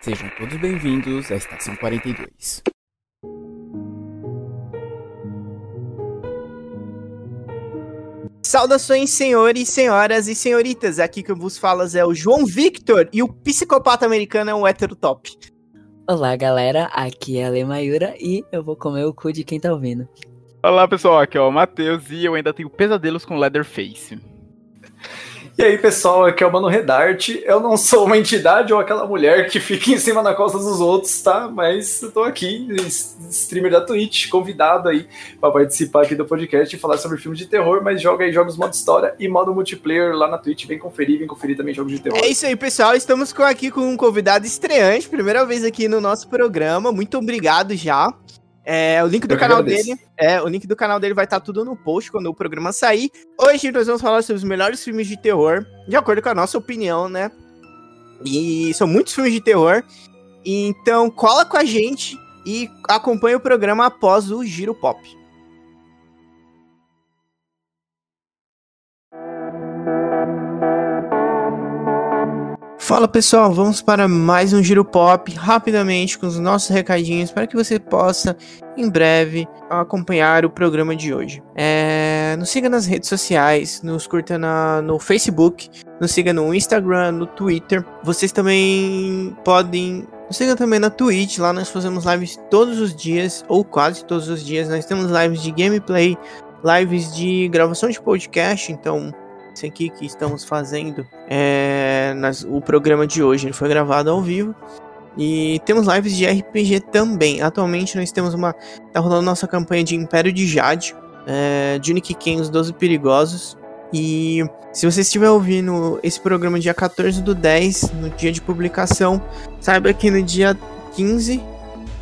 Sejam todos bem-vindos à Estação 42. Saudações, senhores, senhoras e senhoritas. Aqui que eu vos falo é o João Victor e o psicopata americano é um hétero top. Olá, galera. Aqui é a Lemayura e eu vou comer o cu de quem tá ouvindo. Olá, pessoal. Aqui é o Matheus e eu ainda tenho pesadelos com Leatherface. E aí, pessoal, aqui é o Mano Redarte. Eu não sou uma entidade ou aquela mulher que fica em cima da costa dos outros, tá? Mas eu tô aqui, streamer da Twitch, convidado aí para participar aqui do podcast e falar sobre filmes de terror, mas joga aí jogos modo história e modo multiplayer lá na Twitch. Vem conferir, vem conferir também jogos de terror. É isso aí, pessoal. Estamos aqui com um convidado estreante, primeira vez aqui no nosso programa. Muito obrigado já. É, o link do canal dele, é, o link do canal dele vai estar tá tudo no post quando o programa sair. Hoje nós vamos falar sobre os melhores filmes de terror, de acordo com a nossa opinião, né? E são muitos filmes de terror. Então cola com a gente e acompanha o programa após o Giro Pop. Fala pessoal, vamos para mais um Giro Pop rapidamente com os nossos recadinhos para que você possa em breve acompanhar o programa de hoje. É, nos siga nas redes sociais, nos curta na, no Facebook, nos siga no Instagram, no Twitter. Vocês também podem nos siga também na Twitch, lá nós fazemos lives todos os dias, ou quase todos os dias. Nós temos lives de gameplay, lives de gravação de podcast, então aqui que estamos fazendo, é, nas, o programa de hoje ele foi gravado ao vivo. E temos lives de RPG também. Atualmente nós temos uma. Tá rolando nossa campanha de Império de Jade, é, de Unique Ken, os 12 Perigosos. E se você estiver ouvindo esse programa dia 14 do 10, no dia de publicação, saiba que no dia 15,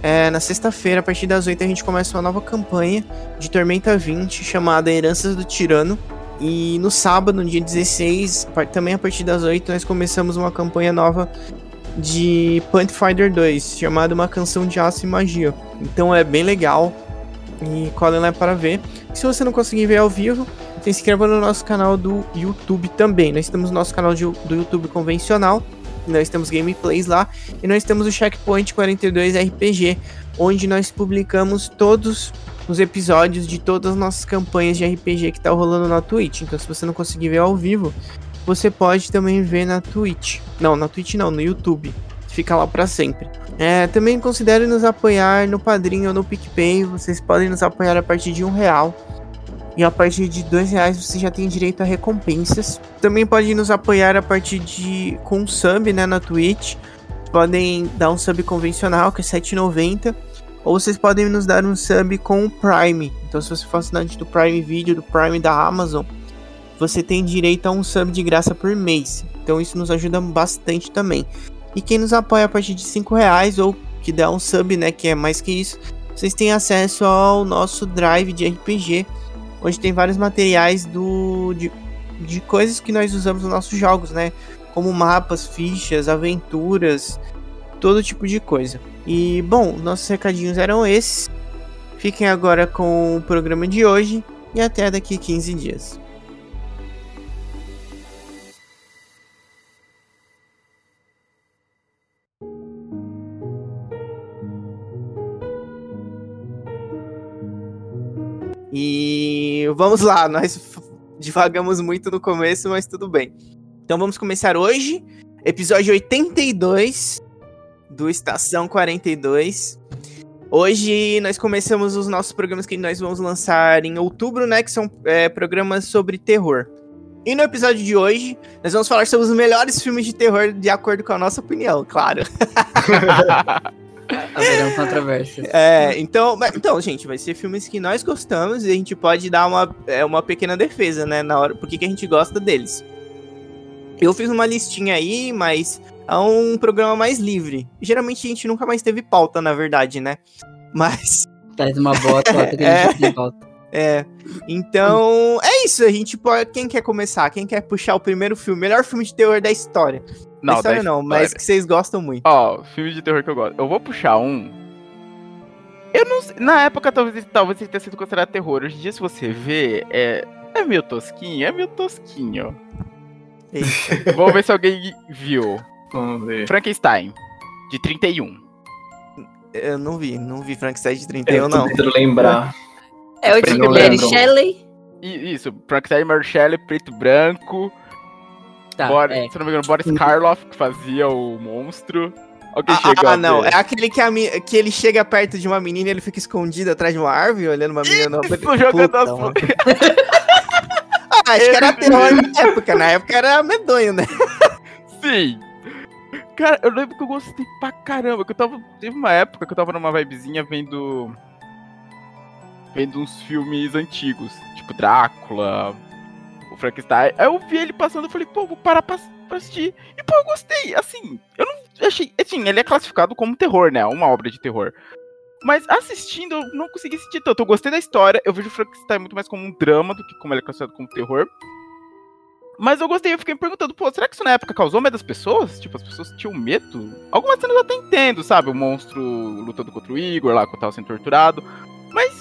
é, na sexta-feira, a partir das 8, a gente começa uma nova campanha de Tormenta 20 chamada Heranças do Tirano. E no sábado, no dia 16, também a partir das 8, nós começamos uma campanha nova de Pathfinder 2, chamada Uma Canção de Aço e Magia. Então é bem legal e colhem lá para ver. E se você não conseguir ver ao vivo, se inscreva no nosso canal do YouTube também. Nós temos o nosso canal de, do YouTube convencional, nós temos gameplays lá, e nós temos o Checkpoint 42 RPG, onde nós publicamos todos os episódios de todas as nossas campanhas de RPG que tá rolando na Twitch. Então, se você não conseguir ver ao vivo, você pode também ver na Twitch. Não, na Twitch não, no YouTube. Fica lá para sempre. É, também considere nos apoiar no Padrinho ou no PicPay. Vocês podem nos apoiar a partir de um real. E a partir de dois reais você já tem direito a recompensas. Também pode nos apoiar a partir de com um sub, né, na Twitch. Podem dar um sub convencional que é 7,90 ou vocês podem nos dar um sub com o Prime. Então, se você for assinante do Prime Video, do Prime da Amazon, você tem direito a um sub de graça por mês. Então, isso nos ajuda bastante também. E quem nos apoia a partir de 5 reais ou que dá um sub, né, que é mais que isso, vocês têm acesso ao nosso drive de RPG, onde tem vários materiais do de, de coisas que nós usamos nos nossos jogos, né? Como mapas, fichas, aventuras, todo tipo de coisa. E bom, nossos recadinhos eram esses. Fiquem agora com o programa de hoje e até daqui 15 dias. E vamos lá, nós divagamos muito no começo, mas tudo bem. Então vamos começar hoje, episódio 82 do Estação 42. Hoje nós começamos os nossos programas que nós vamos lançar em outubro, né? Que são é, programas sobre terror. E no episódio de hoje, nós vamos falar sobre os melhores filmes de terror de acordo com a nossa opinião, claro. Haverão controvérsias. É, então, então, gente, vai ser filmes que nós gostamos e a gente pode dar uma, é, uma pequena defesa, né? Na hora, porque que a gente gosta deles. Eu fiz uma listinha aí, mas a um programa mais livre. Geralmente a gente nunca mais teve pauta, na verdade, né? Mas. Traz uma bota, que a gente é, pauta. É. Então, é isso. A gente pode. Quem quer começar? Quem quer puxar o primeiro filme? Melhor filme de terror da história. Não, da história da não, história. mas que vocês gostam muito. Ó, oh, filme de terror que eu gosto. Eu vou puxar um. Eu não sei. Na época, talvez, talvez tenha sido considerado terror. Hoje em dia, se você vê, é. É meio tosquinho, é meio tosquinho. Vamos ver se alguém viu. Vamos ver. Frankenstein. De 31. Eu não vi, não vi Frankenstein de 31, Eu não. tentando lembrar. É o Eu de Mary. Shelley? Isso, Frankenstein Marshall, preto e branco. Tá, Boris, é. Se não me engano, Boris Karloff, que fazia o monstro. Alguém chegou Ah, ah, não. É aquele que, a mi- que ele chega perto de uma menina e ele fica escondido atrás de uma árvore, olhando uma menina. Isso, jogando as. Ah, acho que era terror na época. Na época era medonho, né? Sim. Cara, eu lembro que eu gostei pra caramba. Que eu tava. Teve uma época que eu tava numa vibezinha vendo. Vendo uns filmes antigos. Tipo Drácula, o Frankenstein. Aí eu vi ele passando e falei, pô, vou parar pra, pra assistir. E pô, eu gostei. Assim, eu não achei. Assim, ele é classificado como terror, né? Uma obra de terror. Mas assistindo, eu não consegui sentir tanto. Eu gostei da história. Eu vejo o Frankenstein muito mais como um drama do que como ele é classificado como terror. Mas eu gostei, eu fiquei me perguntando, pô, será que isso na época causou medo das pessoas? Tipo, as pessoas tinham medo? Algumas cenas eu até entendo, sabe? O monstro lutando contra o Igor lá, que tava sendo torturado. Mas,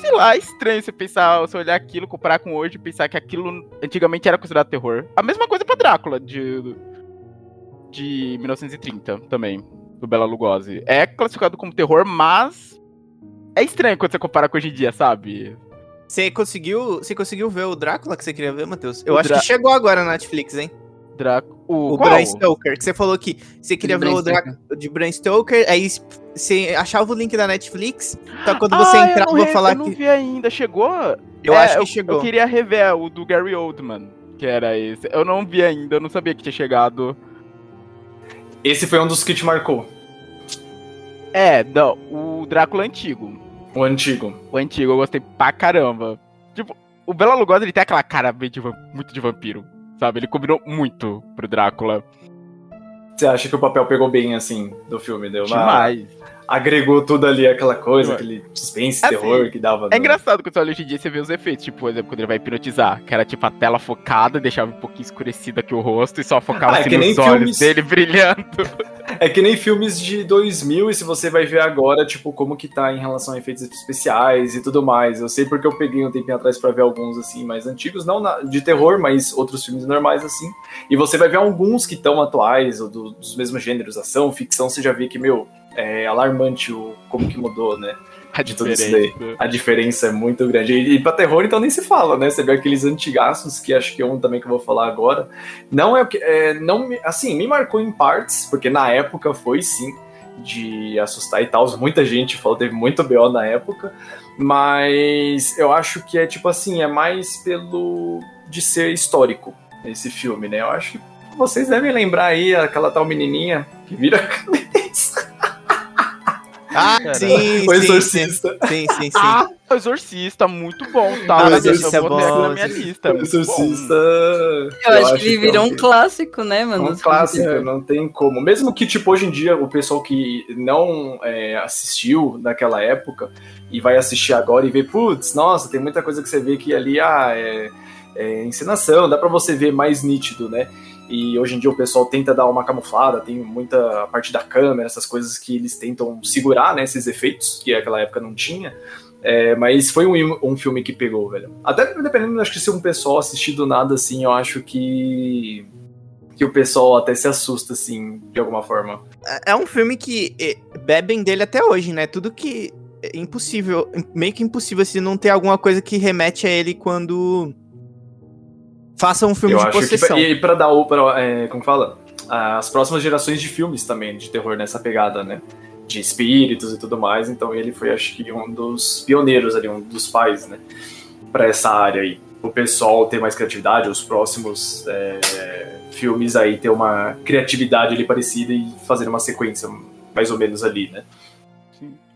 sei lá, é estranho você pensar, você olhar aquilo, comparar com hoje e pensar que aquilo antigamente era considerado terror. A mesma coisa pra Drácula, de, de 1930 também, do Bela Lugosi. É classificado como terror, mas é estranho quando você compara com hoje em dia, sabe? Você conseguiu, você conseguiu ver o Drácula que você queria ver, Matheus? Eu O acho Drá- que chegou agora na Netflix, hein? Drácula. O, O? Bram Stoker, que você falou que você queria ver o Drácula de Bram Stoker, aí você achava o link da Netflix, então quando você Ah, entrava eu não, eu re- falar eu não que... vi ainda, chegou? Eu É, acho que eu, chegou. Eu queria rever o do Gary Oldman, que era esse. Eu não vi ainda, eu não sabia que tinha chegado. Esse foi um dos que te marcou. É, não, o Drácula antigo. O antigo. O antigo eu gostei pra caramba. Tipo, o Bela Lugosi, ele tem aquela cara meio de muito de vampiro, sabe? Ele combinou muito pro Drácula. Você acha que o papel pegou bem, assim, do filme? Deu uma... Demais. Agregou tudo ali, aquela coisa, Demais. aquele suspense, Assim, terror que dava. É no- engraçado quando você olha hoje em dia e você vê os efeitos, tipo, por exemplo, quando ele vai hipnotizar, que era tipo a tela focada, deixava um pouquinho escurecida aqui o rosto e só focava Ah, é assim nos olhos filmes. dele brilhando. É que nem filmes de 2000, e se você vai ver agora, tipo, como que tá em relação a efeitos especiais e tudo mais. Eu sei porque eu peguei um tempinho atrás pra ver alguns, assim, mais antigos, não na- de terror, mas outros filmes normais, assim. E você vai ver alguns que estão atuais, ou do- dos mesmos gêneros, ação, ficção, você já vê que, meu, é alarmante o, como que mudou, né? A diferença. A diferença é muito grande. E, e pra terror, então, nem se fala, né? Você vê aqueles antigaços, que acho que é um também que eu vou falar agora. Não é o que. É, não me, assim, me marcou em partes, porque na época foi sim de assustar e tal. Muita gente falou, teve muito BO na época. Mas eu acho que é tipo assim, é mais pelo. de ser histórico esse filme, né? Eu acho que vocês devem lembrar aí aquela tal menininha que vira. Ah, Cara, sim, O sim, sim, Exorcista. sim, sim, sim. Ah, o Exorcista, muito bom, tá? Ah, o Eu Exorcista é bom, na minha Exorcista. lista. O muito Exorcista. Eu, acho que ele é virou um filme- clássico, né, mano? um filmes de clássico, não tem como. Mesmo que, tipo, hoje em dia, o pessoal que não é, assistiu naquela época e vai assistir agora e vê, putz, nossa, tem muita coisa que você vê que ali, ah, é, é encenação, dá pra você ver mais nítido, né? E hoje em dia o pessoal tenta dar uma camuflada, tem muita parte da câmera, essas coisas que eles tentam segurar, né, esses efeitos, que naquela época não tinha. É, mas foi um, um filme que pegou, velho. Até dependendo, acho que se um pessoal assistir do nada, assim, eu acho que que o pessoal até se assusta, assim, de alguma forma. É- É um filme que bebem dele até hoje, né? Tudo que é impossível, meio que impossível se não ter alguma coisa que remete a ele quando faça um filme eu de acho possessão. que. E pra dar o. Pra, é, como fala? As próximas gerações de filmes também, de terror nessa pegada, né? De espíritos e tudo mais. Então ele foi, acho que, um dos pioneiros ali, um dos pais, né? Pra essa área aí. O pessoal ter mais criatividade, os próximos é, filmes aí ter uma criatividade ali parecida e fazer uma sequência mais ou menos ali, né?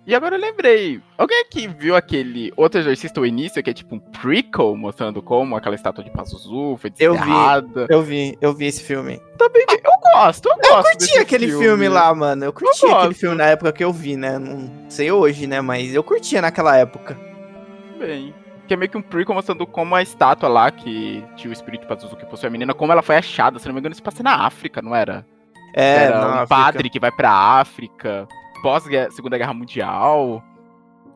E agora eu lembrei. Alguém aqui viu aquele outro exorcista, o início, que é tipo um prequel, mostrando como aquela estátua de Pazuzu foi Eu vi. desenterrada. Eu vi, eu vi esse filme. Eu gosto, eu Eu gosto. curti desse aquele filme. lá, mano. Eu curti Eu aquele filme na época que eu vi, né? Não sei hoje, né? Mas eu curtia naquela época. Bem. Que é meio que um prequel mostrando como a estátua lá, que tinha o espírito de Pazuzu que possui a menina, como ela foi achada. Se não me engano, isso passa na África, não era? É, era um África. padre que vai pra África, pós Segunda Guerra Mundial,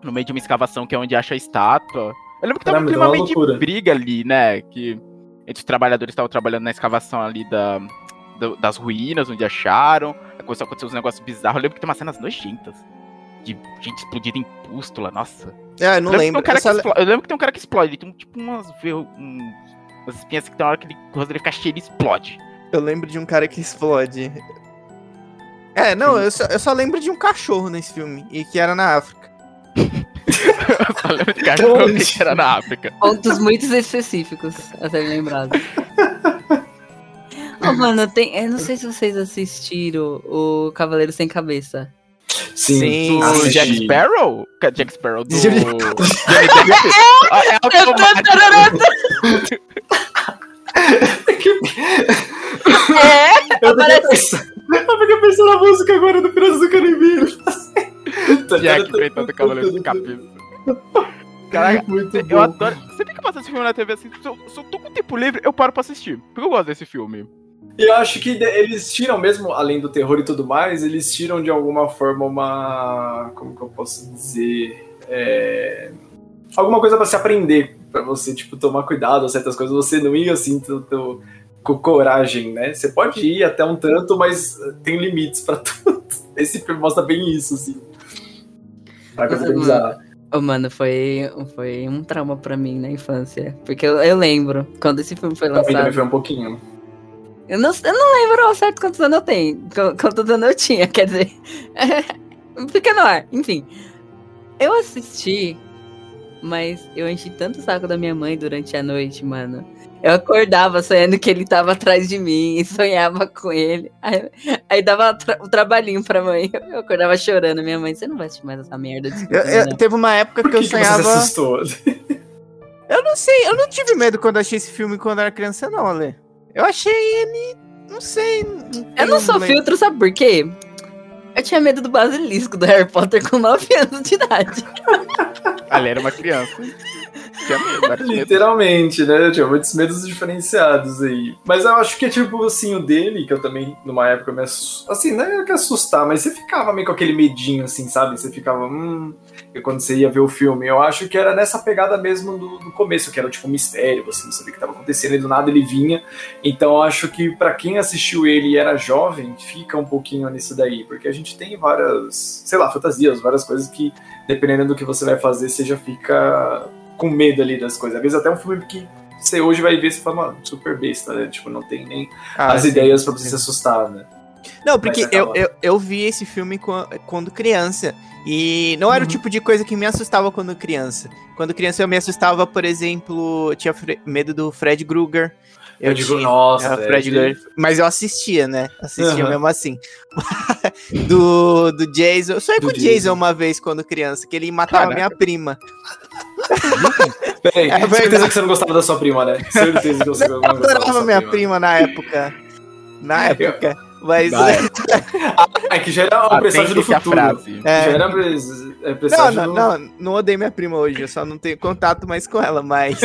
no meio de uma escavação que é onde acha a estátua. Eu lembro que tava um Caramba, clima deu uma meio de briga ali, né? Que entre os trabalhadores estavam trabalhando na escavação ali da, do- das ruínas onde acharam. Aí Começou a acontecer uns negócios bizarros. Eu lembro que tem umas cenas nojentas. De gente explodida em pústula, nossa. Ah, eu não Eu lembro. tem um cara Eu lembro que tem um cara que explode. Ele tem um- tipo umas, um- umas espinhas que tem uma hora que ele, o rosto dele fica cheio e ele explode. Eu lembro de um cara que explode. É, não, eu só, eu só lembro de um cachorro nesse filme, e que era na África. Eu só lembro de cachorro Onde? que era na África. Pontos muito específicos a serem lembrados. Ô, mano, tem, eu não sei se vocês assistiram o Cavaleiro Sem Cabeça. Sim, Sim. Do assisti. Jack Sparrow? Que- Jack Sparrow do. Jack- Johnny Depp? Ah, é automático. É, Eu fiquei pensando, eu fiquei pensando na música agora do Piratas do Caribe. Tá Jack inventando Cavaleiro de Cabeça. Caraca, Muito eu bom. adoro. Sempre que passa esse filme na TV, assim, se eu, se eu tô com tempo livre, eu paro pra assistir. Porque eu gosto desse filme. E eu acho que eles tiram, mesmo além do terror e tudo mais, eles tiram de alguma forma uma. Como que eu posso dizer? É, Alguma coisa pra se aprender, pra você, tipo, tomar cuidado a certas coisas, você não ir assim, teu- com coragem, né? Você pode ir até um tanto, mas tem limites pra tudo. Esse filme mostra bem isso, assim. Uma coisa bem bizarra. Ô, mano, foi, foi um trauma pra mim na infância. Porque eu, eu lembro, quando esse filme foi mim também lançado. foi um pouquinho. Eu não, eu não lembro ao certo quantos anos eu tenho. qu- Quantos anos eu tinha, quer dizer. Fica no ar. Enfim. Eu assisti, mas eu enchi tanto o saco da minha mãe durante a noite, mano. Eu acordava sonhando que ele tava atrás de mim e sonhava com ele. Aí, aí dava tra o trabalhinho pra mãe. Eu acordava chorando. Minha mãe, você não vai assistir mais essa merda Eu- eu- não." teve uma época Por que que, eu que você se sonhava. assustou? Eu não sei, eu não tive medo quando achei esse filme quando era criança, não, Ale. Eu achei ele. Não sei. Eu não sou filtro, sabe por quê? Eu tinha medo do basilisco do Harry Potter com 9 anos de idade. Ali era uma criança. Literalmente, né? Tinha muitos medos diferenciados aí. Mas eu acho que tipo assim, o dele, que eu também, numa época, me assus- Assim, não é que assustar, mas você ficava meio com aquele medinho, assim, sabe? Você ficava, hum. E quando você ia ver o filme, eu acho que era nessa pegada mesmo do, do começo, que era tipo um mistério, você não sabia o que estava acontecendo, e do nada ele vinha. Então eu acho que pra quem assistiu ele e era jovem, fica um pouquinho nisso daí, porque a gente tem várias, sei lá, fantasias, várias coisas que, dependendo do que você vai fazer, você já fica com medo ali das coisas. Às vezes até um filme que você hoje vai ver e fala, mano, super besta, né? Tipo, não tem nem Ah, as sim, ideias pra você sim. se assustar, né? Não, porque eu, eu, eu vi esse filme quan- quando criança. E não era o Uhum. tipo de coisa que me assustava quando criança. Quando criança eu me assustava, por exemplo, eu tinha medo do Fred Krueger. Eu, digo, tinha- nossa, velho, Fred Krueger. Mas eu assistia, né? Assistia Aham. mesmo assim. do, do Jason. Eu sonhei Do com o Jason Jason. uma vez quando criança, que ele matava Caraca. minha prima. Peraí, É certeza que você não gostava da sua prima, né? Certeza que você não Eu gostava da adorava minha prima na época. Na época. Mas. Vai. É que já era um presságio do futuro. frase. É. Já era pres- é, Não, presságio não, do- não, não odeio minha prima hoje, eu só não tenho contato mais com ela, mas.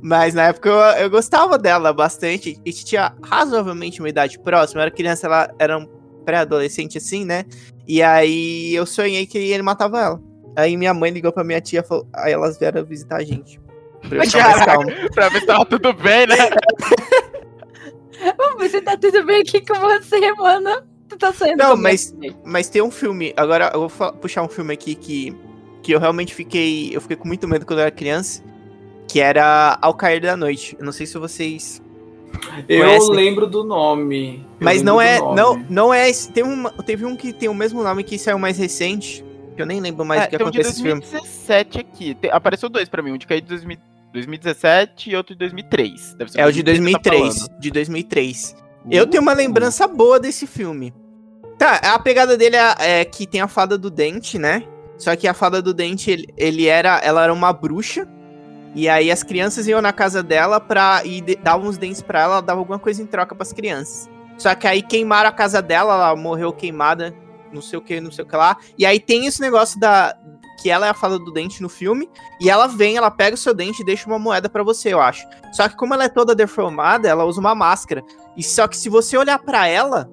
Mas na época eu, eu gostava dela bastante. E tinha razoavelmente uma idade próxima. Eu era criança, ela era um pré-adolescente assim, né? E aí eu sonhei que ele matava ela. Aí minha mãe ligou pra minha tia e falou. Aí elas vieram visitar a gente. Pra eu calmo. Pra ver se tava tudo bem, né? Se tá tudo bem aqui com você, mano. Tu tá sonhando Não, mas, mas tem um filme. Agora eu vou puxar um filme aqui que, que eu realmente fiquei. Eu fiquei com muito medo quando eu era criança. Que era Ao Cair da Noite. Eu não sei se vocês. Eu Conhece? lembro do nome. Eu Mas não é. nome. Não, não é. esse- Tem um, teve um que tem o mesmo nome que saiu mais recente. Que eu nem lembro mais É, o que tem um de acontece nesse filme. 2017 aqui. Tem- apareceu dois pra mim, um de cair de 2000 2017 e outro de 2003. Deve ser É o de 2003 que 2003. você tá De 2003. falando. Eu tenho uma Uh, lembrança boa desse filme. Tá, a pegada dele é, é que tem a fada do dente, né? Só que a fada do dente, ele, ele era, ela era uma bruxa. E aí as crianças iam na casa dela pra, e davam os dentes pra ela, ela dava alguma coisa em troca pras crianças. Só que aí queimaram a casa dela, ela morreu queimada, não sei o que, não sei o que lá. E aí tem esse negócio da que ela é a fada do dente no filme, e ela vem, ela pega o seu dente e deixa uma moeda pra você, eu acho. Só que como ela é toda deformada, ela usa uma máscara. E só que se você olhar pra ela,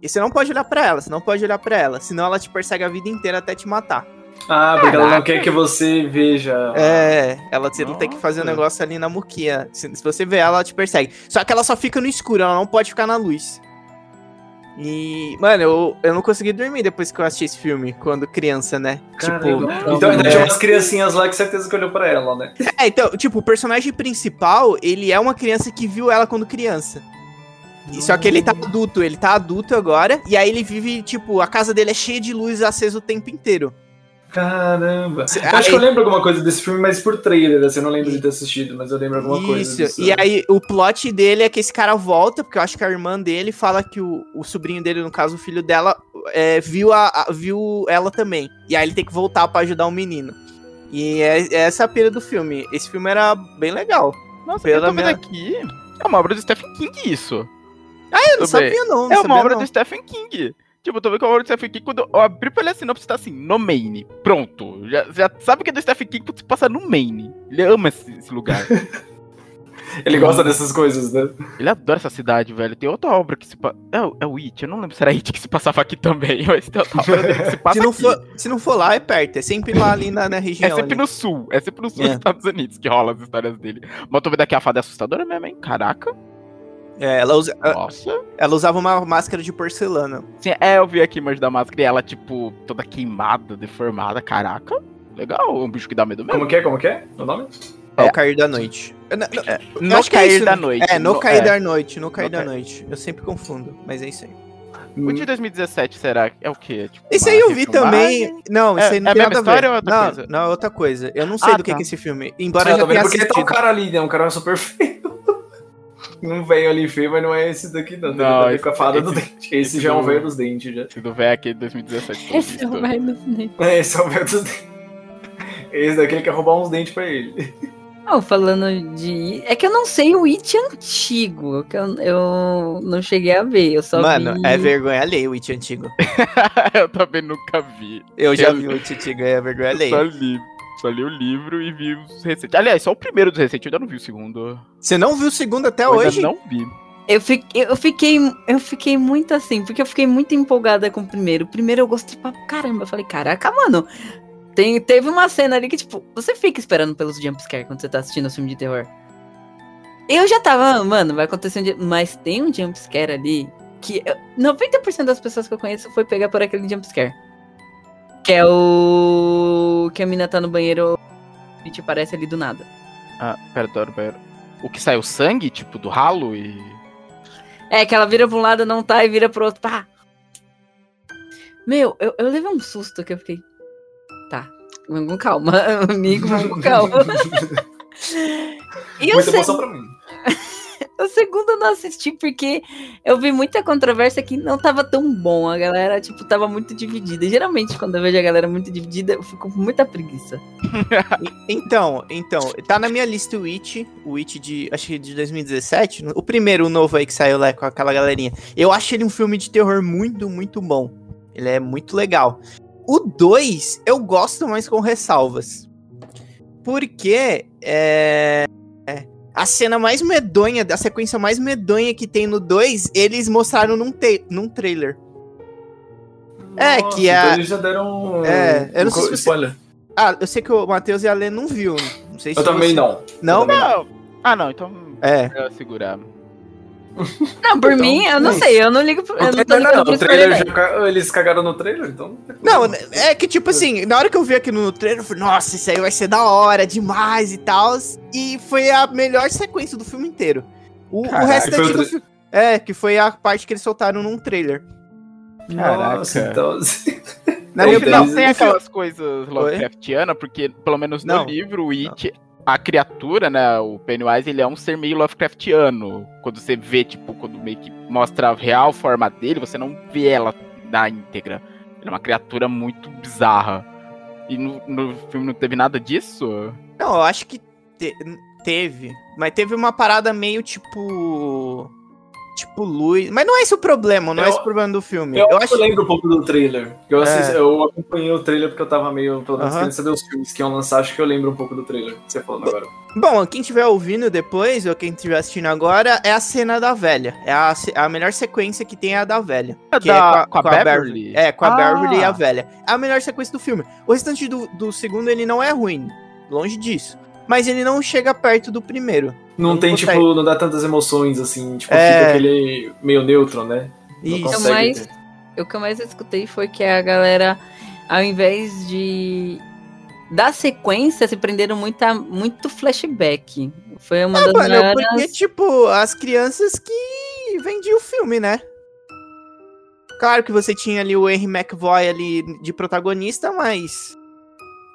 e você não pode olhar pra ela, você não pode olhar pra ela, senão ela te persegue a vida inteira até te matar. Ah, porque ela não Caraca. quer que você veja. É, ela você não tem que fazer um negócio ali na muquia. Se, se você ver ela, ela te persegue. Só que ela só fica no escuro, ela não pode ficar na luz. E, mano, eu, eu não consegui dormir depois que eu assisti esse filme, quando criança, né? Caramba. Tipo, então ainda é. tinha umas criancinhas lá que certeza que olhou pra ela, né? é, então, tipo, o personagem principal, ele é uma criança que viu ela quando criança. E Só que ele tá adulto, ele tá adulto agora, e aí ele vive, tipo, a casa dele é cheia de luz acesa o tempo inteiro. Caramba. Acho que eu lembro alguma coisa desse filme, mas por trailer, assim, eu não lembro de ter assistido, mas eu lembro alguma coisa. Isso, disso. e aí o plot dele é que esse cara volta, porque eu acho que a irmã dele fala que o, o sobrinho dele, no caso o filho dela, é, viu, a, a- viu ela também. E aí ele tem que voltar pra ajudar o menino. E é, é essa a pira do filme. Esse filme era bem legal. Nossa, Pela eu tô vendo minha- aqui. É uma obra do Stephen King, isso. Eu não Tudo sabia não, não É sabia uma obra não. do Stephen King. Tipo, eu tô vendo que é uma obra do Stephen King. Quando eu abri pela sinopse, tá assim, no Maine. Pronto. Já, já sabe que é do Stephen King quando se passa no Maine. Ele ama esse, esse lugar. Ele gosta dessas coisas, né? Ele adora essa cidade, velho. Tem outra obra que se passa. É, o- é o It. Eu não lembro se era It que se passava aqui também. Mas tem outra obra que se passa Se não, aqui. for, se não for lá, é perto. É sempre lá ali na, na É região. sempre ali. no sul. É sempre no sul É. dos Estados Unidos que rola as histórias dele. Mas eu tô vendo aqui a fada é assustadora mesmo, hein? Caraca. É, ela, usa- Nossa. ela usava uma máscara de porcelana. Sim, é, eu vi aqui a imagem da máscara e ela, tipo, toda queimada, deformada. Caraca. Legal. É um bicho que dá medo mesmo. Como que é? Como que é? O nome? Ao É. cair da noite. Eu não- não- eu No é cair isso, da noite. É, no, cair é. da noite, no cair No da cair. noite. Eu sempre confundo, mas é isso aí. O de 2017, será? É o quê? Tipo, Esse aí eu vi também. Não, É- esse aí não é a tem mesma nada a ver. história ou é outra não, coisa? não, é outra coisa. Eu não sei Ah, do que, tá. que é esse filme. Embora Ah, eu já tenha vendo porque tá assistido. um cara ali, né? Um cara super feio. Um velho ali feio, mas não é esse daqui, não. Tem Não, esse- com a fada do esse- dente. Esse, esse já é um do- velho dos dentes, já. Esse do velho aqui de 2017. pelo Esse é o velho do cinema. É, esse é o velho dos dentes. Esse daqui ele quer roubar uns dentes pra ele. Não, falando de. É que eu não sei o It antigo. Que eu, eu não cheguei a ver. Eu só Mano, vi... é vergonha alheia o It antigo. eu também nunca vi. Eu já Eu- vi o It antigo, é vergonha Eu só alheia. li. Só li o livro e vi os recentes. Aliás, só o primeiro dos recentes, eu ainda não vi o segundo. Você não viu o segundo até Eu hoje? ainda não vi. Eu fiquei, eu fiquei. Eu fiquei muito assim, porque eu fiquei muito empolgada com o primeiro. O primeiro eu gostei pra caramba. Eu falei, caraca, mano. Tem, teve uma cena ali que, tipo, você fica esperando pelos jumpscare quando você tá assistindo um filme de terror. Eu já tava, "Ah, mano, vai acontecer um dia. Mas tem um jumpscare ali que eu- 90% das pessoas que eu conheço foi pegar por aquele jumpscare. Que é o. Que a mina tá no banheiro e te parece ali do nada. Ah, pera, pera, pera. O que saiu sangue, tipo, do ralo e. É, que ela vira pra um lado, não tá, e vira pro outro, pá. Meu, eu, eu levei um susto que eu fiquei. Tá, vamos com calma, amigo, vamos com calma. E o, Muita se- emoção pra mim. O segundo eu não assisti porque eu vi muita controvérsia que não tava tão bom. A galera, tipo, tava muito dividida. Geralmente, quando eu vejo a galera muito dividida, eu fico com muita preguiça. Então, então, tá na minha lista o It, o It de, acho que de 2017, o primeiro, o novo aí que saiu lá com aquela galerinha. Eu acho ele um filme de terror muito, muito bom. Ele é muito legal. O 2, eu gosto mais com ressalvas. Porque é, a cena mais medonha, a sequência mais medonha que tem no 2, eles mostraram num, te- num trailer. É, Nossa, que a- então eles já deram. É, eu não um sei se você-. Ah, eu sei que o Matheus e a Lê não viu. Não sei se Eu também você- não. Não? Eu também Não. Ah, não, então. É. É segurar. Não, por Então, mim, eu não é sei, eu não ligo pro, eu não tô trailer, ligando não, pro trailer já eles cagaram no trailer, então. Não, é que tipo assim, na hora que eu vi aqui no trailer, eu falei, nossa, isso aí vai ser da hora, demais e tal. E foi a melhor sequência do filme inteiro. O, o Caraca, restante foi o do filme. É, que foi a parte que eles soltaram num trailer. Nossa, Caraca. então. Na Não, minha No tem- aquelas coisas Lovecraftianas, porque pelo menos no Não. livro, o It, a criatura, né, o Pennywise, ele é um ser meio Lovecraftiano. Quando você vê, tipo, quando meio que mostra a real forma dele, você não vê ela na íntegra. Ele é uma criatura muito bizarra. E no, no filme não teve nada disso? Não, eu acho que te- teve. Mas teve uma parada meio tipo. Tipo luz. Mas não é esse o problema, não é Eu- esse o problema do filme. Eu, Eu, acho que acho. eu lembro um pouco do trailer. Eu, assisti- É. eu acompanhei o trailer porque eu tava meio, pelo menos, querendo saber os filmes que iam lançar. Acho que eu lembro um pouco do trailer que você falando agora. Bom, quem estiver ouvindo depois, ou quem estiver assistindo agora, é a cena da velha. É a, a melhor sequência que tem é a da velha. É Que é da- com a Beverly? É, com a Ah. Beverly e a velha. É a melhor sequência do filme. O restante do, do segundo, ele não é ruim. Longe disso. Mas ele não chega perto do primeiro. Não Não tem, consegue. tipo, não dá tantas emoções, assim, tipo, É. fica aquele meio neutro, né? Não Isso. consegue mais-. O que eu mais escutei foi que a galera, ao invés de dar sequência, se prenderam muito, a- muito flashback. Foi uma das Mano, maiores... porque, tipo, as crianças que vendiam o filme, né? Claro que você tinha ali o Henry McVoy ali de protagonista, mas.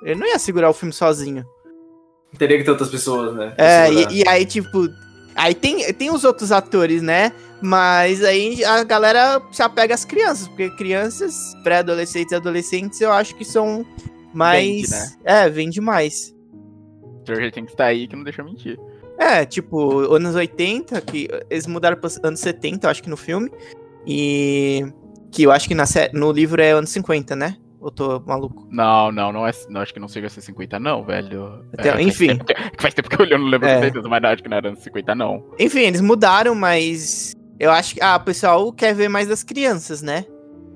Ele não ia segurar o filme sozinho. Teria que ter outras pessoas, né? É, e, e aí, tipo. Aí tem, tem os outros atores, né? Mas aí a galera se apega às crianças, porque crianças, pré-adolescentes e adolescentes, eu acho que são mais. Vende, né? É, vende mais. Stranger Things tá aí que não deixa eu mentir. É, tipo, anos 80, que eles mudaram para anos 70, eu acho que no filme. E. Que eu acho que na no livro é anos 50, né? Ou tô maluco? Não, não, não é. Não, acho que não chega a ser 50, não, velho. Então, faz enfim. tempo que- faz tempo que eu olhei, eu não lembro É. certeza, mas não, acho que não era anos 50, não. Enfim, eles mudaram, mas. Eu acho que. Ah, o pessoal quer ver mais das crianças, né?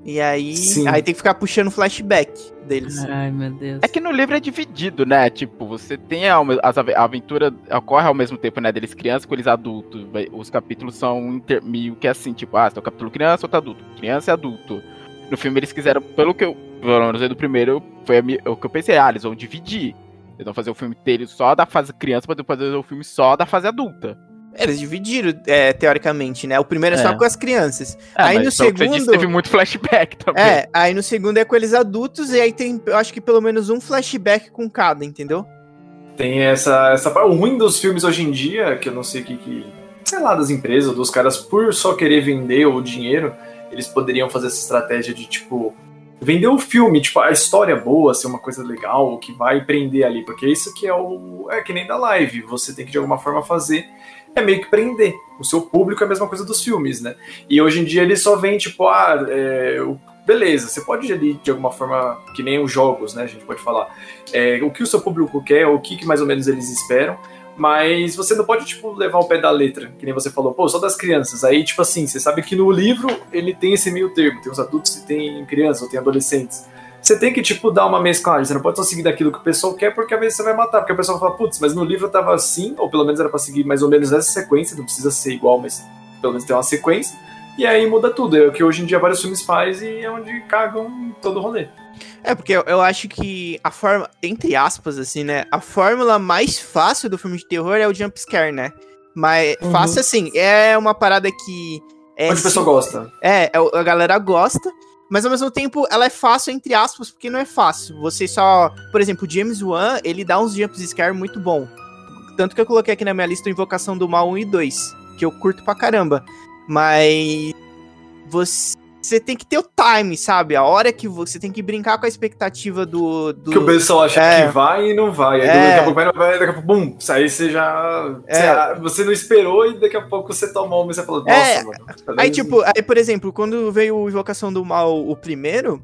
E aí. Sim. Aí tem que ficar puxando flashback deles. Ai, meu Deus. É que no livro é dividido, né? Tipo, você tem a, a aventura ocorre ao mesmo tempo, né? Deles crianças com eles adultos. Os capítulos são inter- meio que assim, tipo, ah, tem o capítulo criança, outro adulto. Criança e adulto. No filme eles quiseram, pelo que eu. Pelo menos aí do primeiro, foi o que eu pensei, ah, eles vão dividir. Eles vão fazer o filme deles só da fase criança, pra depois fazer o filme só da fase adulta. Eles dividiram, é, teoricamente, né? O primeiro é, só É. com as crianças. É, Aí no você disse, segundo- teve muito flashback também. É, aí no segundo é com eles adultos, e aí tem, eu acho que pelo menos um flashback com cada, entendeu? Tem essa, essa parte. O ruim dos filmes hoje em dia, que eu não sei o que, que. Sei lá, das empresas, dos caras, por só querer vender o dinheiro, eles poderiam fazer essa estratégia de, tipo, vender o filme, tipo, a história boa, ser uma coisa legal, que vai prender ali. Porque isso que é o. É que nem da live. Você tem que de alguma forma fazer. É meio que prender. O seu público é a mesma coisa dos filmes, né? E hoje em dia eles só vêm, tipo, ah, é, o- beleza, você pode ali, de alguma forma, que nem os jogos, né? A gente pode falar é, o que o seu público quer, o que, que mais ou menos eles esperam, mas você não pode, tipo, levar o pé da letra, que nem você falou, pô, só das crianças. Aí, tipo assim, você sabe que no livro ele tem esse meio termo, tem os adultos e tem crianças, ou tem adolescentes. Você tem que, tipo, dar uma mesclagem, você não pode só seguir daquilo que o pessoal quer, porque às vezes você vai matar, porque a pessoa fala, putz, mas no livro tava assim, ou pelo menos era pra seguir mais ou menos essa sequência, não precisa ser igual, mas pelo menos tem uma sequência, e aí muda tudo, é o que hoje em dia vários filmes fazem e é onde cagam todo o rolê. É, porque eu, eu acho que a forma, entre aspas, assim, né? A fórmula mais fácil do filme de terror é o jump scare, né? Mas Uhum. fácil assim, é uma parada que. É, Onde o pessoal gosta. É, é, a galera gosta, mas ao mesmo tempo ela é fácil, entre aspas, porque não é fácil. Você só. Por exemplo, o James Wan, ele dá uns jump scare muito bom. Tanto que eu coloquei aqui na minha lista Invocação do Mal 1 e 2, que eu curto pra caramba. Mas. Você tem que ter o time, sabe? A hora que você tem que brincar com a expectativa do. do... Que o pessoal acha É. que vai e não vai. Aí É. daqui a pouco vai, não vai, daqui a pouco, bum, aí você já. É. Você, você não esperou e daqui a pouco você tomou uma e você falou, nossa, É. mano. Aí, tipo, aí, por exemplo, quando veio o Invocação do Mal, o primeiro,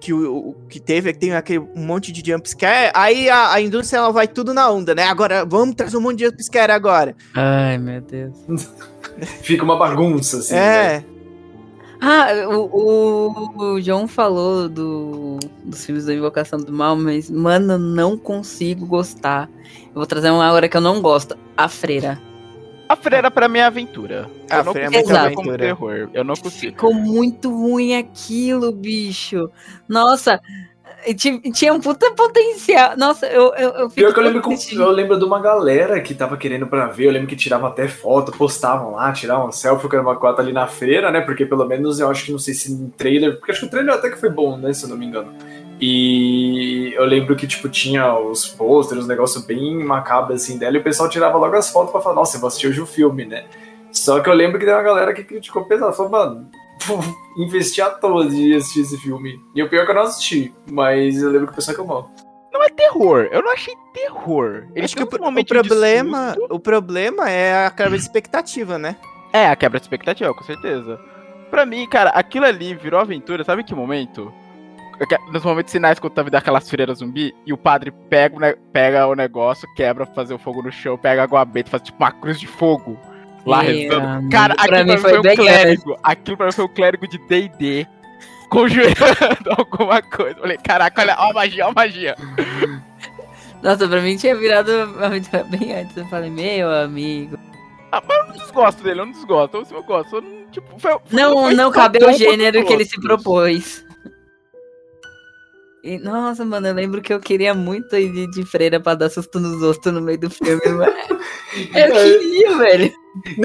que, o, que teve, que tem aquele um monte de jumpscare, aí a, a indústria ela vai tudo na onda, né? Agora, vamos trazer um monte de jumpscare agora. Ai, meu Deus. Fica uma bagunça, assim. né? É, Ah, o, o, o João falou do, dos filmes da Invocação do Mal, mas, mano, eu não consigo gostar. Eu vou trazer uma hora que eu não gosto. A Freira. A freira pra mim é aventura. A eu não Freira é consigo como aventura. terror. Eu não consigo. Ficou muito ruim aquilo, bicho. Nossa, tinha um puta potencial. Nossa, eu, eu, eu Pior que eu lembro, com- eu lembro de uma galera que tava querendo pra ver, eu lembro que tirava até foto, postavam lá, tiravam selfie com a quatro ali na feira, né? Porque pelo menos eu acho que não sei se no trailer, porque acho que o trailer até que foi bom, né? Se eu não me engano. E eu lembro que, tipo, tinha os posters, um negócio bem macabro assim dela, e o pessoal tirava logo as fotos pra falar, nossa, eu vou assistir hoje o filme, né? Só que eu lembro que tem uma galera que criticou pesado, falou, mano, investi à toa de assistir esse filme. E o pior é que eu não assisti, mas eu lembro que o pessoal reclamou. Não é terror. Eu não achei terror. Ele acho que o, um o problema, o problema é a carga de expectativa, né? É, a quebra de expectativa, com certeza. Pra mim, cara, aquilo ali virou aventura, sabe que momento? Nos momentos finais, quando tava daquelas freiras zumbi, e o padre pega pega o negócio, quebra pra fazer o fogo no chão, pega a água benta, faz tipo uma cruz de fogo lá rezando. Cara, aquilo pra foi mim foi bem um clérigo. Aquilo pra mim foi um clérigo de D&D conjurando alguma coisa. Falei, caraca, olha, ó a magia, ó a magia. Nossa, pra mim tinha virado bem antes. Eu falei, meu amigo. Ah, mas eu não desgosto dele, eu não desgosto. Eu, eu gosto. Eu não, tipo, foi, foi- Não, foi não bom o gênero que ele se propôs. E, nossa, mano, eu lembro que eu queria muito ir de, de freira pra dar susto nos outros no meio do filme. mas eu queria, velho.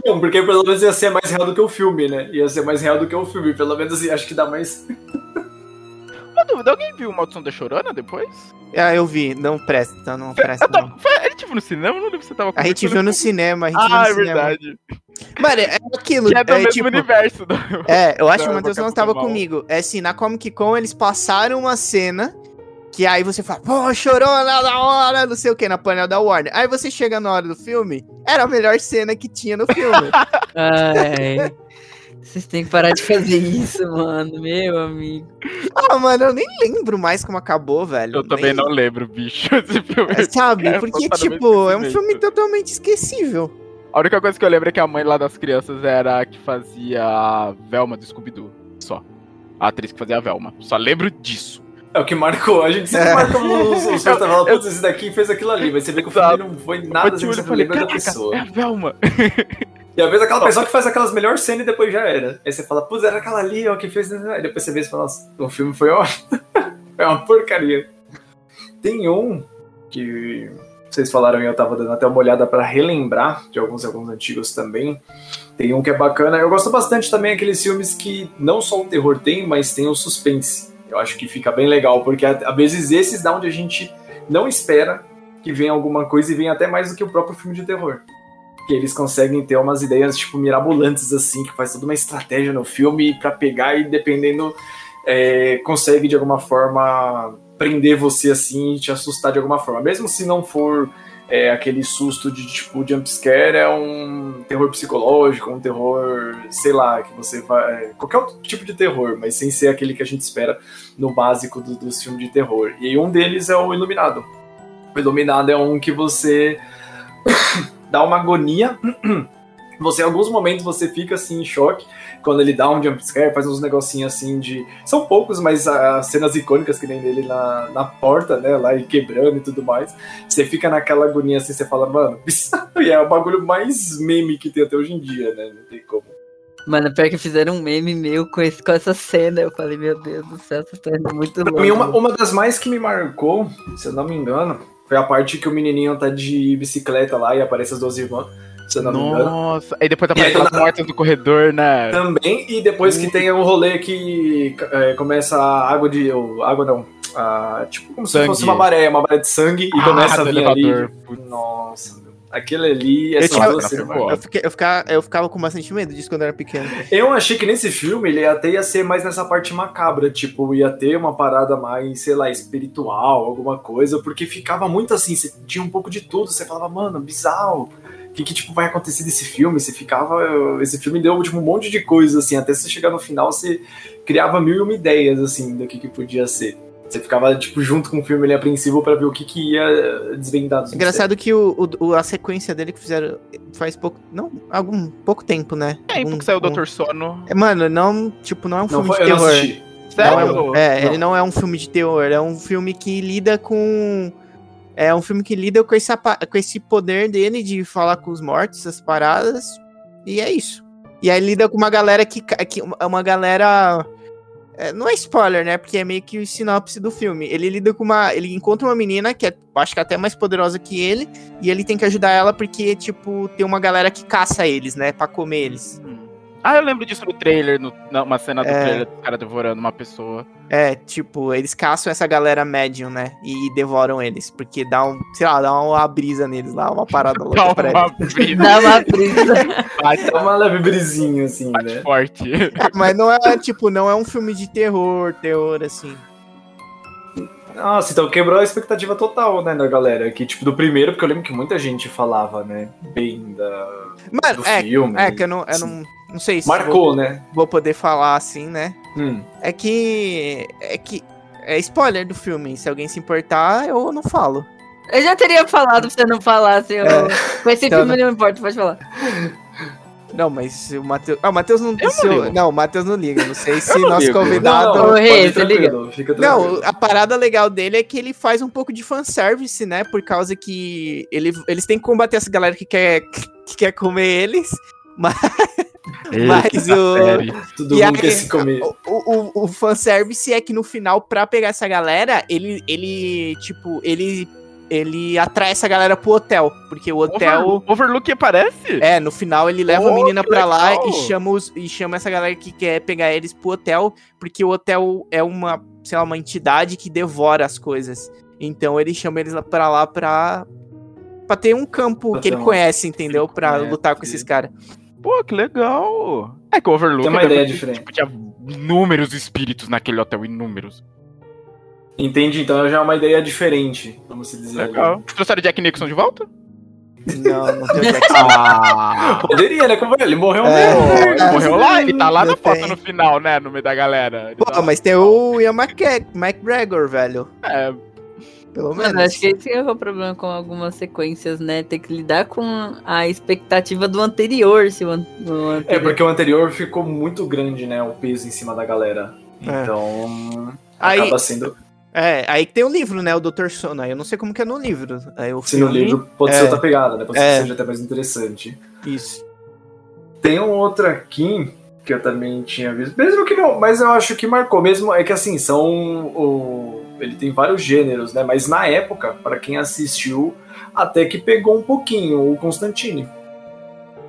Não, porque pelo menos ia ser mais real do que o filme, né? Ia ser mais real do que o filme. Pelo menos assim, acho que dá mais. Uma dúvida, alguém viu Maldição da Chorona depois? Ah, eu vi. Não presta, não presta, tava- não. foi- a gente viu no cinema? Eu não lembro se você tava A gente viu no cinema, a gente viu Ah, no é cinema. verdade. Mano, é aquilo. Que é do é, mesmo tipo, universo. Do... É, eu acho que o Matheus não estava comigo. É assim, na Comic Con eles passaram uma cena que aí você fala, pô, chorona da hora, não sei o que, na panela da Warner. Aí você chega na hora do filme, era a melhor cena que tinha no filme. Ai. Vocês têm que parar de fazer isso, mano. Meu amigo. ah, mano, eu nem lembro mais como acabou, velho. Eu também Nem- não lembro, bicho. Esse filme. É, Sabe? É, Porque, tipo, é um filme totalmente esquecível. A única coisa que eu lembro é que a mãe lá das crianças era a que fazia a Velma do Scooby-Doo. Só. A atriz que fazia a Velma. Só lembro disso. É o que marcou. A gente sempre É. marca os, filmes fala, putz, esse daqui fez aquilo ali. Mas você vê que o filme não foi nada assim, você falei, lembra da pessoa. é a Velma. E às vezes aquela pessoa que faz aquelas melhores cenas e depois já era. Aí você fala, putz, era aquela ali, ó, que fez. Aí depois você vê e fala, nossa, o filme foi ótimo. é uma porcaria. Tem um que vocês falaram e eu tava dando até uma olhada pra relembrar de alguns alguns antigos também. Tem um que é bacana. Eu gosto bastante também aqueles filmes que não só o terror tem, mas tem o suspense. Eu acho que fica bem legal, porque às vezes esses dá onde a gente não espera que venha alguma coisa e venha até mais do que o próprio filme de terror que eles conseguem ter umas ideias tipo mirabolantes assim, que faz toda uma estratégia no filme pra pegar e dependendo é, consegue de alguma forma prender você assim e te assustar de alguma forma, mesmo se não for é, aquele susto de tipo jump scare, é um terror psicológico, um terror, sei lá, que você vai qualquer outro tipo de terror, mas sem ser aquele que a gente espera no básico do- dos filmes de terror. E um deles é o Iluminado. O Iluminado é um que você dá uma agonia. Você, em alguns momentos, você fica assim em choque quando ele dá um jumpscare, faz uns negocinhos assim de. São poucos, mas as cenas icônicas que nem dele na, na porta, né? Lá e quebrando e tudo mais. Você fica naquela agonia assim, você fala, mano. E é o bagulho mais meme que tem até hoje em dia, né? Não tem como. Mano, pior que fizeram um meme meu com, esse, com essa cena. Eu falei, meu Deus do céu, você tá indo muito Pra mim, uma, uma das mais que me marcou, se eu não me engano, foi a parte que o menininho tá de bicicleta lá e aparece as duas irmãs, se eu não me engano. Nossa. Aí depois E aí, aparece as mortas do corredor, né? Também, e depois que tem o rolê que é, começa a água de. ou água não. a- tipo como Sangue. se fosse uma maré, uma maré de sangue, e Ah, começa a vir ali. elevador. Nossa, meu. aquele ali, Eu tinha- duas Nossa, cenas- foi Eu, fiquei- eu ficava, eu ficava com bastante medo disso quando eu era pequeno. Eu achei que nesse filme ele até ia ser mais nessa parte macabra, tipo, ia ter uma parada mais, sei lá, espiritual, alguma coisa, porque ficava muito assim, você tinha um pouco de tudo, você falava, mano, bizarro. O que, que tipo, vai acontecer desse filme? Você ficava. Esse filme deu tipo, um monte de coisa, assim, até você chegar no final, você criava mil e uma ideias, assim, do que, que podia ser. Você ficava, tipo, junto com o filme ali apreensivo pra ver o que, que ia desvendar Engraçado que o, o- a sequência dele que fizeram faz pouco. Não, algum pouco tempo, né? É, aí Algum- porque saiu o um- Doutor Sono. É, Mano, não, tipo, não é um Não filme foi, de terror. assisti. Não é, Sério? é, Não. ele não é um filme de terror, é um filme que lida com. É um filme que lida com, essa, pa- com esse poder dele de falar com os mortos, essas paradas. E é isso. E aí lida com uma galera que. que uma galera. é, não é spoiler, né? Porque é meio que o sinopse do filme. Ele lida com uma. Ele encontra uma menina que é, acho que até mais poderosa que ele. E ele tem que ajudar ela porque, tipo, tem uma galera que caça eles, né? Pra comer eles. Hum. Ah, eu lembro disso no trailer, no, na- uma cena do É. trailer do cara devorando uma pessoa. É, tipo, eles caçam essa galera médium, né? E devoram eles. Porque dá um, sei lá, dá uma brisa neles lá, uma parada louca pra eles. Calma, brisa, Dá uma brisa. bate, É uma leve brisinha, assim, bate né? forte. Mas não é, tipo, não é um filme de terror, terror, assim. Nossa, então quebrou a expectativa total, né, da galera. Que, tipo, do primeiro, porque eu lembro que muita gente falava, né, bem da, Mano, do é, filme. é que eu não, eu assim. não, não sei se Marcou, vou, né? vou poder falar assim, né? Hum. É que. É que. É spoiler do filme. Se alguém se importar, eu não falo. Eu já teria falado pra você não falar, se eu... É. Com esse Então, filme não importa, pode falar. Não, mas o Matheus. Ah, o Matheus não. Eu se não eu- não, o Matheus não liga. Não sei se não nosso ligo. convidado. Não, não, Rei, você liga? Não, a parada legal dele é que ele faz um pouco de fanservice, né? Por causa que ele, eles têm que combater essa galera que quer, que quer comer eles. Mas, mas o, Série. Todo e mundo aí, quer se comer. o, o, o fanservice é que no final, pra pegar essa galera, ele, ele tipo, ele, ele atrai essa galera pro hotel. Porque o hotel. Over- Overlook aparece? É, no final ele leva a Oh, menina que pra lá e chama, os, e chama essa galera que quer pegar eles pro hotel, porque o hotel é uma, sei lá, uma entidade que devora as coisas. Então ele chama eles pra lá pra, pra ter um campo que ele um- conhece, entendeu? Pra É, lutar com esses caras. Pô, que legal. É que o Overlook... Tem uma ideia diferente. Tipo, tinha inúmeros espíritos naquele hotel, inúmeros. Entende? Então já é uma ideia diferente, vamos se dizer. Legal. Trouxeram Jack Nixon de volta? Não, não tem o Jackson. Ah! Poderia, né? Como ele morreu É. mesmo. né? Ele morreu lá, ele tá lá na foto tem. no final, né? No meio da galera. Ele Pô, tá mas tem o Ian McGregor, velho. É, Pelo menos. Mano, acho que esse é o problema com algumas sequências, né? Ter que lidar com a expectativa do anterior, se o, an- o É, anterior... porque o anterior ficou muito grande, né? O peso em cima da galera. É. Então. Aí- Acaba sendo. É, aí que tem o livro, né? O Dr. Sono. Aí eu não sei como que é no livro. Aí o Se no livro pode é. ser outra pegada, né? Pode ser É. que seja até mais interessante. Isso. Tem um outro aqui que eu também tinha visto. Mesmo que não, mas eu acho que marcou. Mesmo é que assim, são. O, ele tem vários gêneros, né? Mas na época, para quem assistiu, até que pegou um pouquinho o Constantine.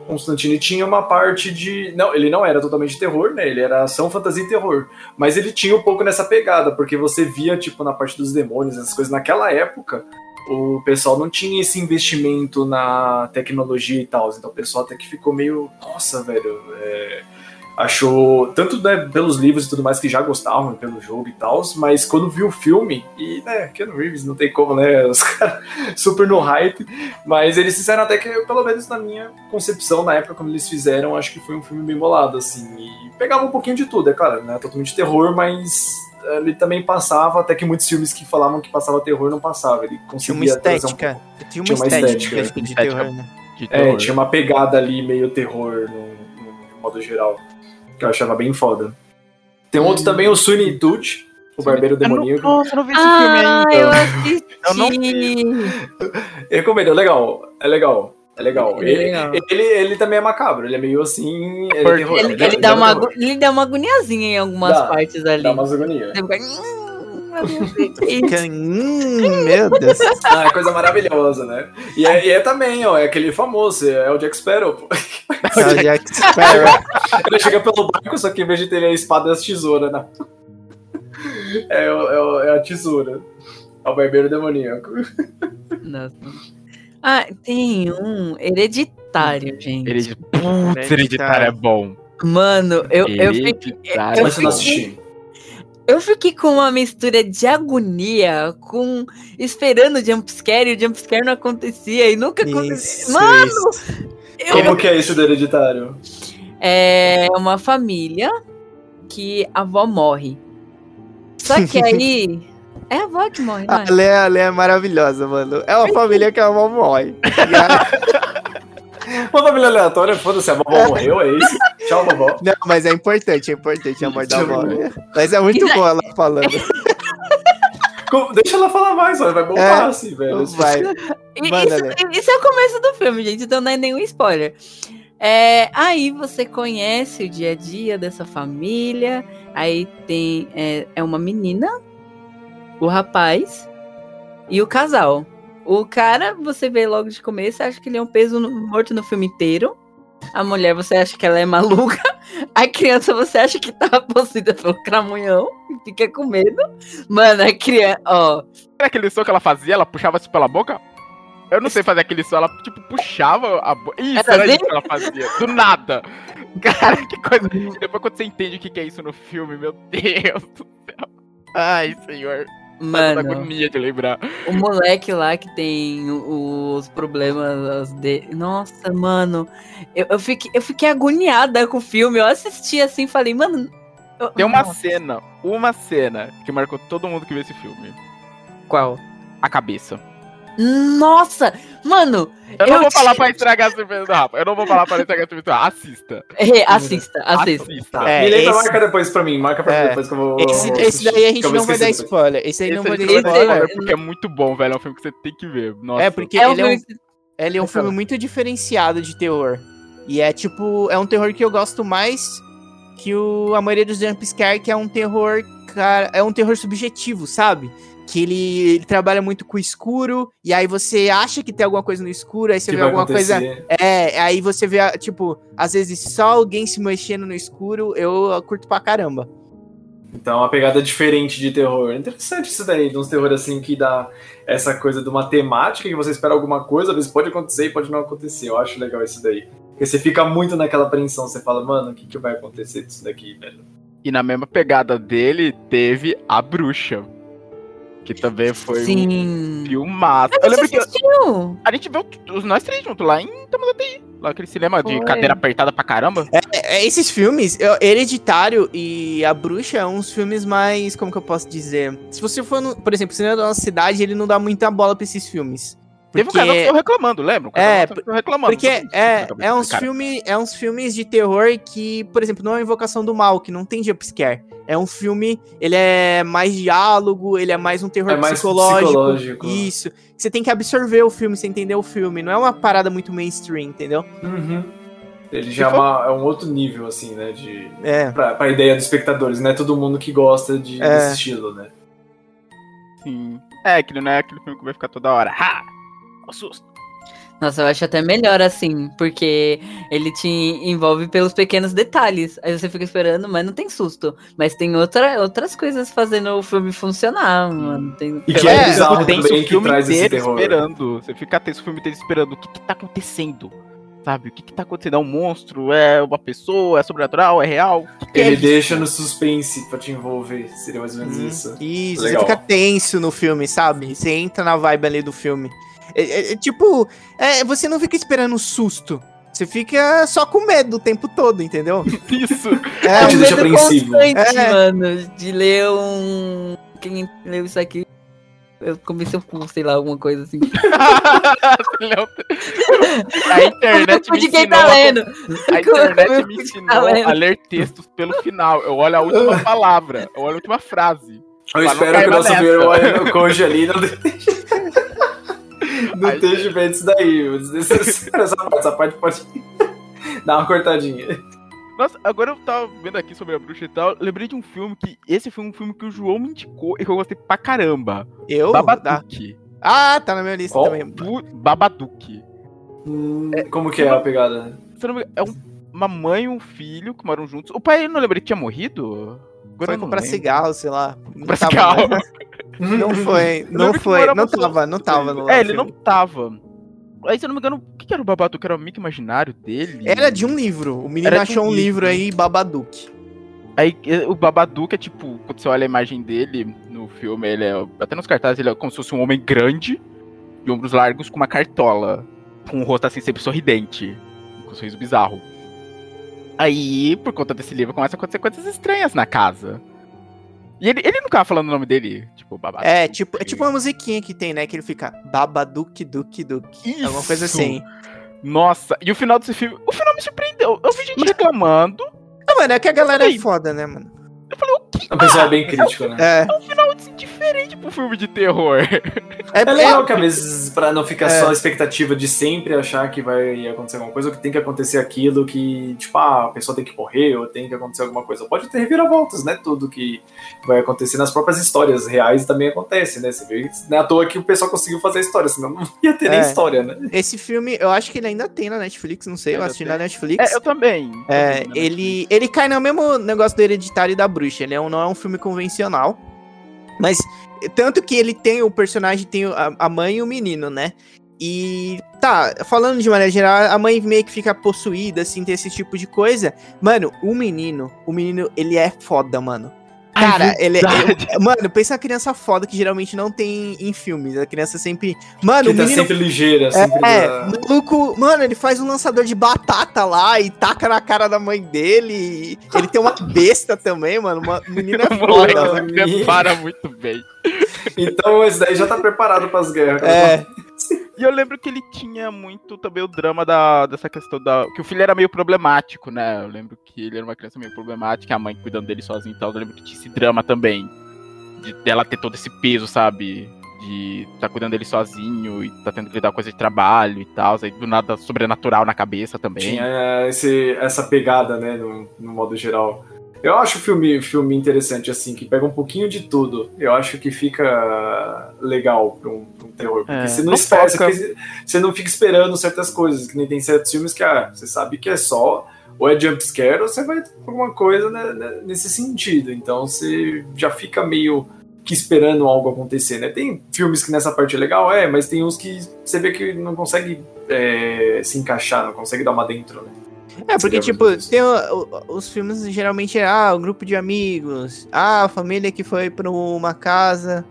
Constantine tinha uma parte de. Não, ele não era totalmente terror, né? Ele era ação, fantasia e terror. Mas ele tinha um pouco nessa pegada, porque você via, tipo, na parte dos demônios, essas coisas. Naquela época, o pessoal não tinha esse investimento na tecnologia e tal. Então o pessoal até que ficou meio. Nossa, velho. é, Achou. Tanto né, pelos livros e tudo mais que já gostavam pelo jogo e tal, mas quando viu o filme, e né, Keanu Reeves não tem como, né? Os caras super no hype. Mas eles fizeram até que, pelo menos na minha concepção, na época quando eles fizeram, acho que foi um filme bem bolado, assim. E pegava um pouquinho de tudo, é claro, né? Totalmente terror, mas ele também passava, até que muitos filmes que falavam que passava terror não passava. Ele Tinha uma conseguia trazer um estética. Tinha uma Tinha uma estética, estética, de estética. terror, né? de É, terror. tinha uma pegada ali meio terror no, no- de modo geral. Que eu achava bem foda. Tem um outro também, o Sweeney Todd, o Barbeiro Eu não, Demoníaco. nossa, eu não vi esse Ah, filme eu ainda. assisti! Eu não Eu recomendo, é legal. É legal. É legal. É Ele, legal. ele, ele também é macabro, ele é meio assim. Ele, é Ele, é- ele é dá uma, terror. agu- ele dá uma agoniazinha em algumas Dá, partes ali. Dá umas agonia. "Hum, meu Deus, que isso?" Fica, hum, meu Deus. Ah, é coisa maravilhosa, né? E é, e é também, ó, é aquele famoso, é o Jack Sparrow, pô. É o Jack Sparrow. Ele chega pelo barco, só que em vez de ter a espada, é a tesoura, né? É, é, é a tesoura. É o barbeiro demoníaco. Nossa. Ah, tem um hereditário, gente. Ele de putz, hereditário é bom. Mano, eu, eu, fiquei, Hereditário. eu Mas você não fiquei- assistiu. Eu fiquei com uma mistura de agonia, com esperando o jumpscare e o jumpscare não acontecia e nunca acontecia. Isso, Mano, isso. eu, Como que é isso do hereditário? é uma família que a avó morre. Só que aí. É a avó que morre, A é? Lé, a Lé é maravilhosa, mano. É uma família que a avó morre. A- Uma família aleatória, foda-se, a vovó morreu, é isso? Tchau, vovó. Não, mas é importante, é importante a morte da né? Mas é muito boa ela falando. Deixa ela falar mais, ó, vai bombar É. assim, velho. Vai. Manda, isso, Lê. isso é o começo do filme, gente, então não é nenhum spoiler. É, aí você conhece o dia a dia dessa família. Aí tem. É, é uma menina, o rapaz e o casal. O cara, você vê logo de começo, acha que ele é um peso no- morto no filme inteiro. A mulher, você acha que ela é maluca. A criança, você acha que tá possuída pelo cramunhão e fica com medo. Mano, a criança, ó. Era aquele som que ela fazia? Ela puxava isso pela boca? Eu não sei fazer aquele som, ela tipo puxava a boca. Isso, Era isso que ela fazia. Do nada. Cara, que coisa. Depois quando você entende o que que é isso no filme, meu Deus do céu. Ai, senhor. Mano, agonia de lembrar. o moleque lá que tem os problemas de. Nossa, mano. Eu, eu, fiquei, eu fiquei agoniada com o filme. Eu assisti assim e falei, mano. eu- Tem uma Nossa, cena, uma cena que marcou todo mundo que viu esse filme. Qual? A cabeça. Nossa! Mano! Eu não Eu vou falar tinha- pra estragar a surpresa do Rafa. Eu não vou falar pra estragar a surpresa do Rafa. Assista. é, assista, assista. Assista. Tá, É, me lembra, esse- marca depois pra mim, marca pra mim É, depois que eu vou. Esse, vou esse daí a gente não vai dar spoiler. Esse aí Esse não vai dar não vai dar spoiler. spoiler porque é muito bom, velho. É um filme que você tem que ver. Nossa. É, porque É um ele é um filme que- Ele é um filme muito diferenciado de terror. E é tipo, é um terror que eu gosto mais que o, a maioria dos jumpscare, que é um terror, cara, é um terror subjetivo, sabe? Que ele, ele trabalha muito com o escuro, e aí você acha que tem alguma coisa no escuro, aí você Que vê alguma coisa. acontecer. É, aí você vê, tipo, às vezes só alguém se mexendo no escuro, eu curto pra caramba. Então, uma pegada diferente de terror. Interessante isso daí, de uns terror assim que dá essa coisa de uma temática que você espera alguma coisa, às vezes pode acontecer e pode não acontecer. Eu acho legal isso daí. Porque você fica muito naquela apreensão, você fala, mano, o que, que vai acontecer disso daqui, velho? E na mesma pegada dele, teve A Bruxa. Que também foi um Sim. filmaço. Mas Eu lembro você que assistiu? a gente viu os nós três juntos lá em Tamandateí. Lá aquele cinema de Foi. cadeira apertada pra caramba. É, é, esses filmes, eu- Hereditário e A Bruxa, é uns filmes mais. Como que eu posso dizer? Se você for, no, por exemplo, cinema da nossa cidade, ele não dá muita bola pra esses filmes. Teve um casal que ficou reclamando, lembra? Um casal É, que ficou reclamando. Porque é, é, uns filme, é uns filmes de terror que, por exemplo, não é invocação do mal, que não tem jumpscare. É um filme, ele é mais diálogo, ele é mais um terror É mais psicológico. psicológico. Isso. Você tem que absorver o filme, você entender o filme. Não é uma parada muito mainstream, entendeu? Uhum. Ele já é, uma- é um outro nível, assim, né? De, É. pra, pra ideia dos espectadores, não é todo mundo que gosta de, É. desse estilo, né? Sim. É, aquele não é aquele filme que vai ficar toda hora. Ha! O susto. Nossa, eu acho até melhor assim, porque ele te envolve pelos pequenos detalhes. Aí você fica esperando, mas não tem susto. Mas tem outra, outras coisas fazendo o filme funcionar, mano. Tem... E que É, é, bizarro fica tenso também o que filme traz esse terror. esperando. Você fica tenso o filme inteiro esperando. O que que tá acontecendo? Sabe? O que que tá acontecendo? É um monstro? É uma pessoa? É sobrenatural? É real? O que que é Ele isso? deixa no suspense pra te envolver, seria mais ou menos Hum, isso. Isso, Legal. você fica tenso no filme, sabe? Você entra na vibe ali do filme. É, é- é tipo, é, você não fica esperando susto. Você fica só com medo o tempo todo, entendeu? Isso. É, te um medo apreensivo. constante, É. mano, de ler um... Quem leu isso aqui, eu comecei com, sei lá, alguma coisa assim. a internet me ensinou tá a- lendo. A internet me ensinou tá a ler textos pelo final. Eu olho a última palavra, eu olho a última frase. Eu espero que o nosso ver olhe no cônjuge ali não não Aí- esteja bem disso daí. Desnecessário essa parte, essa parte pode dar uma cortadinha. Nossa, agora eu tava vendo aqui sobre a bruxa e tal, lembrei de um filme que. Esse foi um filme que o João me indicou e que eu gostei pra caramba. eu? Babadook. Ah, tá na minha lista Qual? também. Bu- Babadook. Hum, Como que é a pegada? É um- uma mãe e um filho que moram juntos. O pai, eu não lembro, ele tinha morrido? Agora Foi comprar lembro. cigarro, sei lá. Comprar cigarro. né? Não foi, Eu não lembro que foi, não tava, não tava no É, ele não tava. Aí, se eu não me engano, o que que era o Babadook? Era o amigo imaginário dele? Era de um livro. O menino Era achou um um livro livro. aí, Babadook. Aí eh, o Babadook é tipo, quando você olha a imagem dele no filme, ele é. Até nos cartazes, ele é como se fosse um homem grande, de ombros largos, com uma cartola. Com o rosto assim, sempre sorridente. Com um sorriso bizarro. Aí, por conta desse livro, começa a acontecer coisas estranhas na casa. E ele, ele não ficava falando o nome dele, tipo, Babadook. É, tipo, é tipo uma musiquinha que tem, né? Que ele fica Babadook, Duke, Duke. Isso! Alguma coisa assim. Nossa, e o final desse filme. O final me surpreendeu. Eu vi gente reclamando. Ah, mano, é que a galera é foda, né, mano? Eu falei, o que? O pessoal é bem crítico, né? É. É um final assim, diferente pro filme de terror. É, É legal que às vezes, pra não ficar É. só a expectativa de sempre achar que vai acontecer alguma coisa, ou que tem que acontecer aquilo que, tipo, ah, a pessoa tem que morrer, ou tem que acontecer alguma coisa. Pode ter reviravoltas, né? Tudo que vai acontecer nas próprias histórias reais também acontece, né? Você vê, não é à toa que o pessoal conseguiu fazer a história, senão não ia ter nem É. história, né? Esse filme, eu acho que ele ainda tem na Netflix, não sei, eu assisti na Netflix. É, eu também. É, Eu também, ele, ele cai no mesmo negócio do Hereditário e da Bruxa. Ele é um, não é um filme convencional. Mas, tanto que ele tem, o personagem tem a, a mãe e o menino, né? E, tá, falando de maneira geral, a mãe meio que fica possuída, assim, tem esse tipo de coisa. Mano, o menino, o menino, ele é foda, mano. Cara, ele, eu- Mano, pensa a criança foda que geralmente não tem em filmes. A criança sempre. Mano, Que o tá menino. sempre ligeira, sempre. É, da- maluco, mano, ele faz um lançador de batata lá e taca na cara da mãe dele. Ele tem uma besta também, mano. Uma menina é foda. se prepara muito bem. Então esse daí já tá preparado pras guerras. É, E eu lembro que ele tinha muito também o drama da, dessa questão da. Que o filho era meio problemático, né? Eu lembro que ele era uma criança meio problemática, a mãe cuidando dele sozinha e tal. Eu lembro que tinha esse drama também. De dela ter todo esse peso, sabe? De tá cuidando dele sozinho e tá tendo que lidar com coisa de trabalho e tal. Aí do nada sobrenatural na cabeça também. Tinha esse, essa pegada, né, no, no modo geral. Eu acho o filme, filme interessante, assim, que pega um pouquinho de tudo. Eu acho que fica legal pra um, pra um terror. Porque É, você não, não espera, você, fica- você não fica esperando certas coisas, que nem tem certos filmes que, ah, você sabe que é só ou é jumpscare ou você vai por alguma coisa né, nesse sentido. Então você já fica meio que esperando algo acontecer, né? Tem filmes que nessa parte é legal, é, mas tem uns que você vê que não consegue é, se encaixar, não consegue dar uma dentro, né? É porque, tipo, tem o- o- os filmes geralmente é ah, um grupo de amigos, ah, a família que foi pra uma casa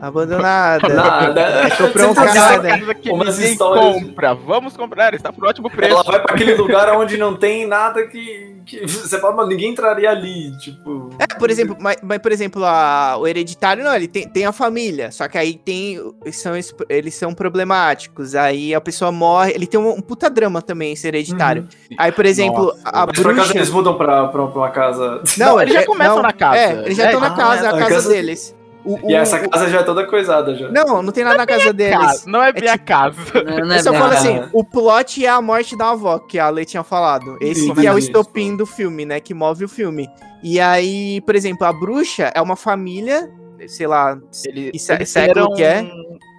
abandonada. Nada. comprou um carro, dizendo- né? Que Umas ninguém histórias- compra. Vamos comprar, está por ótimo preço. Ela vai pra aquele lugar onde não tem nada que, que você fala, mano, ninguém entraria ali, tipo. É, por exemplo, mas, mas, por exemplo, a- o hereditário não, ele tem, tem a família, só que aí tem. Eles são, es- eles são problemáticos, aí a pessoa morre. Ele tem um, um puta drama também, esse hereditário. Uhum. Aí, por exemplo, Nossa, a Mas por acaso bruxa. eles mudam pra, pra, pra uma casa. Não, eles já é- começam na casa. É, eles já É, estão na ah, casa, é, a a casa, casa- deles. O- E o- essa casa já é toda coisada já. Não, não tem nada na casa deles. Casa, não é É minha casa. Não, não Eu é só bem falo a- assim, o plot é a morte da avó, que a Lei tinha falado. Esse Sim, que é o estopim do filme, né? Que move o filme. E aí, por exemplo, a bruxa é uma família, sei lá, Eles, Que sé- século eram- que é?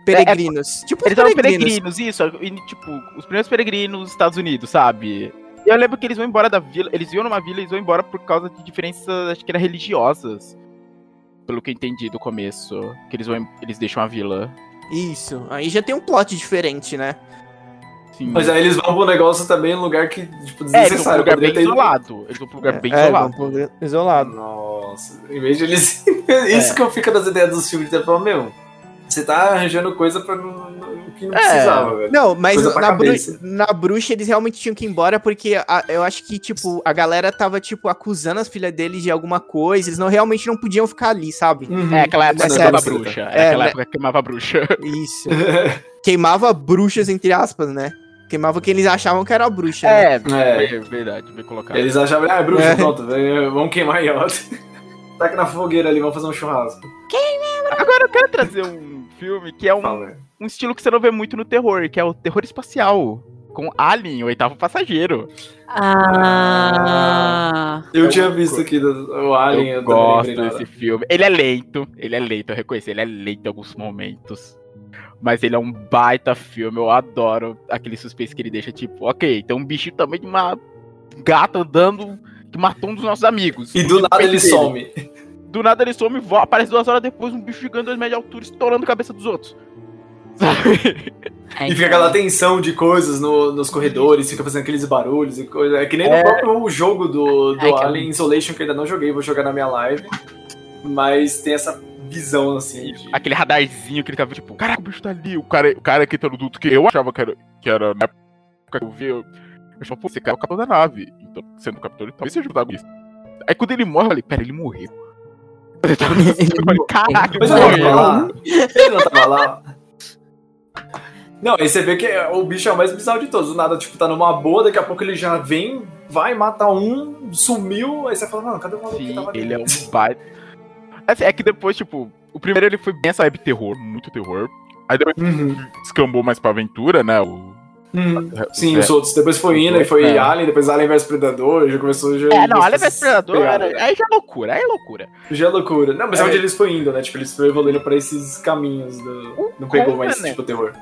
peregrinos. tipo os Eles eram peregrinos. peregrinos, isso. E, tipo, os primeiros peregrinos dos Estados Unidos, sabe? E eu lembro que eles vão embora da vila. Eles iam numa vila e eles vão embora por causa de diferenças, acho que era religiosas. Pelo que eu entendi do começo. Que eles vão. Eles deixam a vila. Isso. Aí já tem um plot diferente, né? Sim. Mas aí eles vão pro negócio também, um lugar que, tipo, é, eles vão pra um desnecessário. lugar bem ter- isolado. Eles vão pra um lugar bem é, isolado. pro isolado. Nossa, em vez de eles. Isso que eu fico nas ideias dos filmes, você fala, meu, você tá arranjando coisa pra não- que não É. precisava, velho. Não, mas na, bru na bruxa eles realmente tinham que ir embora porque a- eu acho que, tipo, a galera tava, tipo, acusando as filhas deles de alguma coisa. Eles não realmente não podiam ficar ali, sabe? Uhum. É, aquela época É que queimava a bruxa. É, É, aquela né? época que queimava a bruxa. Isso. Queimava bruxas, entre aspas, né? Queimava quem eles achavam que era bruxa. né? É, É. é verdade, bem colocado. Eles achavam, ah, é bruxa, É. pronto, vamos queimar aí, ó. Taca na fogueira ali, vamos fazer um churrasco. Agora eu quero trazer um filme que é um, Fala. Um estilo que você não vê muito no terror, que é o terror espacial. Com Alien, o oitavo passageiro. Ah. Eu Eu tinha visto aqui do, o Alien, eu eu, gosto desse filme. Ele é lento, ele é lento, eu reconheço, ele é lento em alguns momentos. Mas ele é um baita filme, eu adoro aquele suspense que ele deixa, tipo, ok, tem um bichinho também de uma gata andando que matou um dos nossos amigos. E do O nada ele dele. some. Do nada ele some, aparece duas horas depois um bicho gigante dois metros de altura estourando a cabeça dos outros. Sabe? E fica aquela tensão de coisas no- nos corredores, fica fazendo aqueles barulhos e coisa. É que nem no próprio jogo do, do Ai, que Alien Isolation, que eu ainda não joguei, vou jogar na minha live. Mas tem essa visão, assim, de... Aquele radarzinho que ele tava tipo, caraca, o bicho tá ali. O cara, o cara que tá no duto que eu achava que era, que era na época que eu vi, eu, eu achava, pô, cara é o capitão da nave. Então, sendo o capitão, ele talvez seja o protagonista. Aí quando ele morre, eu falei, pera, ele morreu. Eu falei, caraca, Mas ele ele não tava morreu. lá. Ele não tava lá. Não, aí você vê que é- o bicho é o mais bizarro de todos. Do nada, tipo, tá numa boa, daqui a pouco ele já vem, vai, mata um, sumiu, aí você fala, não, cadê o maluco que Sim, tava ali? ele é um baita. Assim, é que depois, tipo, o primeiro ele foi bem essa web terror, muito terror. Aí depois Uhum. descambou mais pra aventura, né? O... Uhum. Sim, É. os outros. Depois foi Ina, e foi É. Alien, depois Alien vs Predador, já começou... Já, É, não, Alien vs Predador, era... aí já é loucura, aí é loucura. Já é loucura. Não, mas é É. onde eles foram indo, né? Tipo, eles foram evoluindo pra esses caminhos. Do... Não pegou mais, Covenant. tipo, terror.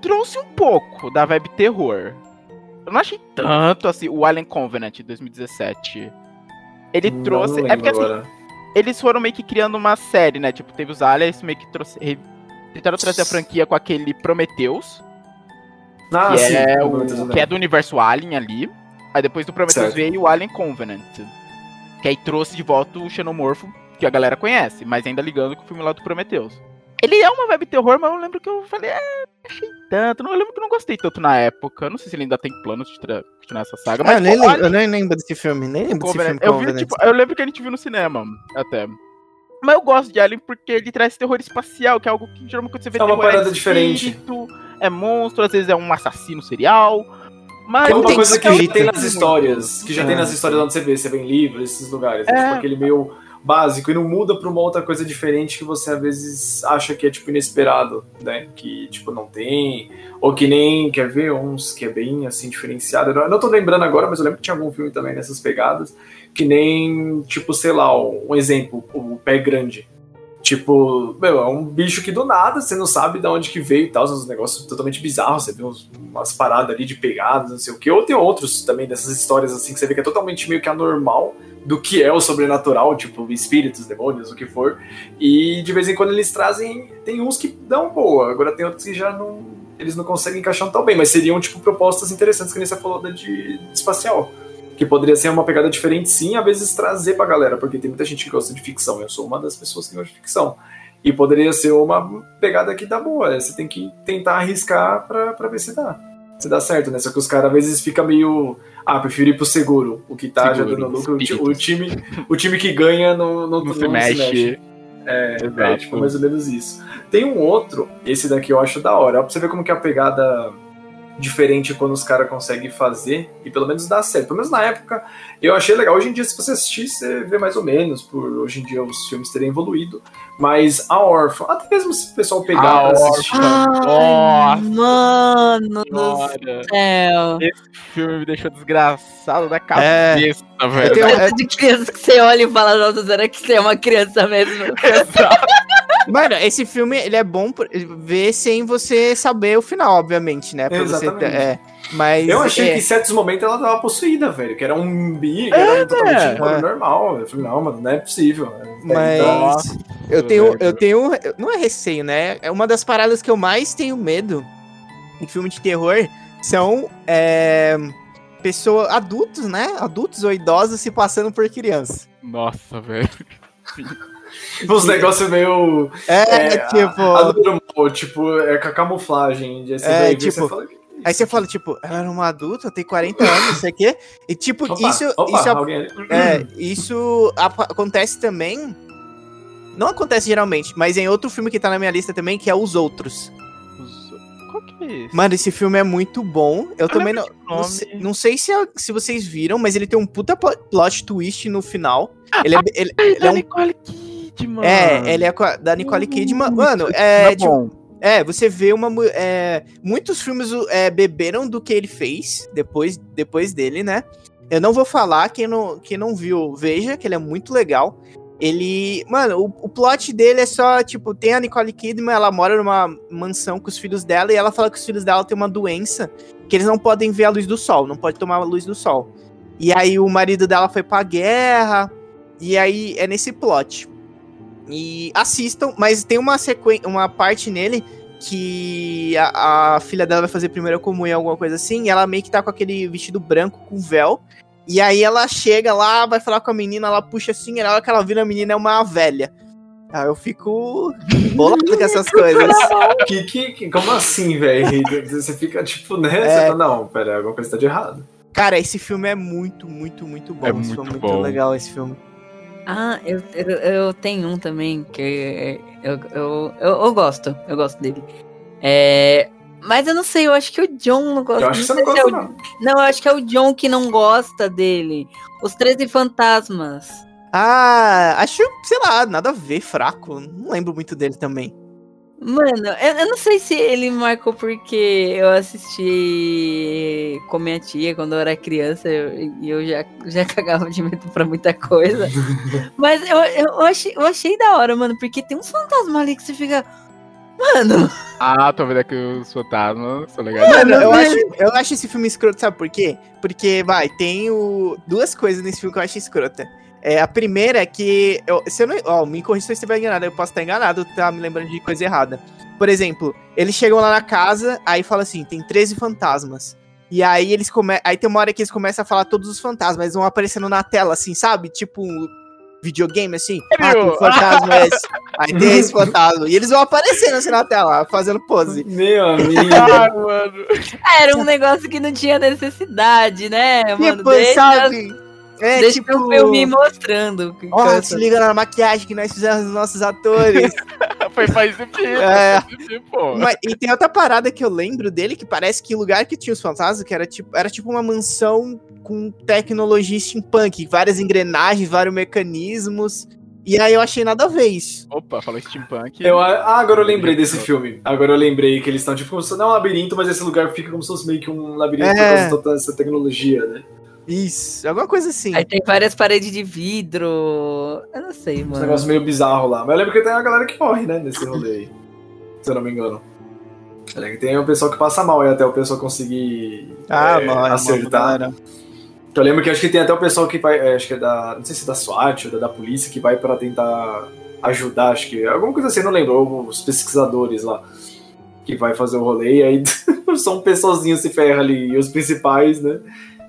Trouxe um pouco da vibe terror. Eu não achei tanto assim, o Alien Covenant de 2017. Ele Não, trouxe. não é porque assim, agora. eles foram meio que criando uma série, né? Tipo, teve os aliens, meio que trouxe, tentaram trazer a franquia com aquele Prometheus, Ah, que, sim. é o, que é do universo Alien ali. Aí depois do Prometheus Certo. veio o Alien Covenant. Que aí trouxe de volta o Xenomorfo que a galera conhece, mas ainda ligando com o filme lá do Prometheus. Ele é uma vibe terror, mas eu lembro que eu falei, é, achei tanto. Não, eu lembro que eu não gostei tanto na época. Não sei se ele ainda tem planos de continuar essa saga, Ah, mas eu, nem pô, lembro, olha- eu nem lembro desse filme, nem lembro desse filme. eu, vi, tipo, eu lembro que a gente viu no cinema, até. Mas eu gosto de Alien porque ele traz terror espacial, que é algo que geralmente quando você vê É uma terror parada diferente. espírito, É monstro, às vezes é um assassino serial. Mas Que é uma tem coisa que já tem nas histórias, que já É. tem nas histórias onde você vê, você vê em livros, esses lugares. É. É. tipo aquele meio básico e não muda pra uma outra coisa diferente que você às vezes acha que é tipo inesperado, né? Que tipo não tem, ou que nem quer ver uns que é bem assim diferenciado. Eu não tô lembrando agora, mas eu lembro que tinha algum filme também nessas pegadas, que nem tipo, sei lá, um exemplo, o pé grande. Tipo, meu, é um bicho que do nada você não sabe de onde que veio e tal, uns negócios totalmente bizarros, você vê uns- umas paradas ali de pegadas, não sei o que. Ou tem outros também dessas histórias assim que você vê que é totalmente meio que anormal do que é o sobrenatural, tipo espíritos, demônios, o que for. E de vez em quando eles trazem. Tem uns que dão boa, agora tem outros que já não. Eles não conseguem encaixar tão bem, mas seriam tipo propostas interessantes que nem você falou de, de espacial. Que poderia ser uma pegada diferente, sim, às vezes trazer pra galera, porque tem muita gente que gosta de ficção. Eu sou uma das pessoas que gosta de ficção. E poderia ser uma pegada que dá boa. Você tem que tentar arriscar pra, pra ver se dá. Se dá certo, né? Só que os caras às vezes ficam meio. Ah, prefiro ir pro seguro. O que tá Seguro, já dando lucro. O O time, o time que ganha não, não, não se mexe. É, é, tipo, mais ou menos isso. Tem um outro, esse daqui eu acho da hora. Ó, Pra você ver como que é a pegada diferente quando os caras conseguem fazer e pelo menos dá certo. Pelo menos na época eu achei legal. Hoje em dia, se você assistir, você vê mais ou menos, por hoje em dia os filmes terem evoluído. Mas a órfã, até mesmo se o pessoal pegar A assistir. Ai, Nossa mano do céu. Esse filme me deixou desgraçado da É. cabeça, velho. tenho- Coisa de criança que você olha e fala, nossa, será que você é uma criança mesmo? Exato. Mano, esse filme ele é bom ver sem você saber o final, obviamente, né? Pra você Exatamente. ter- é, mas Eu achei é, que em certos momentos ela tava possuída, velho. Que era um bi, que era totalmente é. normal. Eu falei, não, mano, não é possível. mas Nossa, eu tenho velho. eu tenho não é receio, né? É uma das paradas que eu mais tenho medo em filme de terror são é, pessoas adultos, né? Adultos ou idosos se passando por criança. Nossa, velho. Os negócios meio. É, É, tipo, tipo, é com a camuflagem. Aí você É, tipo, você fala, "Que isso, aí você fala tipo, ela era uma adulta, tem 40 anos, não sei o quê. E tipo, Opa, isso opa, isso alguém. É, isso acontece também. Não acontece geralmente, mas em outro filme que tá na minha lista também, que é Os Outros. Os- Qual que é esse? Mano, esse filme é muito bom. Eu, também não, de não, sei, não sei se, se vocês viram, mas ele tem um puta plo- plot twist no final. Ele é, ele, ele é um. Kidman. É, ele é da Nicole Kidman. Mano, Muito é. tipo, bom. É, você vê uma. É, muitos filmes é, beberam do que ele fez depois, depois dele, né? Eu não vou falar, quem não, quem não viu, veja, que ele é muito legal. Ele. Mano, o, o plot dele é só, tipo, tem a Nicole Kidman, ela mora numa mansão com os filhos dela e ela fala que os filhos dela têm uma doença que eles não podem ver a luz do sol, não pode tomar a luz do sol. E aí o marido dela foi pra guerra, e aí é nesse plot. E assistam, mas tem uma sequência, uma parte nele que a, a filha dela vai fazer primeira comunhão, alguma coisa assim, e ela meio que tá com aquele vestido branco com véu. E aí ela chega lá, vai falar com a menina, ela puxa assim, e na hora que ela vira a menina é uma velha. Aí eu fico bolado com essas coisas. Que, que, que- como assim, velho? Você fica tipo, né? Você É. fala, não, pera, alguma coisa tá de errado. Cara, esse filme é muito, muito, muito bom. É esse muito muito bom. legal esse filme. Ah, eu, eu, eu tenho um também que eu, eu, eu, eu gosto. Eu gosto dele. É, mas eu não sei, eu acho que o John não gosta. Eu acho que você não é gosta, o- não. Não, eu acho que é o John que não gosta dele. Os 13 Fantasmas. Ah, acho, sei lá, nada a ver, fraco. Não lembro muito dele também. Mano, eu, eu não sei se ele marcou porque eu assisti com minha tia quando eu era criança eu- e eu, já, já cagava de medo pra muita coisa. Mas eu, eu, achei, eu achei da hora, mano, porque tem uns fantasmas ali que você fica. Mano, Ah, tô vendo aqui os fantasmas. São legais. Mano, eu acho, eu acho esse filme escroto, sabe por quê? Porque, vai, tem o, duas coisas nesse filme que eu acho escrota. É, a primeira é que. Eu, se eu não, ó, me corrija se eu estiver enganado, eu posso estar enganado, tá me lembrando de coisa errada. Por exemplo, eles chegam lá na casa, aí fala assim: tem 13 fantasmas. E aí eles come... Aí tem uma hora que eles começam a falar todos os fantasmas, eles vão aparecendo na tela, assim, sabe? Tipo, videogame, assim. Ah, que fantasma é esse? Aí tem esse fantasma. E eles vão aparecendo assim na tela, fazendo pose. Meu amigo. Ah, mano. Era um negócio que não tinha necessidade, né, mano? Tipo, Deixa, sabe? É, deixa tipo... o filme mostrando. Ó, se liga na maquiagem que nós fizemos dos nossos atores. Foi pra exibir, É. foi pra exibir, pô. Mas- e tem outra parada que eu lembro dele, que parece que o lugar que tinha os fantasmas, que era tipo, era tipo uma mansão com tecnologia steampunk, várias engrenagens, vários mecanismos. E aí eu achei nada a ver isso. Opa, falou steampunk. Eu, ah, agora eu lembrei desse filme. Agora eu lembrei que eles estão tipo, como se- não é um labirinto, mas esse lugar fica como se fosse meio que um labirinto por É. causa de toda essa tecnologia, né? Isso, alguma coisa assim. Aí tem várias paredes de vidro. Eu não sei, Esse mano. negócio meio bizarro lá. Mas eu lembro que tem a galera que morre, né, nesse rolê aí. Se eu não me engano. Eu lembro que tem o pessoal que passa mal aí até o pessoal conseguir Ah, é, morre, acertar. morre, Eu lembro que acho que tem até o pessoal que vai, é, acho que é da, não sei se é da SWAT ou da, da polícia, que vai pra tentar ajudar, acho que, alguma coisa assim, não lembro, ou os pesquisadores lá, que vai fazer o rolê, e aí só um pessoalzinho se ferra ali, e os principais, né,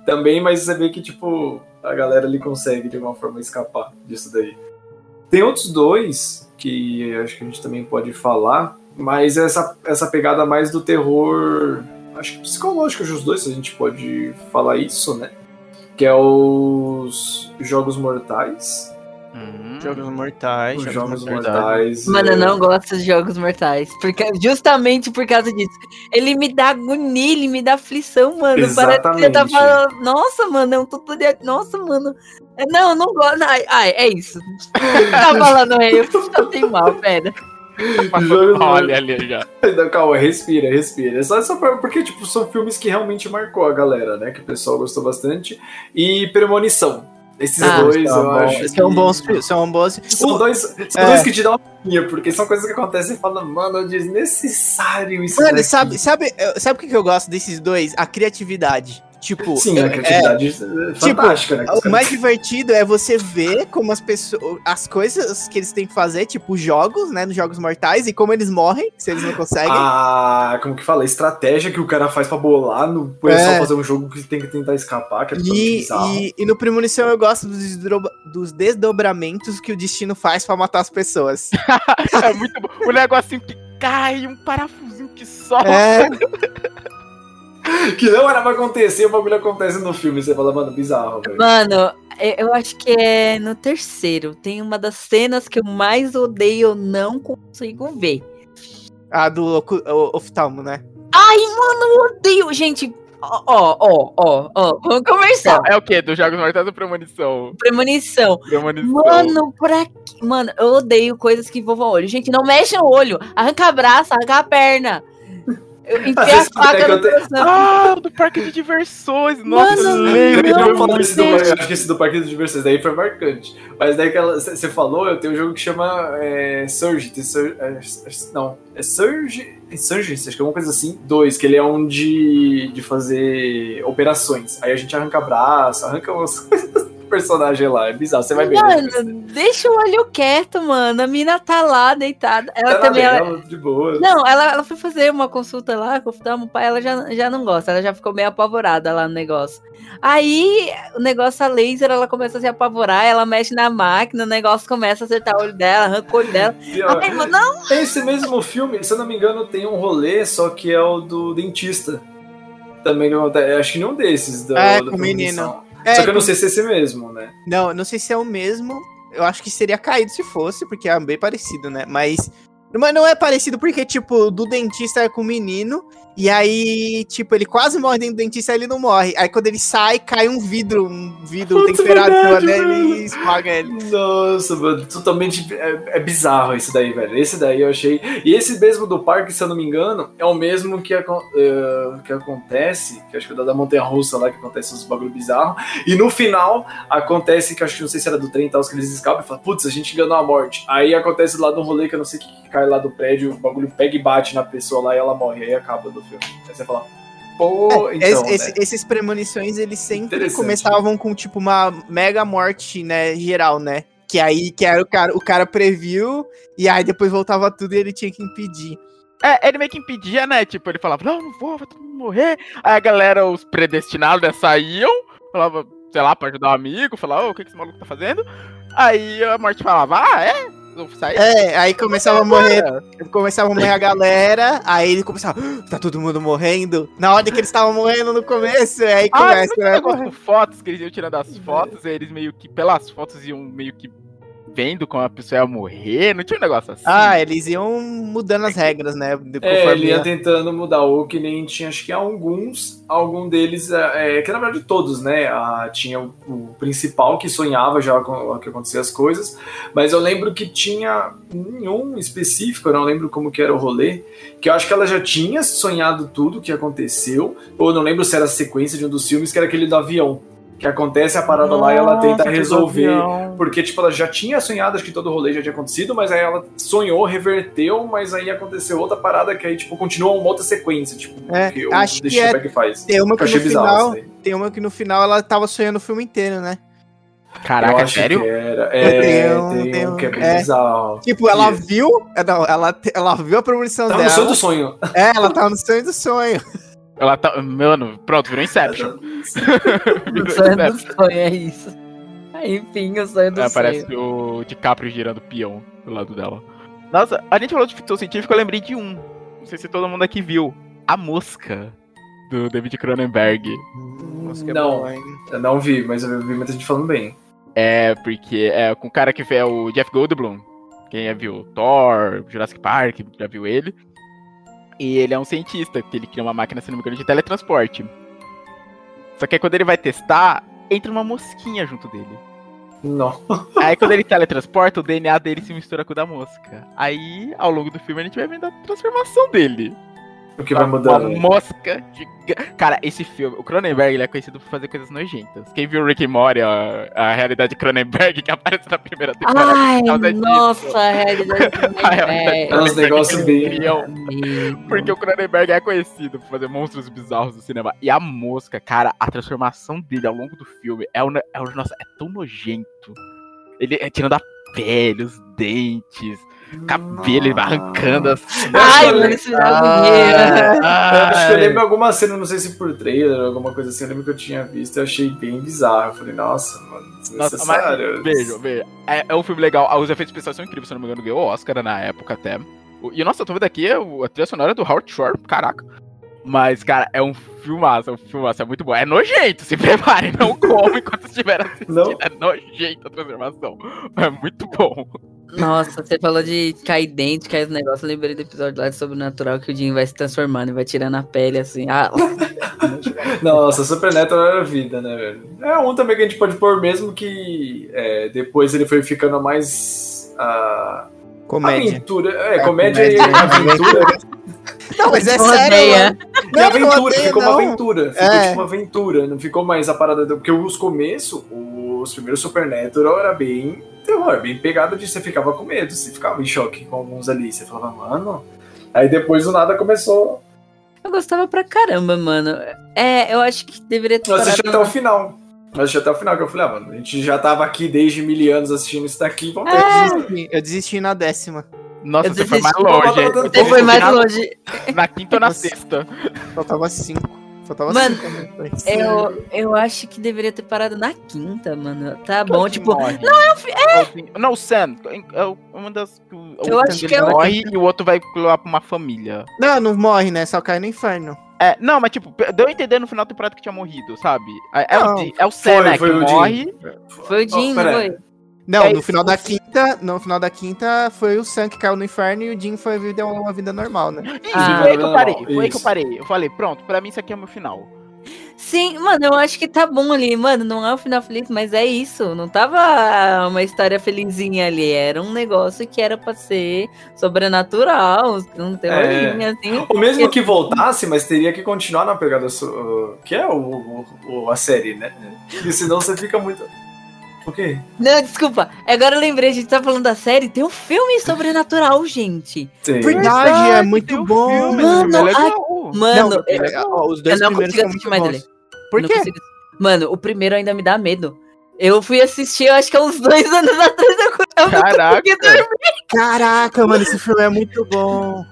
também, mas você vê que, tipo, a galera ali consegue, de alguma forma, escapar disso daí. Tem outros dois, que acho que a gente também pode falar, mas essa, essa pegada mais do terror, acho que psicológico dos dois, se a gente pode falar isso, né, que é os Jogos Mortais. Hum. Jogos mortais. Os Jogos Mortais. Mortais. Mano, é, eu não gosto de jogos mortais. Porque, justamente por causa disso. Ele me dá agonia, ele me dá aflição, mano. Parece que tá Exatamente. falando. Nossa, mano, é um tutorial. Nossa, mano. É, Não, eu não gosto. Ai, ai, é isso. tá falando aí, eu tô mal, pera. Jogos Olha ali já. Não, calma, respira, respira. É só, só pra- porque, tipo, são filmes que realmente marcou a galera, né? Que o pessoal gostou bastante. E Premonição. Esses Ah, dois, Tá eu bom. acho. São que- bons, são bons. São dois, são É. dois que te dão uma porque são coisas que acontecem e fala, mano, é desnecessário isso. Mano, daqui." sabe, sabe, sabe o que eu gosto desses dois? A criatividade. Tipo, Sim, a criatividade é fantástica, né? O mais divertido é você ver como as pessoas. As coisas que eles têm que fazer, tipo, jogos, né? Nos jogos mortais, e como eles morrem, se eles não conseguem. Ah, como que fala? A estratégia que o cara faz pra bolar no pessoal É. fazer um jogo que tem que tentar escapar, que é E, e, e no Premonição eu gosto dos, dos desdobramentos que o destino faz pra matar as pessoas. É muito bom. O negocinho que cai, um parafusinho que solta. É, Que não era pra acontecer, o bagulho acontece no filme. Você fala, mano, bizarro, velho. Mano, é- eu acho que é no terceiro. Tem uma das cenas que eu mais odeio, eu não consigo ver. a do oftalmo, né? Ai, mano, eu odeio. Gente, ó, ó, ó, ó, vamos conversar. É o quê? Dos Jogos Mortais ou Premonição? Premonição. Premonição. Mano, pra quê? Mano, eu odeio coisas que envolvam olho. Gente, não mexe no olho. Arranca a braça, arranca a perna. Eu enfio Às a faca no tenho-. Ah, do parque de diversões. Nossa, Mano, eu lembro. Eu não, do, eu acho que esse do Parque das Diversões daí foi marcante. Mas daí que você falou, eu tenho um jogo que chama é, Surge. tem Sur- é, é, não, é Surge. É Surge, acho que é alguma coisa assim. Dois, que ele é um de, de fazer operações. Aí a gente arranca braço, arranca umas coisas personagem lá. É bizarro, você vai ver. né? Mano, deixa o olho quieto, mano. A mina tá lá deitada. Ela Tá também. ela- de boa. Não, ela, ela foi fazer uma consulta lá, consultar o pai, ela já, já não gosta, ela já ficou meio apavorada lá no negócio. Aí, o negócio a laser, ela começa a se apavorar, ela mexe na máquina, o negócio começa a acertar o olho dela, arranca o olho dela. E, ó, Ai, mano, não, Esse mesmo filme, se eu não me engano, tem um rolê, só que é o do dentista. Também que acontece. Acho que nenhum desses. Do, É, do com o menino. É, Só que eu não sei se é esse mesmo, né? Não, não sei se é o mesmo. Eu acho que seria caído se fosse, porque é bem parecido, né? Mas. Mas não é parecido porque, tipo, do dentista é com o menino. E aí, tipo, ele quase morre dentro do dentista e ele não morre. Aí quando ele sai, cai um vidro, um vidro Putz, temperado verdade, nele mano. e esmaga ele. Nossa, mano, totalmente. É, é bizarro esse daí, velho. Esse daí eu achei. E esse mesmo do parque, se eu não me engano, é o mesmo que, acon- eh, que acontece, que acho que é da, da Montanha Russa lá, que acontece uns bagulho bizarro. E no final, acontece que acho que não sei se era do trem e tal, que eles escapam e falam, putz, a gente enganou a morte. Aí acontece lá no rolê que eu não sei o que cai lá do prédio, o bagulho pega e bate na pessoa lá e ela morre. Aí acaba do filme. Aí você fala, pô, É, então. esse- né? esses premonições, eles sempre começavam com, tipo, uma mega morte, né, geral, né? Que aí, que era o cara, o cara previu, e aí depois voltava tudo e ele tinha que impedir. É, ele meio que impedia, né? Tipo, ele falava, não, não vou, vai todo mundo morrer. Aí a galera, os predestinados, né, saíam, falava, sei lá, pra ajudar o amigo, falar, ô, o que, que esse maluco tá fazendo? Aí a morte falava, ah, é? Saí. É, aí começava a morrer, começava a morrer a galera, aí ele começava, "Ah, tá todo mundo morrendo. Na hora que eles estavam morrendo no começo, aí Ah, começa, tinha né? fotos, que eles iam tirando as fotos, eles meio que, pelas fotos, iam meio que vendo como a pessoa ia morrer, não tinha um negócio assim. Ah, eles iam mudando as regras, né? É, ele ia tentando mudar o que nem tinha, acho que alguns, algum deles, é, é, que na verdade todos, né? Ah, tinha o, o principal que sonhava já com que acontecia as coisas, mas eu lembro que tinha um específico, eu não lembro como que era o rolê, que eu acho que ela já tinha sonhado tudo que aconteceu, ou não lembro se era a sequência de um dos filmes, que era aquele do avião. Que acontece a parada lá e ela tenta Nossa, que resolver. Porque, tipo, ela já tinha sonhado, acho que todo o rolê já tinha acontecido, mas aí ela sonhou, reverteu, mas aí aconteceu outra parada que aí, tipo, continua uma outra sequência, tipo, É, que o acho The que é- Shepard faz. Tem uma Eu que achei no bizarro final, aí. tem uma que no final ela tava sonhando o filme inteiro, né? Eu Caraca, sério? que. É, Tem um- tem, tem um que é bem é. bizarro. Tipo, ela Isso. viu, é, não, ela, ela viu a premonição Tava no dela. sonho do sonho. É, ela tava no sonho do sonho. Ela tá. Mano, pronto, virou Inception. O sonho do sonho, é isso. Aí, enfim, o sonho do É, sonho. parece o DiCaprio girando peão do lado dela. Nossa, a gente falou de ficção científica, eu lembrei de um. Não sei se todo mundo aqui viu. A Mosca, do David Cronenberg. Nossa, que Não. bom, hein? Eu não vi, mas eu vi muita gente falando bem. É, porque é com o cara que fez o Jeff Goldblum. Quem já viu Thor, Jurassic Park, já viu ele. E ele é um cientista, que ele cria uma máquina, se não me engano, de teletransporte. Só que aí quando ele vai testar, entra uma mosquinha junto dele. Não. Aí quando ele teletransporta, o DNA dele se mistura com o da mosca. Aí, ao longo do filme, a gente vai vendo a transformação dele. O que vai Uma mudando. mosca giga- Cara, esse filme, o Cronenberg, ele é conhecido por fazer coisas nojentas. Quem viu Rick e Morty, a, a realidade de Cronenberg, que aparece na primeira temporada. Ai, causa disso. nossa, a realidade realidade é, uns negócios bem- criam. Porque o Cronenberg é conhecido por fazer monstros bizarros do cinema. E a mosca, cara, a transformação dele ao longo do filme é, um, é, um- nossa, é tão nojento. Ele é tirando a pele, os dentes, cabelo, vai arrancando assim. Ai, mano, isso me dá agonia. Eu acho que eu lembro alguma cena, não sei se por trailer, alguma coisa assim, eu lembro que eu tinha visto, eu achei bem bizarro. Eu falei, nossa, mano, Nossa, desnecessário. mas, veja, veja. É, é um filme legal. Os efeitos especiais são incríveis, se eu não me engano, ganhou o Oscar na época até. E nossa, eu tô vendo aqui é a trilha sonora do Howard Shore, caraca. Mas, cara, é um filmaço, é um filmaço, é muito bom. É nojento, se prepare, não come enquanto estiver assistindo. Não? É nojento a transformação. É muito bom. Nossa, você falou de cair dente, cair os negócios. Eu lembrei do episódio lá de Sobrenatural que o Jim vai se transformando e vai tirando a pele assim. Ah, Nossa, Supernatural era vida, né, velho? É um também que a gente pode pôr mesmo que é, depois ele foi ficando mais. ah, Comédia. Aventura. É, É, comédia, e aventura. Não, mas é sério, mano. E Não, não aventura, odeio, ficou uma não. aventura. Ficou É. tipo uma aventura, não ficou mais a parada. do- Porque os começos, os primeiros Supernatural era bem terror, bem pegado de você ficava com medo, você ficava em choque com alguns ali. Você falava, mano. Aí depois do nada começou. eu gostava pra caramba, mano. É, eu acho que deveria ter Eu assisti até o final. Eu assisti até o final, que eu falei, ah, mano, a gente já tava aqui desde mil anos assistindo isso daqui, vamos ter Eu que desisti, eu desisti na décima. Nossa, Eu você foi mais desisti. longe. Você foi mais longe. Na quinta ou na sexta. Faltava cinco. Faltava Mano, né? Foi. Eu, eu acho que deveria ter parado na quinta, mano. Tá bom, Quem tipo. morre? Não, é o fi- Não, o Sam. É o- uma das. o- Eu o acho que é o- morre e o outro vai lá pra uma família. Não, não morre, né? Só cai no inferno. É, não, mas tipo, deu a entender no final da temporada que tinha morrido, sabe? É, é o, Não. Di- é o Sam, né, foi que o morre. Foi o Jim, Oh, foi? Não, É no final da quinta, no final da quinta foi o Sam que caiu no inferno e o Jim foi viver uma vida normal, né? Isso, Ah. foi aí que eu parei, Isso. foi aí que eu parei. Eu falei, pronto, pra mim isso aqui é o meu final. Sim, mano, eu acho que tá bom ali. Mano, não é um final feliz, mas é isso. Não tava uma história felizinha ali. Era um negócio que era pra ser sobrenatural, um terrorinho, assim. Ou mesmo que voltasse, mas teria que continuar na pegada su- que é o, o- o- a série, né? Porque senão você fica muito. O quê? Não, desculpa. Agora eu lembrei, a gente tá falando da série. Tem um filme sobrenatural, gente. Tem. Verdade, é muito tem um bom. filme, Mano, é ai, legal. Mano, Não, eu, é, ó, os eu dois não primeiros consigo são assistir muito mais bons. ele. Por Não quê? consigo- Mano, o primeiro ainda me dá medo. Eu fui assistir, eu acho que há uns dois anos atrás, eu eu não Caraca. Caraca, mano, esse filme é muito bom.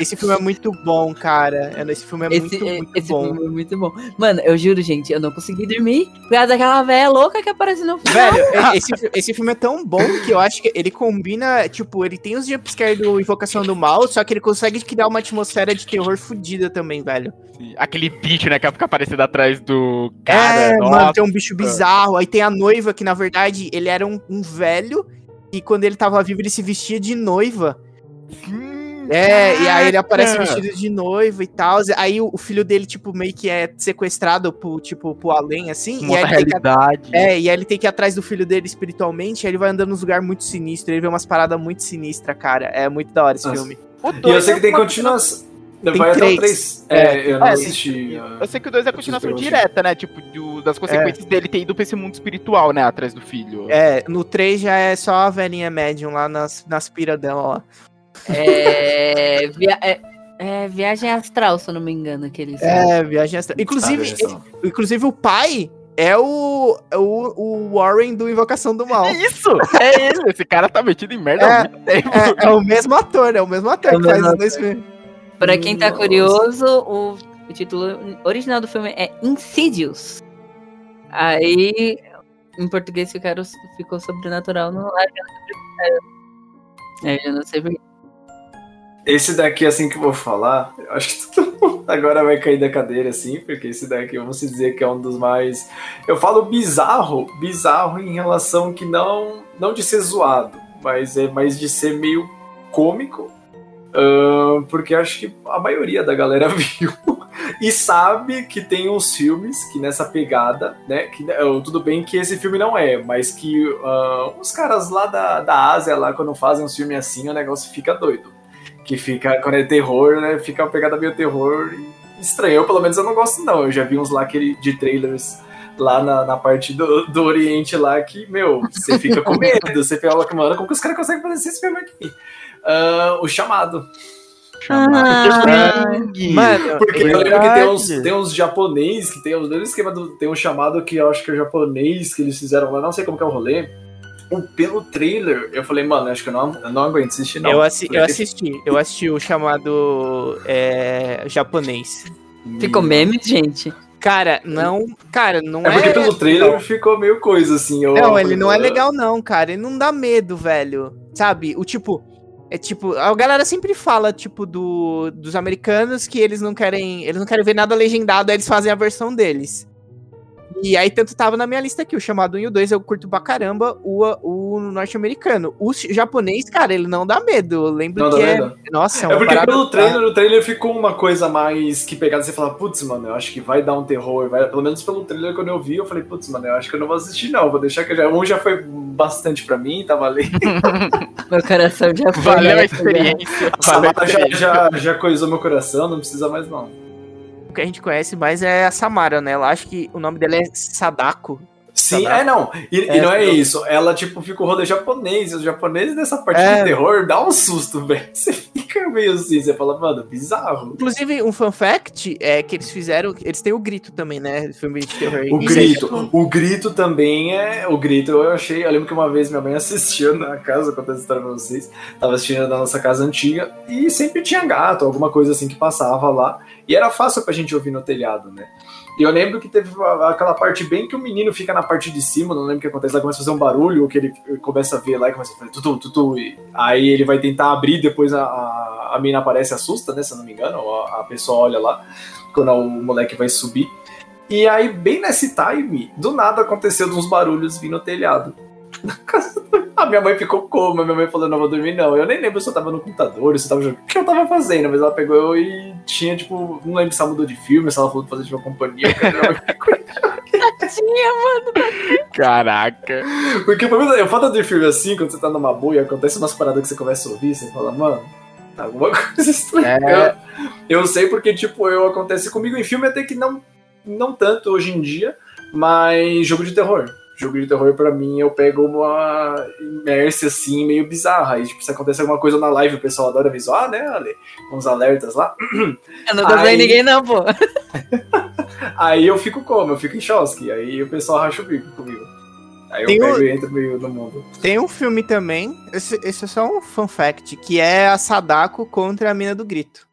Esse filme é muito bom, cara. É, Esse filme é Esse, muito, muito esse bom. filme é muito bom. Mano, eu juro, gente, eu não consegui dormir por causa daquela velha louca que aparece no final. Velho, é- esse, esse filme é tão bom que eu acho que ele combina, tipo, ele tem os jumpscares do Invocação do Mal, só que ele consegue criar uma atmosfera de terror fodida também, velho. Aquele bicho, né, que fica aparecendo atrás do cara. é, nossa. mano, tem um bicho bizarro. Aí tem a noiva, que na verdade ele era um, um velho, e quando ele tava vivo ele se vestia de noiva. Sim, É, e aí ele aparece vestido de noiva e tal. Aí o, filho dele, tipo, meio que é sequestrado pro, tipo, pro além, assim. Uma e tem que realidade. É, e aí ele tem que ir atrás do filho dele espiritualmente, aí ele vai andando nos lugares muito sinistros, ele vê umas paradas muito sinistras, cara. É muito da hora esse Nossa. filme. O E eu sei que é tem uma continuação. Tem Vai até o três. 3. É, eu não É, assisti. Eu sei que o 2 é a continuação direta, né? Tipo, do- das consequências dele ter ido pra esse mundo espiritual, né? Atrás do filho. É, no 3 já é só a velhinha médium lá nas, nas piras dela, ó. É, via- é- é Viagem Astral, se eu não me engano, que eles É, viagem astral. Ah, Inclusive, versão. inclusive o pai é o, é o, o Warren do Invocação do Mal. É isso! É isso! Esse cara tá metido em merda É, há muito tempo. É, é o mesmo ator, é o mesmo ator É que faz os dois filmes. Pra quem tá Nossa. curioso, o, o título original do filme é Insidious. Aí, em português, ficaram, ficou sobrenatural no Largando Aí eu não sei por quê. Esse daqui, assim que eu vou falar, eu acho que todo mundo agora vai cair da cadeira, assim, porque esse daqui, vamos dizer que é um dos mais. Eu falo bizarro, bizarro em relação que não, não de ser zoado, mas é mais de ser meio cômico, ahn, porque acho que a maioria da galera viu e sabe que tem uns filmes que nessa pegada, né? Que, eh, tudo bem que esse filme não é, mas que ah, os caras lá da, da Ásia, lá, quando fazem uns filmes assim, o negócio fica doido que fica, quando é terror, né, fica uma pegada meio terror e estranho. Eu, pelo menos, eu não gosto, não. Eu já vi uns lá aquele, de trailers lá na, na parte do, do Oriente lá que, meu, você fica com medo. Você fala, mano, como que os caras conseguem fazer esse filme aqui? Ah, o Chamado. Ah, Mano, Porque eu lembro que tem uns, tem uns japonês que tem os dois esquema do. Tem um chamado que eu acho que é japonês que eles fizeram lá, não sei como que é o rolê. O, pelo trailer, eu falei, mano, acho que eu não, eu não aguento assistir, não. eu, assi- eu assisti, eu assisti o chamado é, japonês. Ficou meme, gente. Cara, não. Cara, não É é. porque pelo trailer ficou meio coisa assim. eu- Não, ele não é "Ah". legal, não, cara. Ele não dá medo, velho. Sabe? O tipo. É tipo, a galera sempre fala, tipo, do, dos americanos que eles não querem. Eles não querem ver nada legendado, aí eles fazem a versão deles. E aí, tanto tava na minha lista aqui, o chamado 1 e o 2, eu curto pra caramba o, o norte-americano. O japonês, cara, ele não dá medo. Eu lembro Não que é. medo? Nossa, é É porque parada- pelo trailer, o trailer ficou uma coisa mais que pegada, você fala, putz, mano, eu acho que vai dar um terror, vai... pelo menos pelo trailer quando eu vi, eu falei, putz, mano, eu acho que eu não vou assistir não, vou deixar que já... um já foi bastante pra mim, tá valendo. Meu coração já foi. Valeu a né? experiência. A já, já, já coisou meu coração, não precisa mais não. Que a gente conhece mais é a Samara, né? Ela acha que o nome dela é Sadako. Sim, Tá é não. E, e É, não é eu- isso. Ela, tipo, fica o rolê japonês. E os japoneses nessa parte É. de terror dá um susto, velho. Você fica meio assim, você fala, mano, bizarro. Inclusive, um fun fact é que eles fizeram. Eles têm o grito também, né? Filme de terror. O grito. O grito também é. O grito eu achei. Eu lembro que uma vez minha mãe assistiu na casa, contar essa história pra vocês. Tava assistindo na nossa casa antiga. E sempre tinha gato, alguma coisa assim que passava lá. E era fácil pra gente ouvir no telhado, né? E eu lembro que teve aquela parte bem que o menino fica na parte de cima, não lembro o que acontece lá, começa a fazer um barulho, ou que ele começa a ver lá e começa a fazer tutu, tutu, e aí ele vai tentar abrir, depois a, a, a mina aparece assusta, né, se eu não me engano, a, a pessoa olha lá, quando o moleque vai subir. E aí, bem nesse time, do nada aconteceu uns barulhos vindo no telhado. A minha mãe ficou como? A minha mãe falou, não vou dormir não. Eu nem lembro se eu tava no computador, se eu tava jogando. O que eu tava fazendo? Mas ela pegou eu e tinha, tipo, não lembro se ela mudou de filme, se ela falou de fazer tipo, uma companhia. cara. Caraca. Porque pelo menos, eu falo de filme assim, quando você tá numa boa e acontece umas paradas que você começa a ouvir, você fala, mano, tá alguma coisa estranha. É. Eu, eu sei porque, tipo, eu acontece comigo em filme até que não, não tanto hoje em dia, mas jogo de terror. Jogo de terror, pra mim, eu pego uma inércia assim, meio bizarra. Aí, tipo, se acontece alguma coisa na live, o pessoal adora visual, né, Ale? Uns alertas lá. Eu não tô Aí- vendo ninguém, não, pô. Aí eu fico como? Eu fico em choque. Aí o pessoal racha o bico comigo. Aí eu Tem pego o- e entro meio no mundo. Tem um filme também, esse, esse é só um fun fact, que é a Sadako contra a mina do grito.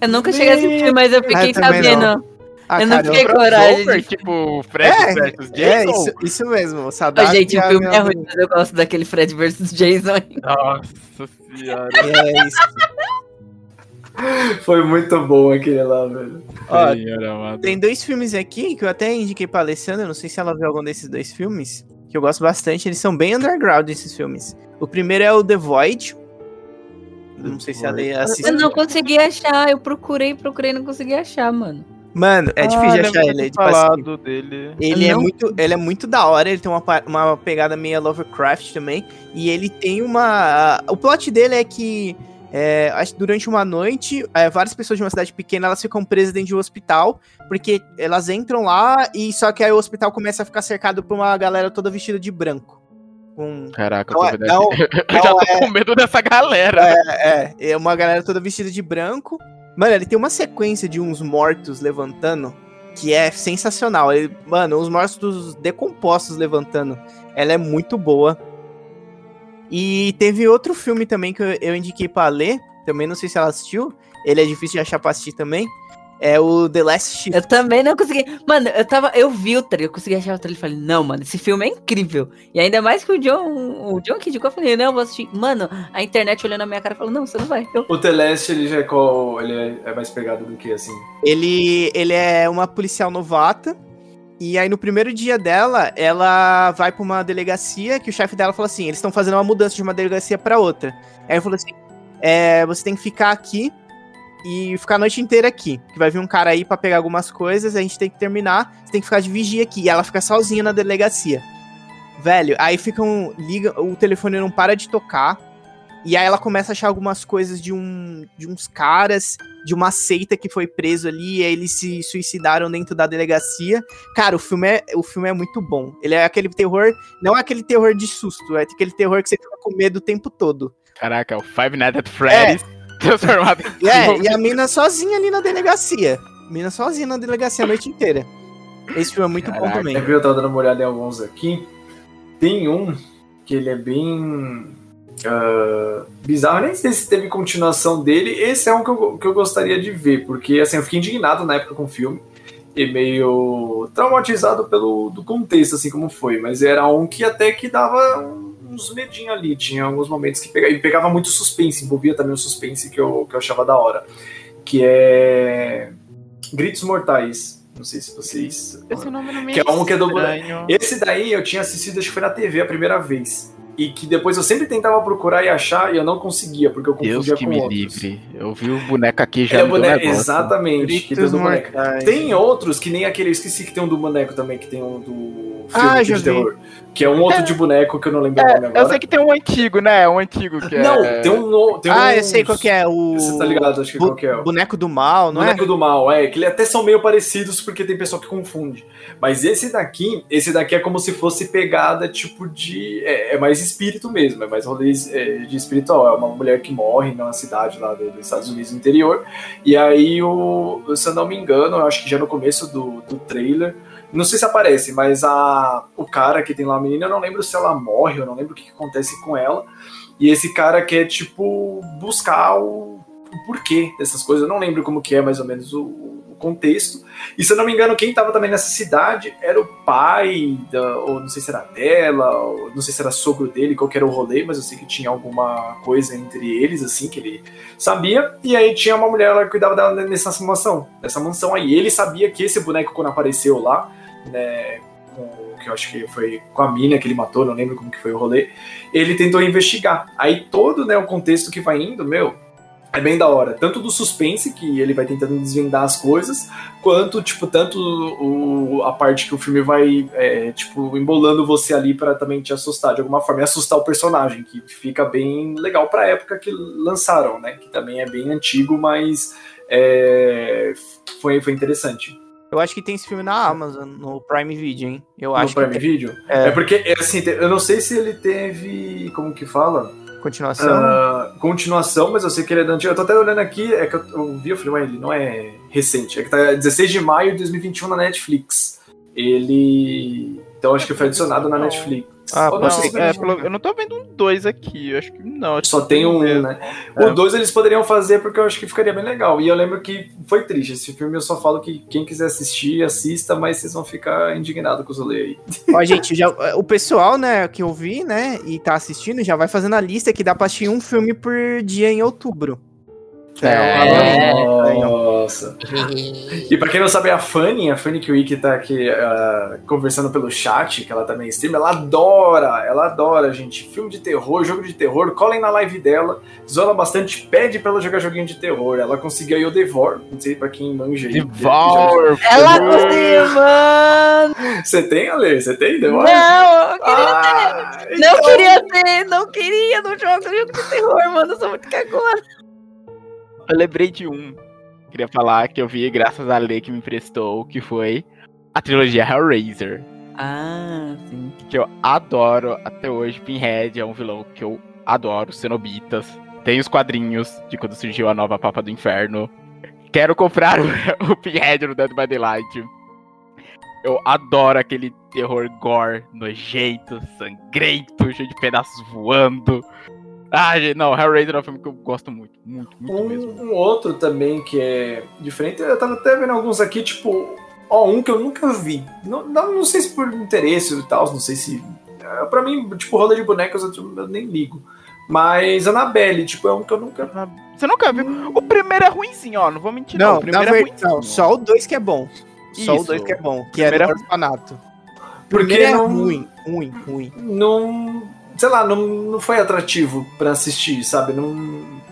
Eu nunca cheguei a assistir, mas eu fiquei Ah, também sabendo. Ah, Eu não cara, fiquei- coragem Crossover, de- tipo Fred É, versus É, Jason? isso, isso mesmo, o Ô, Sadako gente, o filme é ruim, mas eu gosto daquele Fred versus Jason. Nossa senhora. É isso. Foi muito bom aquele lá, velho. Ó, Senhora. Tem dois filmes aqui que eu até indiquei pra Alessandra, não sei se ela viu algum desses dois filmes, que eu gosto bastante, eles são bem underground esses filmes. O primeiro é o The Void. Não sei se a Lei Eu assistiu. não consegui achar, eu procurei, procurei, não consegui achar, mano. Mano, é difícil de Ah, achar lembro ele. é, tipo assim, falado dele. Ele é, Não. muito, ele é muito da hora, ele tem uma, uma pegada meio Lovecraft também. E ele tem uma. O plot dele é que é, durante uma noite, é, várias pessoas de uma cidade pequena elas ficam presas dentro de um hospital, porque elas entram lá e só que aí o hospital começa a ficar cercado por uma galera toda vestida de branco. Com. Caraca, eu, Não, tô é- vendo não, aqui. eu já não, tô com medo dessa galera. É, é uma galera toda vestida de branco. Mano, ele tem uma sequência de uns mortos levantando que é sensacional. Ele- mano, os mortos decompostos levantando. Ela é muito boa. E teve outro filme também que eu, eu indiquei pra ler. Também não sei se ela assistiu. Ele é difícil de achar pra assistir também. É o The Last Shift. Eu também não consegui. Mano, eu tava. Eu vi o trailer, eu consegui achar o trailer e falei, não, mano, esse filme é incrível. E ainda mais que o John. O John que indicou, eu falei, não, eu vou assistir. Mano, a internet olhando na minha cara falou, não, você não vai. Eu, O Teleste, ele já é qual. Ele é, é mais pegado do que, assim? Ele, ele é uma policial novata. E aí, no primeiro dia dela, ela vai pra uma delegacia que o chefe dela falou assim: eles estão fazendo uma mudança de uma delegacia pra outra. Aí ele falou assim: é, você tem que ficar aqui e ficar a noite inteira aqui. Que vai vir um cara aí pra pegar algumas coisas, a gente tem que terminar, você tem que ficar de vigia aqui. E ela fica sozinha na delegacia. Velho, aí ficam. Liga, o telefone não para de tocar. E aí ela começa a achar algumas coisas de, um, de uns caras, de uma seita que foi preso ali, e aí eles se suicidaram dentro da delegacia. Cara, o filme é, o filme é muito bom. Ele é aquele terror, não é aquele terror de susto, é aquele terror que você fica com medo o tempo todo. Caraca, o Five Nights at Freddy's transformado em é, e a mina sozinha ali na delegacia. Mina sozinha na delegacia a noite inteira. Esse filme é muito bom Caraca. também. É que eu tava dando uma olhada em alguns aqui. Tem um que ele é bem. ah, bizarro, nem sei se teve continuação dele. Esse é um que eu, que eu gostaria de ver, porque assim, eu fiquei indignado na época com o filme e meio traumatizado pelo do contexto, assim como foi. Mas era um que até que dava uns medinhos ali. Tinha alguns momentos que pegava, e pegava muito suspense, envolvia também o suspense que eu, que eu achava da hora. Que é. Gritos Mortais. Não sei se vocês. Esse nome não me Que é um que é do-. Esse daí eu tinha assistido, acho que foi na TV a primeira vez. E que depois eu sempre tentava procurar e achar e eu não conseguia, porque eu Deus confundia que com me outros. livre. Eu vi o boneco aqui já É, me deu boneco, negócio. exatamente, que Gritos do boneco. Mortais. Tem outros que nem aquele, eu esqueci que tem um do boneco também, que tem um do filme Ah, de já terror. Que é um outro de boneco que eu não lembro É, agora. eu sei que tem um antigo, né? Um antigo que é. Não, tem um. Tem Ah, uns- eu sei qual que é, o... Você tá ligado, acho que Bu- qual que é. o- Boneco do Mal, não Boneco é? do Mal, é, que eles até são meio parecidos porque tem pessoa que confunde. Mas esse daqui, esse daqui é como se fosse pegada tipo de. É, é mais espírito mesmo, é mais rolê é, de espiritual. É uma mulher que morre numa cidade lá do- dos Estados Unidos interior. E aí, o, se eu não me engano, eu acho que já no começo do, do trailer. Não sei se aparece, mas a, o cara que tem lá a menina, eu não lembro se ela morre, eu não lembro o que, que acontece com ela. E esse cara quer, tipo, buscar o, o porquê dessas coisas. Eu não lembro como que é mais ou menos o contexto. E se eu não me engano, quem estava também nessa cidade era o pai, da, ou não sei se era dela, ou não sei se era sogro dele, qual era o rolê, mas eu sei que tinha alguma coisa entre eles, assim, que ele sabia. E aí tinha uma mulher lá que cuidava dela nessa mansão, nessa mansão aí. Ele sabia que esse boneco, quando apareceu lá, né, que eu acho que foi com a mina que ele matou, não lembro como que foi o rolê, ele tentou investigar. Aí todo né, o contexto que vai indo, meu, é bem da hora. Tanto do suspense, que ele vai tentando desvendar as coisas, quanto, tipo, tanto o, a parte que o filme vai, é, tipo, embolando você ali para também te assustar de alguma forma, e assustar o personagem, que fica bem legal pra época que lançaram, né? Que também é bem antigo, mas é, foi, foi interessante. Eu acho que tem esse filme na Amazon, no Prime Video, hein? Eu No acho Prime que Video? É. É. porque, é, assim, eu não sei se ele teve, como que fala? Continuação. Ah, continuação, mas eu sei que ele é da antiga. Eu tô até olhando aqui, é que eu, eu vi, eu falei, ué, ele não é recente. É que tá 16 de maio de 2021 na Netflix. Ele. Então acho que foi adicionado na Não. Netflix. Ah, não, é, pelo- eu não tô vendo um 2 aqui, eu acho que não. acho Só que tem um, mesmo. né? É. O 2 eles poderiam fazer porque eu acho que ficaria bem legal. E eu lembro que foi triste. Esse filme eu só falo que quem quiser assistir, assista, mas vocês vão ficar indignados com os rolê aí. Ó, gente, já, o pessoal, né, que eu vi, né, e tá assistindo, já vai fazendo a lista que dá pra assistir um filme por dia em outubro. É. Nossa. E pra quem não sabe, a Fanny, a Fanny Kiwi tá aqui ah, conversando pelo chat, que ela também stream, ela adora, ela adora, gente. Filme de terror, jogo de terror, colhem na live dela, zola bastante, pede pra ela jogar joguinho de terror. Ela conseguiu aí o Devor, não sei pra quem manja aí. Devour! Ela conseguiu, mano! Você tem, Ale? Você tem Devor? Não, eu queria Ah, ter. Não então- queria ter, não queria, não jogo jogo de terror, mano. Eu sou muito cagona. Eu lembrei de um. Queria falar que eu vi graças a Lê que me emprestou, que foi a trilogia Hellraiser. Ah, sim. Que eu adoro até hoje. Pinhead é um vilão que eu adoro. Cenobitas. Tem os quadrinhos de quando surgiu a nova Papa do Inferno. Quero comprar o, o Pinhead no Dead by Daylight. Eu adoro aquele terror gore, nojento, sangrento, cheio de pedaços voando. Ah, gente, não, Hellraiser é um filme que eu gosto muito, muito, muito mesmo. Um, um outro também que é diferente, eu tava até vendo alguns aqui, tipo, ó, um que eu nunca vi. Não, não, não sei se por interesse e tal, não sei se. é, Pra mim, tipo, roda de bonecas eu, eu nem ligo. Mas Annabelle, tipo, é um que eu nunca. Você nunca viu? O primeiro é ruimzinho, ó, não vou mentir não. Não, O na primeiro é verdade, não, ruimzinho. só o 2 que é bom. Só o Isso. 2 que é bom, que é Primeiro do é- orfanato. Porque Primeiro é não, ruim, ruim, ruim. não. Sei lá, não, não foi atrativo pra assistir, sabe? Não,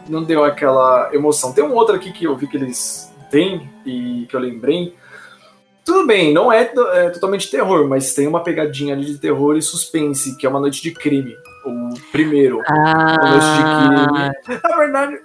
não deu aquela emoção. Tem um outro aqui que eu vi que eles têm e que eu lembrei. Tudo bem, não é, é totalmente terror, mas tem uma pegadinha ali de terror e suspense, que é uma noite de crime. O primeiro. Ah, Uma noite de crime. Na verdade,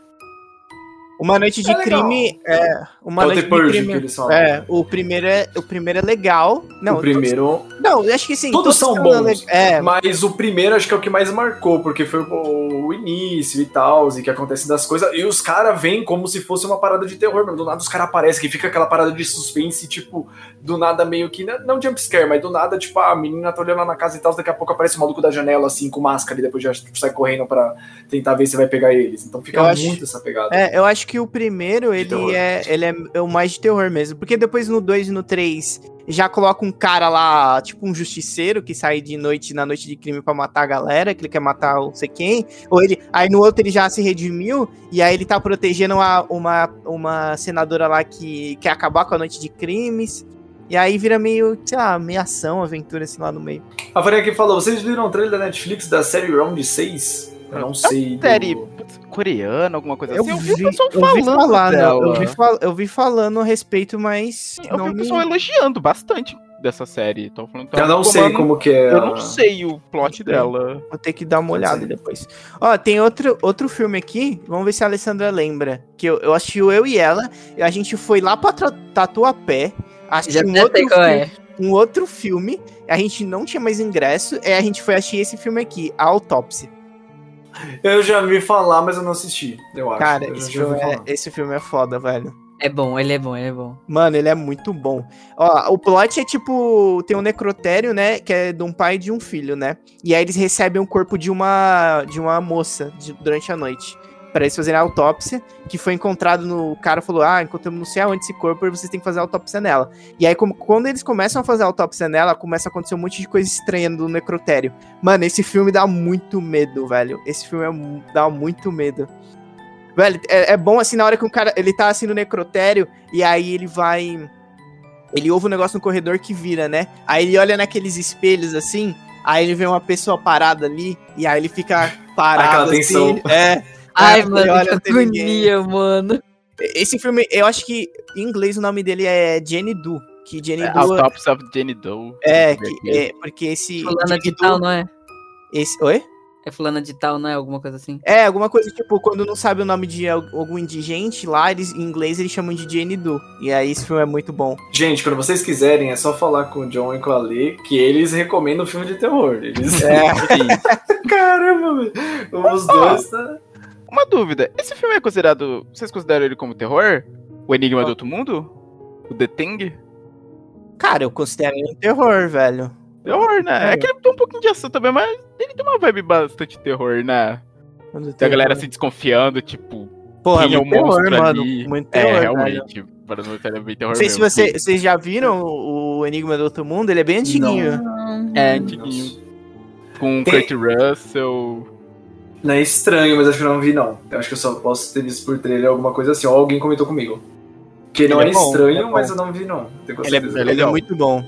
Uma noite de É legal. crime é uma Purge que eles falam. É, o primeiro é, o primeiro é legal. Não, o primeiro. todos- não, acho que sim. Todos são bons. É, Mas o primeiro acho que é o que mais marcou, porque foi o, o início e tal, e que acontece das coisas. E os caras vêm como se fosse uma parada de terror mesmo. Do nada os caras aparecem, que fica aquela parada de suspense, tipo, do nada meio que. Não, não jumpscare, mas do nada, tipo, ah, a menina tá olhando lá na casa e tal, daqui a pouco aparece o maluco da janela, assim, com máscara, e depois já tipo, sai correndo pra tentar ver se vai pegar eles. Então fica Eu acho- muito essa pegada. É, eu acho que o primeiro, ele é, ele é o mais de terror mesmo. Porque depois no 2 e no 3 já coloca um cara lá, tipo um justiceiro, que sai de noite na noite de crime pra matar a galera, que ele quer matar não sei quem. Ou ele. Aí no outro ele já se redimiu, e aí ele tá protegendo uma, uma, uma senadora lá que quer acabar com a noite de crimes. E aí vira meio, sei lá, meio ação, aventura assim lá no meio. A Farinha aqui falou: vocês viram o trailer da Netflix da série Round 6? Eu não sei. do- Série putz, coreana, alguma coisa Eu assim. vi, eu vi o pessoal eu vi falando falar, dela. eu, vi fal- eu vi falando a respeito, mas. Eu não vi o me- pessoal elogiando bastante dessa série. Tô falando que Eu não sei como que é. Eu não sei o plot dela. Vou ter que dar uma olhada depois. Ó, tem outro, outro filme aqui. Vamos ver se a Alessandra lembra. Que eu, eu assisti eu e ela. E a gente foi lá pra Tatuapé. Assistir já um até outro, sei qual filme, é. um outro filme. A gente não tinha mais ingresso. E a gente foi assistir esse filme aqui, A Autópsia. Eu já vi falar, mas eu não assisti. Eu acho. Cara, Eu esse filme, é, esse filme é foda, velho. É bom, ele é bom, ele é bom. Mano, ele é muito bom. Ó, o plot é tipo, tem um necrotério, né, que é de um pai e de um filho, né? E aí eles recebem o corpo de uma de uma moça de- durante a noite. Pra eles fazerem a autópsia, que foi encontrado no. O cara falou: Ah, encontramos não sei aonde esse corpo e vocês têm que fazer a autópsia nela. E aí, como, quando eles começam a fazer a autópsia nela, começa a acontecer um monte de coisa estranha no necrotério. Mano, esse filme dá muito medo, velho. Esse filme é dá muito medo. Velho, é, é bom assim na hora que o cara. Ele tá assim no necrotério e aí ele vai. Ele ouve um negócio no corredor que vira, né? Aí ele olha naqueles espelhos assim. Aí ele vê uma pessoa parada ali. E aí ele fica parado. Aquela assim, tensão. É. Ai, mano, olha, que agonia, mano. Esse filme, eu acho que em inglês o nome dele é Jenny Do. Que Jenny É, Do Autopsy of Jenny Doe. é, que, é, porque esse. Fulana de tal, não é? esse, oi? É fulana de tal, não é? Alguma coisa assim? É, alguma coisa tipo, quando não sabe o nome de al- algum indigente lá, eles, em inglês eles chamam de Jenny Do. E aí esse filme é muito bom. Gente, quando vocês quiserem, é só falar com o John e com a Lê que eles recomendam filme de terror. Eles... É. Caramba, velho. Os dois tá. Uma dúvida, esse filme é considerado. Vocês consideram ele como terror? O Enigma do Outro Mundo? O The Thing? Cara, eu considero ele um terror, velho. Terror, né? É. É que ele tem um pouquinho de ação também, mas ele tem uma vibe bastante terror, né? Tem a galera se desconfiando, tipo, Porra, quem é o muito terror, monstro mano. ali. Muito é, terror, velho. realmente. Para não ser bem terror Não sei se mesmo, você, vocês já viram o Enigma do Outro Mundo, ele é bem antiguinho. que É, antiguinho. Com Tem- Kurt Russell. Não é estranho, mas acho que eu não vi, não. Eu acho que eu só posso ter visto por trailer alguma coisa assim, ou alguém comentou comigo. Que não Ele é, é bom, estranho, é mas eu não vi, não. Ele é, ele é muito bom.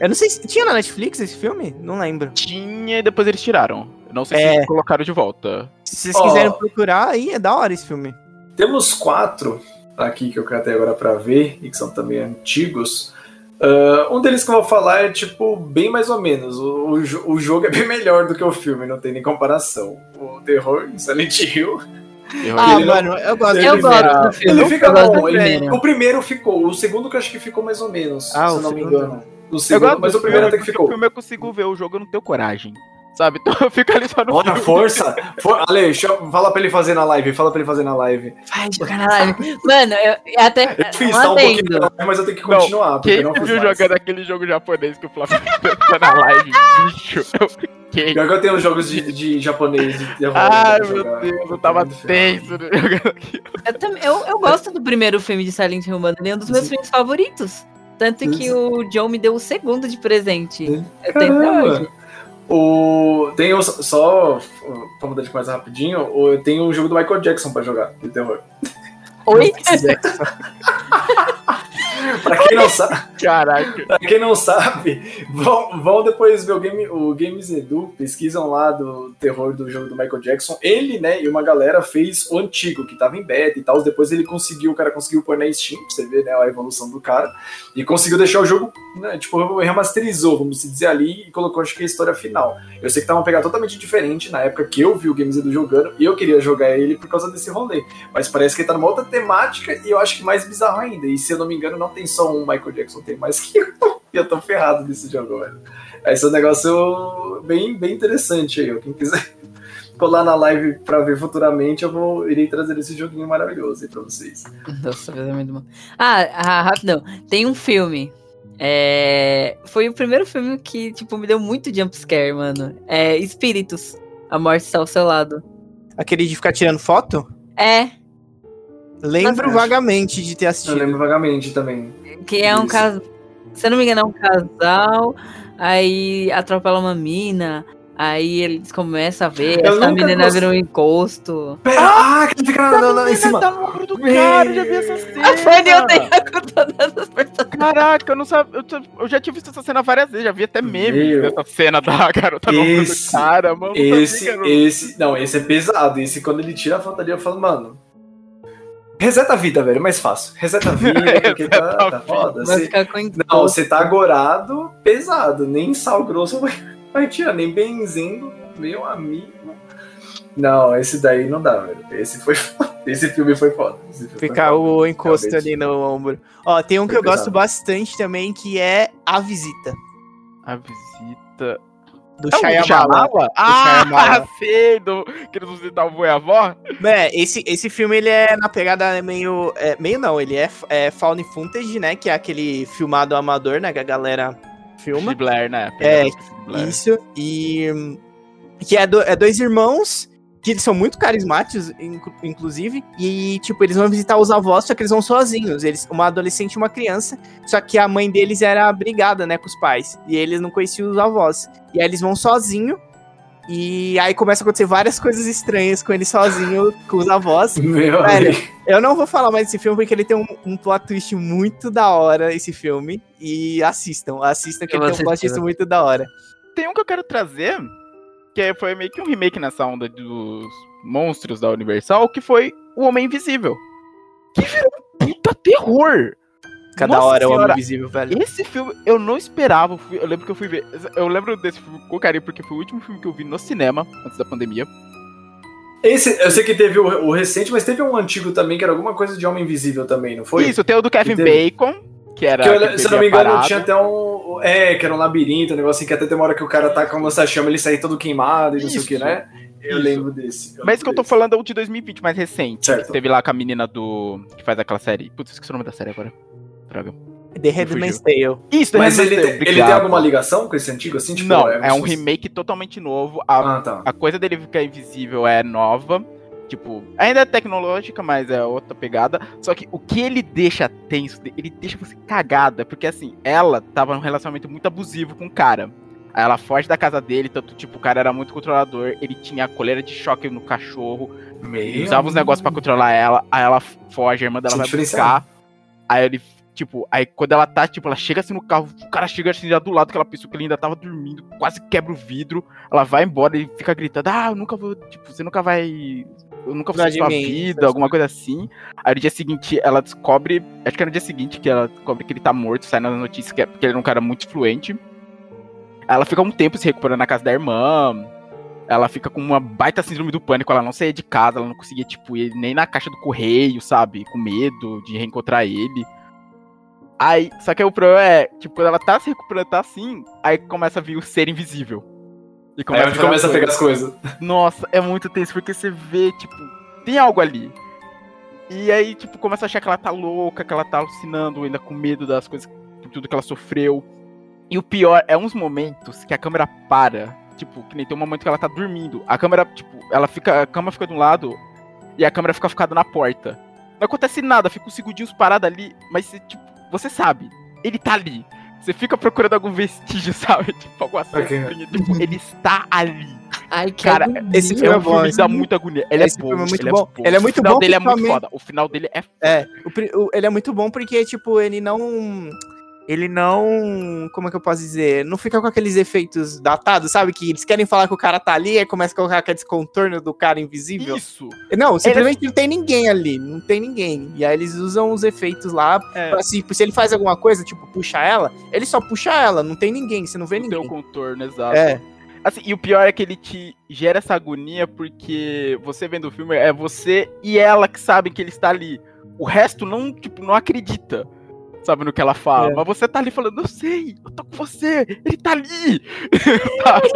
Eu não sei se. Tinha na Netflix esse filme? Não lembro. Tinha e depois eles tiraram. Eu não sei É. se colocaram de volta. Se vocês Ó. quiserem procurar, aí é da hora esse filme. Temos quatro aqui que eu catei agora pra ver, e que são também antigos. Ah, um deles que eu vou falar é, tipo, bem mais ou menos. O, o, o jogo é bem melhor do que o filme, não tem nem comparação. O terror em Silent Hill. Eu- Ah, Ele não- mano, eu gosto ele Eu do gosto do filme. Ele fica bom. ele- primeiro. o primeiro ficou, o segundo que eu acho que ficou mais ou menos, Ah, se não me segundo engano. O Eu segundo, gosto mas o primeiro filme, até que ficou. O filme eu consigo ver o jogo, eu não tenho coragem. Sabe? Então eu fico ali só no Olha, força! For... Ale, deixa eu- fala pra ele fazer na live, fala pra ele fazer na live. Vai jogar na live. Mano, eu, eu até. Eu fiz, tá um pouquinho, adendo. na live, mas eu tenho que Não, continuar. porque Quem eu não viu mais. jogando aquele jogo japonês que o Flávio tá na live, bicho, eu fiquei. Pior que eu tenho jogos de, de japonês de. Ai, meu jogar. Deus, eu tava tenso jogando aqui. Eu, também- eu, eu gosto do primeiro filme de Silent Hill, mano. Ele é um dos meus Sim. filmes favoritos. Tanto que o John me deu o segundo de presente. Sim. Eu tenho até Caramba. hoje. O... Tem o, só, pra mudar de coisa rapidinho, o- tem o jogo do Michael Jackson pra jogar, de terror. Oi? Pra quem não sabe, Caraca. pra quem não sabe vão, vão depois ver o, game, o Games Edu, pesquisam lá do terror do jogo do Michael Jackson. Ele, né, e uma galera fez o antigo, que tava em beta e tal. Depois ele conseguiu, o cara conseguiu pôr na Steam, pra você ver né, a evolução do cara. E conseguiu deixar o jogo, né, tipo, remasterizou, vamos dizer ali, e colocou, acho que a história final. Eu sei que tava uma pegada totalmente diferente na época que eu vi o Games Edu jogando, e eu queria jogar ele por causa desse rolê. Mas parece que ele tá numa outra temática, e eu acho que mais bizarro ainda. E se eu não me engano, não tem só um Michael Jackson, tem mais que um. E eu tô ferrado nesse jogo, velho. Esse é um negócio bem, bem interessante aí. Quem quiser colar na live pra ver futuramente, eu vou irei trazer esse joguinho maravilhoso aí pra vocês. Nossa, é muito bom. Ah, ah, rapidão. Tem um filme. É... Foi o primeiro filme que, tipo, me deu muito jumpscare, mano. É Espíritos. A morte está ao seu lado. Aquele de ficar tirando foto? É, Lembro vagamente de ter Eu assistido. lembro vagamente também. que é um Isso. casal. Se eu não me engano, é um casal. Aí atropela uma mina. Aí eles começam a ver. Eu essa menina gostei. vira um encosto. Pera, ah, que ele fica na, na, na, em cima. tá no ombro do cara, eu já vi essa cena. A Fanny eu tenho com todas as personagens. Caraca, eu não sabia. Eu, eu já tinha visto essa cena várias vezes, já vi até memes Meu. dessa cena da garota no ombro do cara, mano. eu não sabia Esse, que um- esse, não, esse é pesado. Esse, quando ele tira a foto ali, eu falo, mano. Reseta a vida, velho, é mais fácil. Reseta a vida, porque tá, tá foda. Você- Não, você tá agorado, pesado. Nem sal grosso vai, vai tirar, nem benzindo, meu amigo. Não, esse daí não dá, velho. Esse foi foda. Esse filme foi foda. Filme foi Ficar foda. o encosto Realmente. ali no ombro. Ó, tem um que Foi eu gosto pesado. bastante também, que é A Visita. A visita. Do É Shyamalan. Shyamalan? Ah, Shyamalan. sei, do... que eles visitar o vô e a avó. É, esse, esse filme ele é na pegada meio. É, meio não, ele é, é Found Footage, né? Que é aquele filmado amador, né? Que a galera filma. De Blair, né? É. Isso. E. Que é, do- é dois irmãos. Que eles são muito carismáticos, inclu- inclusive. E, tipo, eles vão visitar os avós, só que eles vão sozinhos. Eles, uma adolescente e uma criança. Só que a mãe deles era brigada, né, com os pais. E eles não conheciam os avós. E aí eles vão sozinho. E aí começa a acontecer várias coisas estranhas com ele sozinho, com os avós. Meu Velho, amigo. Eu não vou falar mais desse filme porque ele tem um, um plot twist muito da hora, esse filme. E assistam, assistam que Eu ele tem um plot twist muito da hora. Tem um que eu quero trazer, que foi meio que um remake nessa onda dos monstros da Universal, que foi O Homem Invisível. Que virou um puta terror. Cada Nossa hora é o Homem Invisível, velho. Esse filme eu não esperava. eu lembro que eu fui ver. Eu lembro desse filme com carinho, porque foi o último filme que eu vi no cinema antes da pandemia. Esse, eu sei que teve o, o recente, mas teve um antigo também, que era alguma coisa de Homem Invisível também, não foi? Isso, tem o do Kevin Que Bacon, que era. Que eu- aquele se eu não me engano, parado. tinha até um. É, que era um labirinto, um negócio assim, que até tem uma hora que o cara tá com a lança-chama, ele sai todo queimado e não sei o que, né? Eu lembro desse. Mas que eu tô falando é o de 2020, mais recente. Certo. Que teve lá com a menina do. que faz aquela série. Putz, esqueci o nome da série agora. Droga. The Handmaid's Tale. Isso, The Mas ele, Tale, ele tem alguma ligação com esse antigo, assim? Tipo, Não, é um como se- remake totalmente novo. A, Ah, tá. a coisa dele ficar invisível é nova. Tipo, ainda é tecnológica, mas é outra pegada. Só que o que ele deixa tenso, ele deixa você cagada. Porque assim, ela tava num relacionamento muito abusivo com o cara. Aí ela foge da casa dele, tanto tipo, o cara era muito controlador, ele tinha a coleira de choque no cachorro, ele usava os negócios pra controlar ela, aí ela foge, a irmã dela Tinha vai buscar. Aí ele, tipo, aí quando ela tá, tipo, ela chega assim no carro, o cara chega assim já do lado que ela pensou que ele ainda tava dormindo, quase quebra o vidro, ela vai embora e fica gritando, ah, eu nunca vou, tipo, você nunca vai. Eu nunca de sua mim, vida, alguma coisa assim. Aí no dia seguinte ela descobre. Acho que é no dia seguinte que ela descobre que ele tá morto, sai nas notícias que, é, que ele era um cara muito influente. Ela fica um tempo se recuperando na casa da irmã. Ela fica com uma baita síndrome do pânico, ela não saía de casa, ela não conseguia, tipo, ir nem na caixa do correio, sabe? Com medo de reencontrar ele. Aí, só que o problema é, tipo, quando ela tá se recuperando, tá assim, aí começa a vir o ser invisível. E Aí é onde começa a pegar as coisas. nossa, é muito tenso, porque você vê, tipo, tem algo ali. E aí, tipo, começa a achar que ela tá louca, que ela tá alucinando, ainda com medo das coisas, por tudo que ela sofreu. E o pior é uns momentos que a câmera para. Tipo, que nem tem um momento que ela tá dormindo. A câmera, tipo, ela fica. A cama fica de um lado e a câmera fica focada na porta. Não acontece nada, fica uns segundinhos parado ali, mas tipo, você sabe, ele tá ali. Você fica procurando algum vestígio, sabe? Tipo, alguma Ok. sombrinha. Tipo, ele está ali. Ai, que Cara, agonia. esse É filme é um bom, filme dá muita agonia. Ele é esse bom. filme é muito ele bom. Ele é muito o final bom dele é muito foda. O final dele é É, o o- ele é muito bom porque, tipo, ele não. Ele não. Como é que eu posso dizer? Não fica com aqueles efeitos datados, sabe? Que eles querem falar que o cara tá ali, aí começa a colocar aquele contorno do cara invisível. isso. Não, simplesmente não tem ninguém ali, não tem ninguém. E aí eles usam os efeitos lá É, pra se, se ele faz alguma coisa, tipo, puxa ela, ele só puxa ela, não tem ninguém, você não vê não tem o ninguém. contorno, exato. É, Assim, e o pior é que ele te gera essa agonia porque você vendo o filme é você e ela que sabem que ele está ali. O resto não, tipo, não acredita. Sabe no que ela fala, É. mas você tá ali falando, eu sei, eu tô com você, ele tá ali. sabe?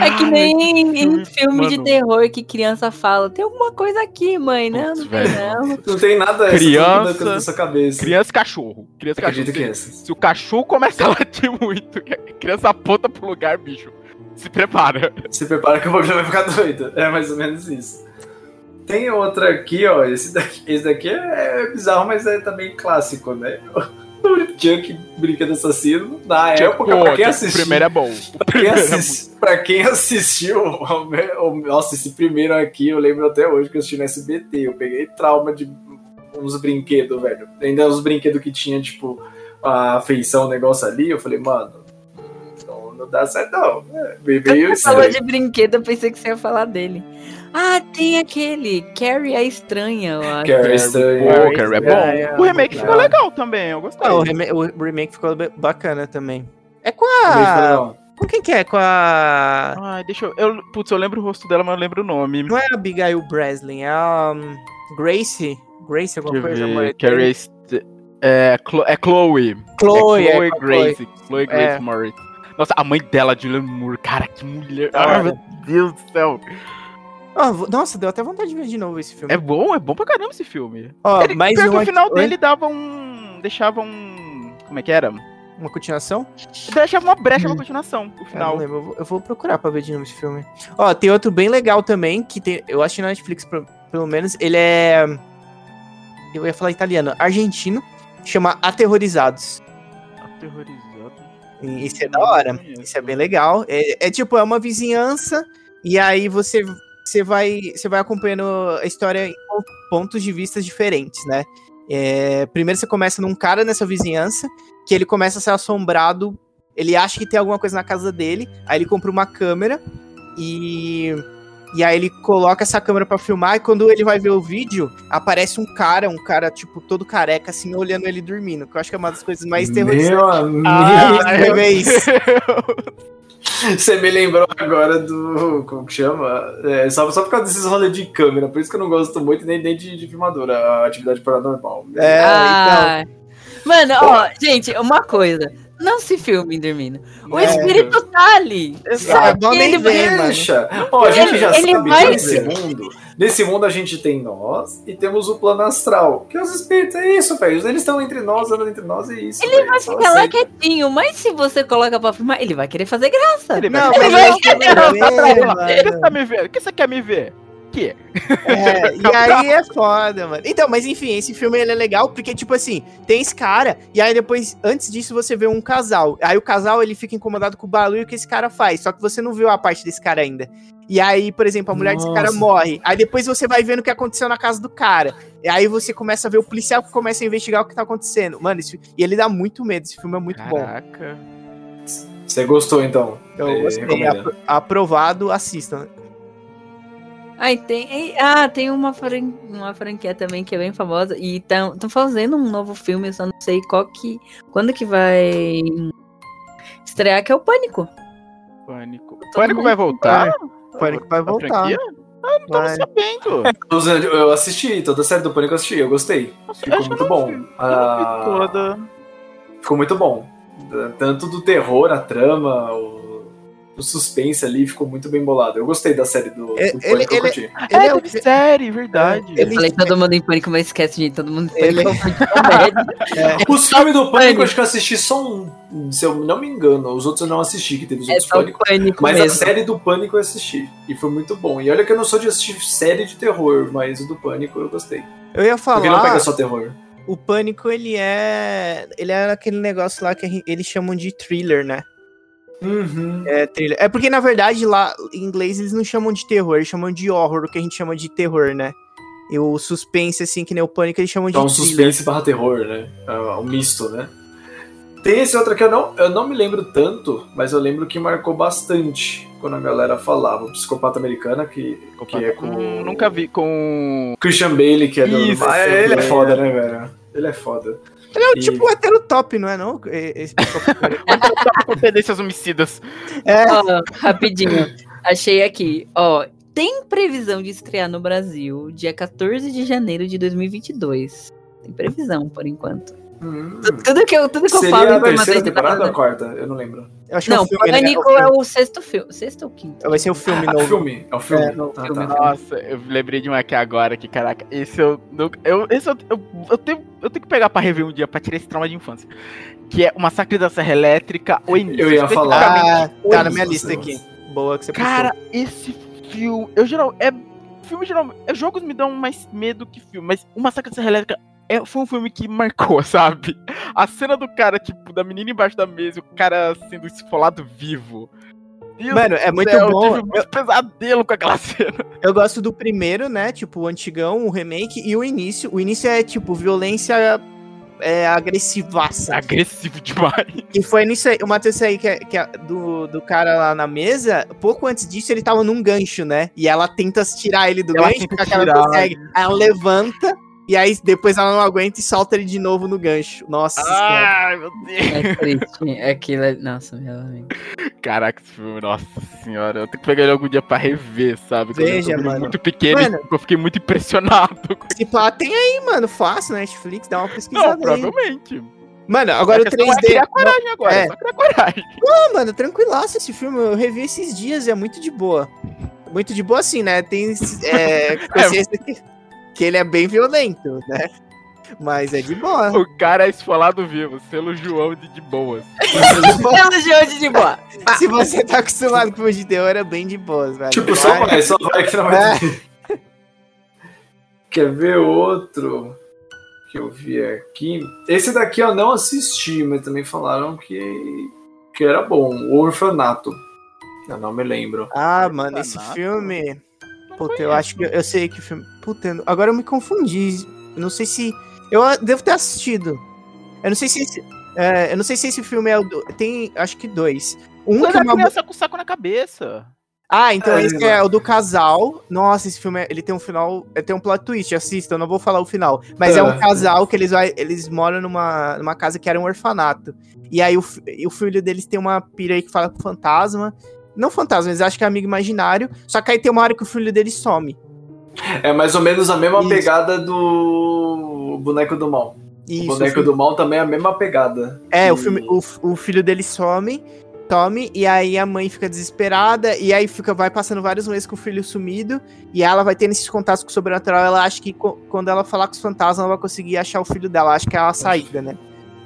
É que nem em filme, filme de mano. terror que criança fala: tem alguma coisa aqui, mãe. Não, Putz, não tem não. Não tem nada essa Criança- na sua cabeça. Criança e cachorro. Criança e cachorro. Acredito que é Se-. Se o cachorro começa a latir muito, a criança aponta pro lugar, bicho, se prepara. Se prepara que o bagulho vai ficar doido. É mais ou menos isso. Tem outra aqui, ó. Esse daqui, esse daqui é bizarro, mas é também clássico, né? O Chuck Brinquedo Assassino, na época, Pô, pra quem assistiu. O primeiro é bom. O Pra quem, é pra quem assistiu, nossa, esse primeiro aqui, eu lembro até hoje que eu assisti no SBT. Eu peguei trauma de uns brinquedos, velho. Ainda uns brinquedos que tinha, tipo, a feição, o negócio ali. Eu falei, mano, não, não dá certo, não. É, meio Quando você falou de brinquedo, eu pensei que você ia falar dele. Ah, tem aquele. Carrie é estranha, eu acho. Que é Carrie, estranho. pô, Carrie é bom. É, é, o remake ficou é. legal também, eu gostei. Ah, o, rema- o remake ficou bacana também. É com a. Com quem que é? Com a. Ai, deixa eu, eu. Putz, eu lembro o rosto dela, mas eu lembro o nome. Não é a Abigail Breslin, é a. um, Grace? Grace, alguma coisa? Carrie St- é, Chlo- é Chloe. Chloe, é é Chloe a Grace. Chloe Grace É. Moritz. Nossa, a mãe dela, Julianne Moore, cara, que mulher. Ah, Ai, meu Deus do céu. Ah, nossa, deu até vontade de ver de novo esse filme. É bom, é bom pra caramba esse filme. Ó, Ele, mais pior que uma- o final Oi? dele dava um. Deixava um. Como é que era? Uma continuação? Deixava uma brecha Hum. pra continuação, o final. lembro, eu vou, eu vou procurar pra ver de novo esse filme. Ó, tem outro bem legal também, que tem, eu acho que na Netflix, pelo menos, ele é. Eu ia falar italiano, argentino, chama Aterrorizados. Aterrorizado. E Isso é da hora. Isso é bem legal. É, é tipo, é uma vizinhança, e aí você, você, vai, você vai acompanhando a história em pontos de vista diferentes, né? É, primeiro você começa num cara nessa vizinhança, que ele começa a ser assombrado. Ele acha que tem alguma coisa na casa dele, aí ele compra uma câmera e. E aí ele coloca essa câmera pra filmar, e quando ele vai ver o vídeo, aparece um cara, um cara, tipo, todo careca, assim, olhando ele dormindo. Que eu acho que é uma das coisas mais terrorizantes. Meu amigo. Ah, você vê isso. Você me lembrou agora do. Como que chama? É, só, só por causa desses rolês de câmera. Por isso que eu não gosto muito nem, nem de, de filmadora, a atividade paranormal. É, então. Ah. Mano, ó, gente, uma coisa. Não se filme dormindo. O É. espírito tá ali. É Só bom que nem ele mano. Deixa. Ó, a gente Ele- já ele sabe vai que nesse mundo, nesse mundo a gente tem nós e temos o plano astral. Que os espíritos, é isso, velho. Eles estão entre nós, andam entre nós, é isso. Ele velho. vai Só ficar lá aceita. quietinho, mas se você coloca pra filmar, ele vai querer fazer graça. Ele vai Não, ficar mas vai querer ver, tá me vendo? O que você quer me ver? Que? É, e aí é foda, mano. Então, mas enfim, esse filme ele é legal porque, tipo assim, tem esse cara, e aí depois, antes disso, você vê um casal. Aí o casal, ele fica incomodado com o barulho que esse cara faz, só que você não viu a parte desse cara ainda. E aí, por exemplo, a mulher desse cara Nossa. morre. Aí depois você vai vendo o que aconteceu na casa do cara. E aí você começa a ver o policial que começa a investigar o que tá acontecendo. Mano, esse, e ele dá muito medo, esse filme é muito bom. Caraca. Você gostou, então? Eu É, gostei. aprovado, assistam. Aí tem. e- Ah, tem uma, fran... uma franquia também que é bem famosa. E estão fazendo um novo filme, eu só não sei qual que. Quando que vai estrear, que é o Pânico. Pânico. Todo Pânico vai voltar? Pânico vai voltar. franquia? Ah, não tava Vai. sabendo. Todos- Eu assisti, toda a série do Pânico eu assisti, eu gostei. Nossa, Ficou muito bom. Ah, toda. Ficou muito bom. Tanto do terror, a trama, o, o suspense ali ficou muito bem bolado. Eu gostei da série do, do É, Pânico, ele- eu ele- curti. Ele É, é o teve série, verdade. Ele- Eu falei todo mundo em pânico, mas esquece, gente. Todo mundo em Ele- pânico. é. Os filmes do Pânico, acho que eu assisti só um, se eu não me engano. Os outros eu não assisti, que teve os É outros Pânico. pânico Mas a mesmo. série do Pânico eu assisti. E foi muito bom. E olha que eu não sou de assistir série de terror, mas o do Pânico eu gostei. Eu ia Porque não falar, pega só terror. o Pânico, ele é... Ele é aquele negócio lá que a eles chamam de thriller, né? Uhum. É, thriller. É porque, na verdade, lá em inglês eles não chamam de terror, eles chamam de horror, o que a gente chama de terror, né? E o suspense, assim, que nem o Pânico, eles chamam de É um suspense barra terror, né? É um misto, né? Tem esse outro aqui, eu não, eu não me lembro tanto, mas eu lembro que marcou bastante quando a galera falava. O Psicopata Americana, que, que é com Hum, nunca vi com. Christian Bailey, que é do... Isso, Ah, ele é é. foda, né, velho? Ele é foda. Ele é o E- tipo hétero top, não é não? Esse com tendências homicidas. é, Ó, rapidinho. Achei aqui. Ó, tem previsão de estrear no Brasil dia 14 de janeiro de 2022. Tem previsão, por enquanto. Hum. Tudo que eu, tudo que eu Seria falo, a terceira temporada ou a quarta? Eu não lembro. eu acho que é Não, o filme, né? Pânico O é filme. o sexto filme. Sexto ou quinto? Vai ser o filme Ah, novo. filme. É o filme. É, no Tá, filme. tá. Nossa, eu lembrei de um aqui agora que, caraca, esse eu. não- eu esse eu, eu, eu tenho, eu tenho que pegar pra rever um dia pra tirar esse trauma de infância. Que é o Massacre da Serra Elétrica, o início. Eu ia falar. Ah, tá na minha lista aqui. Boa que você Cara, esse filme. Eu geral. É. Filme geral. é, Jogos me dão mais medo que filme, mas o Massacre da Serra Elétrica é, foi um filme que marcou, sabe? A cena do cara, tipo, da menina embaixo da mesa, o cara sendo esfolado vivo. Deus Mano, é muito céu, bom. Eu tive muito pesadelo com aquela cena. Eu gosto do primeiro, né? Tipo, o antigão, o remake e o início. O início é, tipo, violência é, agressivaça. Agressivo demais. E foi nisso aí, o Matheus aí, que é, que é do, do cara lá na mesa, pouco antes disso ele tava num gancho, né? E ela tenta tirar ele do Ela gancho, porque ela consegue. Ela levanta, e aí depois ela não aguenta e solta ele de novo no gancho. Nossa senhora. Ai, meu Deus. É triste. Aquilo é... Nossa, meu amigo. Caraca, esse filme, nossa senhora. Eu tenho que pegar ele algum dia pra rever, sabe? Quando Veja, eu mano. muito pequeno, Mano. eu fiquei muito impressionado. com- Esse pá tem aí, mano, fácil, né? Netflix, dá uma pesquisada Não, aí. provavelmente. Mano, agora A o questão 3D. É criar coragem agora, É. só criar coragem. Não, mano, tranquilaço esse filme. Eu revi esses dias, é muito de boa. Muito de boa, assim, né? Tem é, consciência que, que ele é bem violento, né? Mas é de boa. O cara é esfolado vivo, selo João de, de boas. Pelo de de boa. Se você tá acostumado com filme de terror, é bem de boas, velho. Tipo, só Vai. só vai que não vai ter. Quer ver outro que eu vi aqui? Esse daqui eu não assisti, mas também falaram que, que era bom. O Orfanato. Eu não me lembro. Ah, mano, esse Orfanato? filme. Puta, eu acho que eu, eu sei que filme. Puta, agora eu me confundi. Eu não sei se. Eu ah, devo ter assistido. Eu não sei se esse. é, eu não sei se esse filme é o. do- Tem, acho que dois. Um Quando que é uma. criança com o saco na cabeça. Ah, então É, esse é o do casal. Nossa, esse filme é- ele tem um final, ele tem um plot twist, assista, eu não vou falar o final, mas é, É. um casal que eles vai, eles moram numa, numa casa que era um orfanato. E aí o, e o filho deles tem uma pira aí que fala com fantasma. Não fantasma, eles acham que é amigo imaginário, só que aí tem uma hora que o filho deles some. É mais ou menos a mesma Isso. pegada do Boneco do Mal. O Isso, boneco filho- do mal também é a mesma pegada. É, o, E- filme, o, o filho dele some, tome, e aí a mãe fica desesperada, e aí fica, vai passando vários meses com o filho sumido, e ela vai tendo esses contatos com o sobrenatural, ela acha que quando ela falar com os fantasmas, ela vai conseguir achar o filho dela, acha que é a saída, né?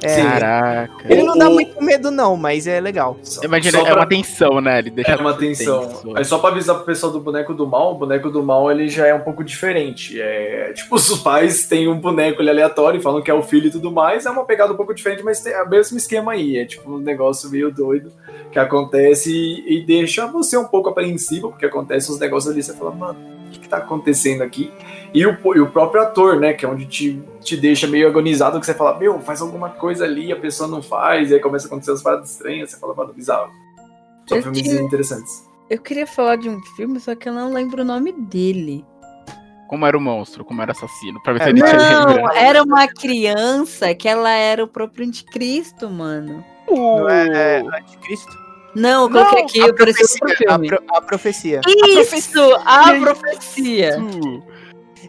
É. Caraca. Ele não dá muito medo não, mas é legal. Imagina, é pra- uma tensão, né? Ele deixa É uma tensão. tenso. Aí só pra avisar pro pessoal do boneco do mal, o boneco do mal ele já é um pouco diferente. É, tipo, os pais têm um boneco ali aleatório e falam que é o filho e tudo mais. É uma pegada um pouco diferente, mas tem o mesmo esquema aí. É tipo um negócio meio doido que acontece e, e deixa você um pouco apreensivo, porque acontece uns negócios ali, você fala, mano, o que, que tá acontecendo aqui? E o, e o próprio ator, né? Que é onde te, te deixa meio agonizado, que você fala, meu, faz alguma coisa ali, a pessoa não faz, e aí começa a acontecer as paradas estranhas, você fala, mano, bizarro. São Eu filmes tinha- interessantes. Eu queria falar de um filme, só que eu não lembro o nome dele. Como era o monstro, como era o assassino, pra ver se É, a gente Não, lembra. era uma criança que ela era o próprio anticristo, mano. Não é, é Anticristo? Não, eu coloquei Não, aqui, a, eu parecia profecia, outro a, filme. pro- a profecia. Isso, a profecia. profecia.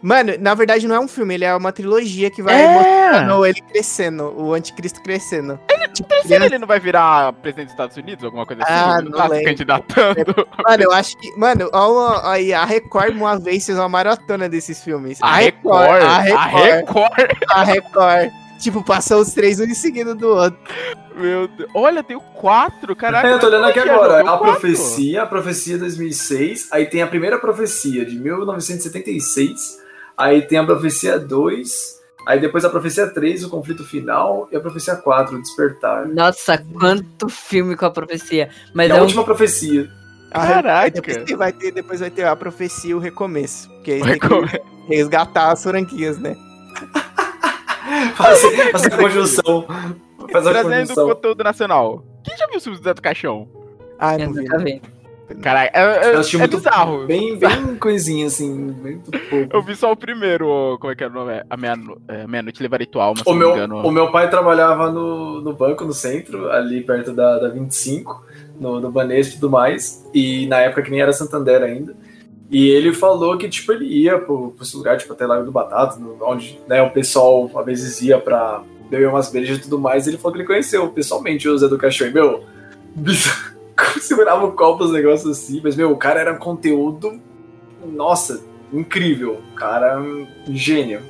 Mano, na verdade não é um filme, ele é uma trilogia que vai É. mostrando ele crescendo, o anticristo crescendo. Tipo, que criança- ele não vai virar presidente dos Estados Unidos, alguma coisa assim? Ah, Ele não tá se candidatando. Mano, eu acho que. Mano, aí a Record uma vez fez uma maratona desses filmes. A Record, A a Record. Record. A Record. Tipo, passou os três um em seguida do outro. Meu Deus. Olha, tem o 4, caraca. É, eu tô olhando aqui agora. A quatro. profecia, a profecia 2006. Aí tem a primeira profecia de 1976. Aí tem a profecia 2. Aí depois a profecia 3, o conflito final. E a profecia 4, o despertar. Nossa, quanto filme com a profecia. Mas E é a um última profecia. A Re- Caraca. aí Depois, vai ter, depois vai ter a profecia e o recomeço. Porque aí tem que resgatar as franquias, né? Faz, faz a conjunção. Faz a Trazendo conjunção. conteúdo nacional. Quem já viu o filme do Zé do Caixão? Ah, Eu não vi. nunca vi. Caralho, é, é, é muito bizarro. Bem, bem coisinha, assim. Muito pouco. Eu vi só o primeiro, como é que era o nome? A é, meia-noite levaria tua alma, O meu, o meu pai trabalhava no, no banco, no centro, ali perto da, da 25, no, no Banespa e tudo mais. E na época que nem era Santander ainda. E ele falou que, tipo, ele ia pro, esse lugar, tipo, até Lago do Batata, onde né, o pessoal às vezes ia pra beber umas brejas e tudo mais. E ele falou que ele conheceu pessoalmente o Zé do Caixão. E, meu, bizarro. Segurava o copo, os negócios assim. Mas, meu, o cara era um conteúdo, nossa, incrível. O cara, um gênio.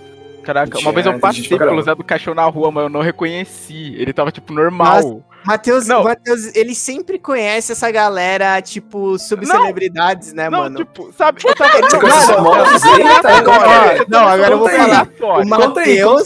Caraca, uma vez eu passei pelo Zé do Caixão na rua, mas eu não reconheci. Ele tava, tipo, normal. Matheus, Não. Matheus, ele sempre conhece essa galera, tipo, subcelebridades, né, não, mano? tipo, sabe? Eu tava... Você conhece os Mano, famosos aí? Tá agora- agora. não, agora eu vou falar. Conta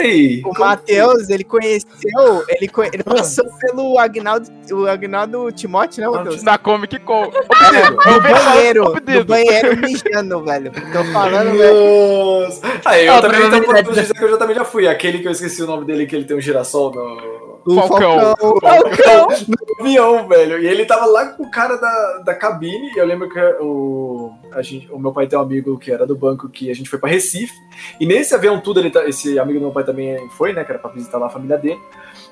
aí. O Matheus, ele conheceu, ele, co- ele passou pelo Agnaldo, o Agnaldo Timóteo, né, Matheus? Na Comic Con. Ô, É, Pedro, no eu banheiro, no banheiro mijando, velho. Tô falando, velho. Aí, eu Ó, também posso dizer que eu já também já fui. Aquele que eu esqueci o nome dele, que ele tem um girassol no, O Falcão. Falcão. no avião, velho. E ele tava lá com o cara da, da cabine. E eu lembro que o, a gente, o meu pai tem um amigo que era do banco que a gente foi pra Recife. E nesse avião tudo, ele, tá- esse amigo do meu pai também foi, né? Que era pra visitar lá a família dele.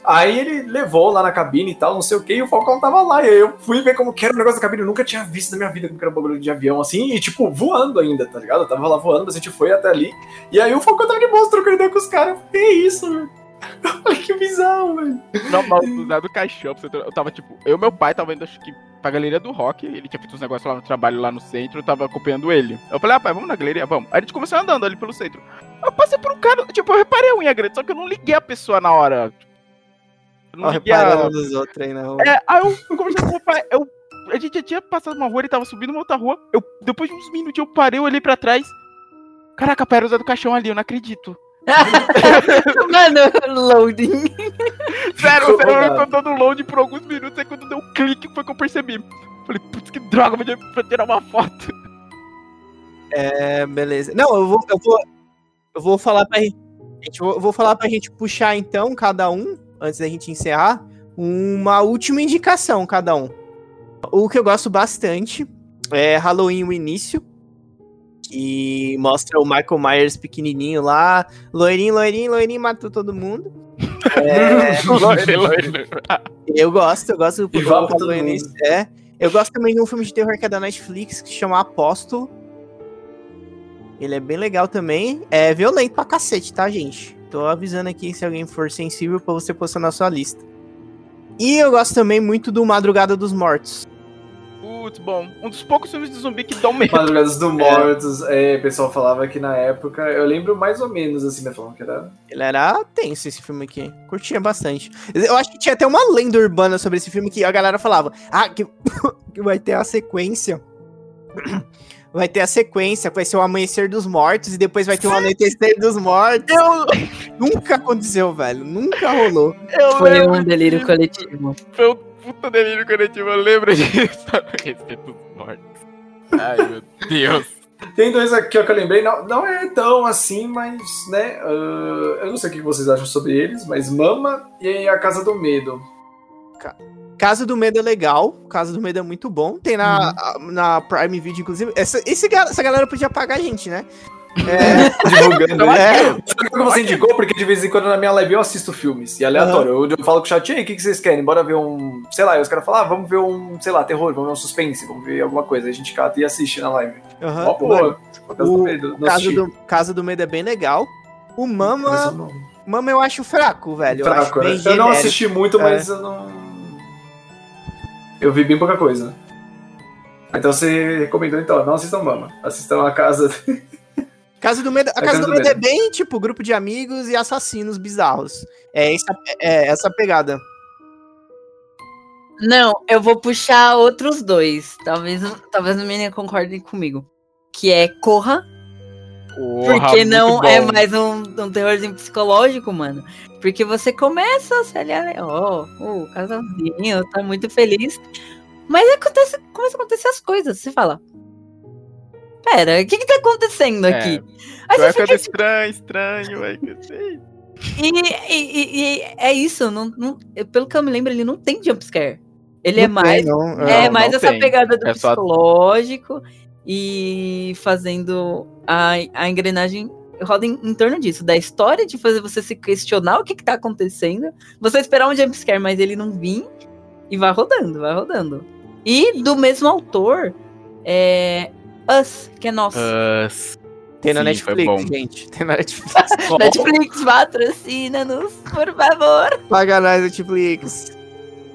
Aí ele levou lá na cabine e tal, não sei o que, e o Falcão tava lá. E aí eu fui ver como que era o negócio da cabine. Eu nunca tinha visto na minha vida como que era um bagulho de avião assim, e tipo, voando ainda, tá ligado? Eu tava lá voando, mas a gente foi até ali. E aí o Falcão tava de boa, trocando ideia com os caras. Que isso, velho? Olha que bizarro, velho. Não, mas o Zé do Caixão, eu tava tipo, eu e meu pai tava indo, acho que, pra galeria do rock, ele tinha feito uns negócios lá no trabalho, lá no centro, eu tava acompanhando ele. Eu falei, ah, pai, vamos na galeria? Vamos. Aí a gente começou andando ali pelo centro. Eu passei por um cara, tipo, eu reparei a unha grande, só que eu não liguei a pessoa na hora. Eu não Ó, liguei a... nos outros aí na rua. É, aí eu conversei com meu pai, eu, a gente já tinha passado uma rua, ele tava subindo uma outra rua, eu, depois de uns minutos eu parei, eu olhei pra trás, caraca, pai, era o Zé do Caixão ali, eu não acredito. Mano, loading. Sério, Ficou sério, eu rodado. tô dando load por alguns minutos, aí quando deu um clique foi que eu percebi. Falei, putz, que droga, vou tirar- pra tirar uma foto. É, beleza. Não, eu vou, eu vou, eu vou falar pra gente, eu vou falar pra gente puxar então, cada um, antes da gente encerrar, uma última indicação, cada um. O que eu gosto bastante é Halloween o início, que mostra o Michael Myers pequenininho lá, loirinho, loirinho, loirinho, matou todo mundo. É, Loire, loire. eu gosto, eu gosto do pra todo mundo. é. Eu gosto também de um filme de terror que é da Netflix, que se chama Apóstolo. Ele é bem legal também. É violento pra cacete, tá, gente? Tô avisando aqui se alguém for sensível pra você postar na sua lista. E eu gosto também muito do Madrugada dos Mortos. Putz, bom. Um dos poucos filmes de zumbi que dão medo. Madrugadas do Mortos, é, o pessoal falava que na época, eu lembro mais ou menos assim, mas falavam que era. Ele era tenso esse filme aqui. Curtia bastante. Eu acho que tinha até uma lenda urbana sobre esse filme que a galera falava: Ah, que, que vai ter a sequência. Vai ter a sequência, vai ser o Amanhecer dos Mortos e depois vai ter o Anoitecer dos Mortos. Nunca aconteceu, velho. Nunca rolou. Eu Foi um delírio coletivo. Foi um puta delírio coletivo, eu lembro disso. Respeito dos mortos. Ai, meu Deus. Tem dois aqui ó, que eu lembrei, não, não é tão assim, mas, né, ah, eu não sei o que vocês acham sobre eles, mas Mama e A Casa do Medo. Casa do Medo é legal. Casa do Medo é muito bom. Tem na, a- na Prime Video, inclusive. Essa, esse, essa galera podia pagar a gente, né? É, Divulgando aí. é, Sabe como você indicou? Porque de vez em quando na minha live eu assisto filmes. E aleatório. Eu, eu falo com o chat, e aí, o que, que vocês querem? Bora ver um. Sei lá, e os caras falam, ah, vamos ver um, sei lá, terror, vamos ver um suspense, vamos ver alguma coisa. Aí a gente cata e assiste na live. aham. Ó, do O Casa assisti. do, Casa do Medo é bem legal. O Mama, eu Mama eu acho fraco, velho. eu acho Fraco, bem né? Eu não assisti muito, É. mas eu não. Eu vi bem pouca coisa. Então você recomendou, então, não assistam Mama. Assistam a casa. Casa do Medo, a Casa, do, Medo, é bem tipo grupo de amigos e assassinos bizarros. É essa, é essa pegada. Não, eu vou puxar outros dois. Talvez, talvez a menina concorde comigo. Que é Corra, Porra, porque não bom. é mais um, um terrorzinho psicológico, mano. Porque você começa a se aliar, ó, o casalzinho tá muito feliz. Mas acontece, começa a acontecer as coisas. Você fala, pera, o que que tá acontecendo É. aqui? Aí você fica, estranho, estranho, vai crescer. e, e- e- é isso, não, não- pelo que eu me lembro, ele não tem jumpscare. Ele é Não mais tem, não. É, mais essa tem. pegada do É só- psicológico e fazendo a, a engrenagem roda em, em torno disso, da história de fazer você se questionar o que, que tá acontecendo, você esperar um jumpscare, mas ele não vir, e vai rodando, vai rodando. E do mesmo autor, é Us, que é nosso. Us. Tem na Sim, foi Netflix, bom. gente. Tem na Netflix. Netflix, patrocina-nos, por favor. Paga nós, Netflix.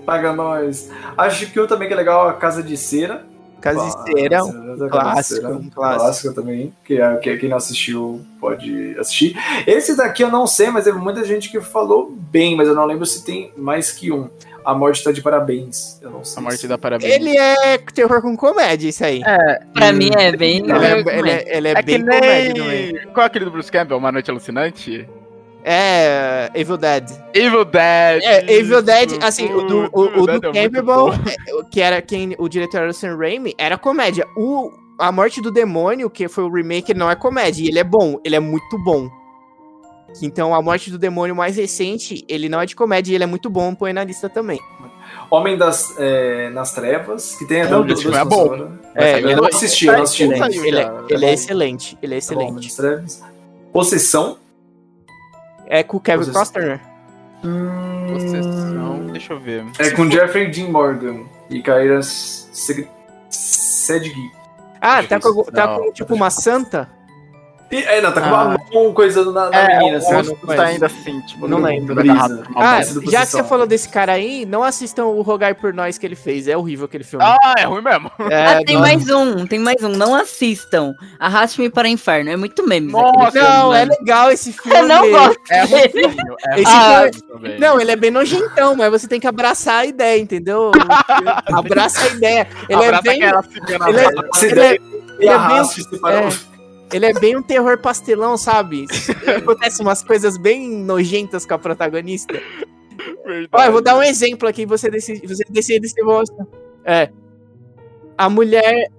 Paga nós. Acho que um também que é legal, a Casa de Cera. Casa de Cera, um clássico, um clássico. também. Que, é- que quem não assistiu pode assistir. Esse daqui eu não sei, mas teve muita gente que falou bem, mas eu não lembro se tem mais que um. A morte tá de parabéns. Eu não sei. A morte se- dá parabéns. Ele é terror com comédia, isso aí. Pra mim é bem. Ele é, ele é- ele é É bem que comédia também. nem... Qual é aquele do Bruce Campbell? Uma Noite Alucinante? É, Evil Dead. Evil Dead. É, Evil Dead, isso. assim, o do, o, o do é Campbell, é, que era quem o diretor era o Sam Raimi, era comédia. O A Morte do Demônio, que foi o remake, ele não é comédia, e ele é bom, ele é muito bom. Então, A Morte do Demônio mais recente, ele não é de comédia, e ele é muito bom, põe na lista também. Homem das, é, nas Trevas, que tem até É, o filme é bom. funcionam. É, eu ele não é- assisti, eu não assisti. Ele saiu Ele, é, já, ele é é excelente, ele é Tá bom, Homem excelente. das Trevas. Possessão. É com o Kevin. Costner. Possessão. Deixa eu ver. É com Jeffrey Dean Morgan e Kaira Se- Sedgwick. Ah, tá com, tá com tipo uma santa? E, é, não, tá com Ah. uma mão coisando na, na É, menina. assim, não tá ainda assim, tipo, Não no- lembro. da Brisa. garrafa. Uma Ah, já que você falou desse cara aí, não assistam o Rogai por Nós que ele fez. É horrível aquele filme. Ah, é ruim mesmo. É, Ah, tem não- mais um, tem mais um. Não assistam. Arraste-me para o inferno. É muito meme. Nossa, Não, é legal esse filme. Eu não gosto É ruimzinho. É Esse ruimzinho filme- também. Não, ele é bem nojentão, mas você tem que abraçar a ideia, entendeu? Abraça a ideia. Ele é Abraça bem, aquela cigana ele é- ele é, ele é para é. Ele é bem um terror pastelão, sabe? Acontece umas coisas bem nojentas com a protagonista. Verdade. Ó, eu vou dar um exemplo aqui, você decide, você decide se gosta. É. A mulher.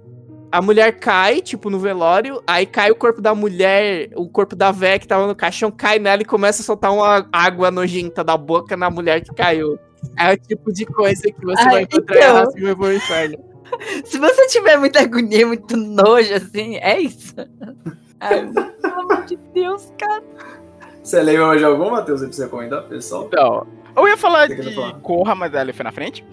A mulher cai, tipo, no velório, aí cai o corpo da mulher, o corpo da véia que tava no caixão, cai nela e começa a soltar uma água nojenta da boca na mulher que caiu. É o tipo de coisa que você Ai, vai encontrar então. em Arrasta pro Inferno. Se você tiver muita agonia, muito nojo, assim, é isso. Ai, pelo amor de Deus, cara. Você lembra mais de algum, Matheus? Você precisa comentar, pessoal? Então, eu ia falar Você de falar? Corra, mas ela foi na frente.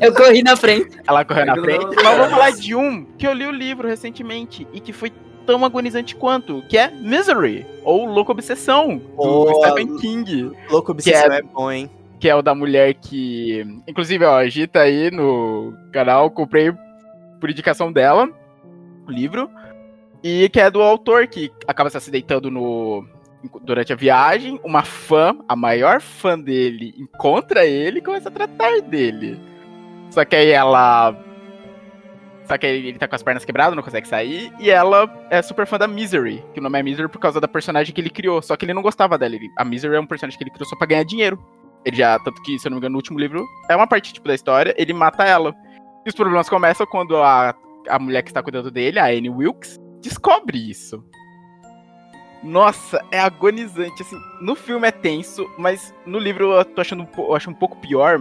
Eu corri na frente. Ela correu na Eu frente. Mas eu vou falar de um que eu li o livro recentemente e que foi tão agonizante quanto, que é Misery, ou Louco Obsessão, do Oh, Stephen King. Louco Obsessão Que é... bom, hein? Que é o da mulher que. Inclusive, ó, a Gi tá aí no canal, comprei por indicação dela o livro. E que é do autor que acaba se acidentando no. Durante a viagem, uma fã, a maior fã dele, encontra ele e começa a tratar dele. Só que aí ela. Só que ele tá com as pernas quebradas, não consegue sair. E ela é super fã da Misery, que o nome é Misery por causa da personagem que ele criou. Só que ele não gostava dela. A Misery é um personagem que ele criou só pra ganhar dinheiro. Ele já, tanto que, se eu não me engano, no último livro, é uma parte tipo da história, ele mata ela. E os problemas começam quando a, a mulher que está cuidando dele, a Anne Wilkes, descobre isso. Nossa, é agonizante, assim, no filme é tenso, mas no livro eu tô achando eu acho um pouco pior,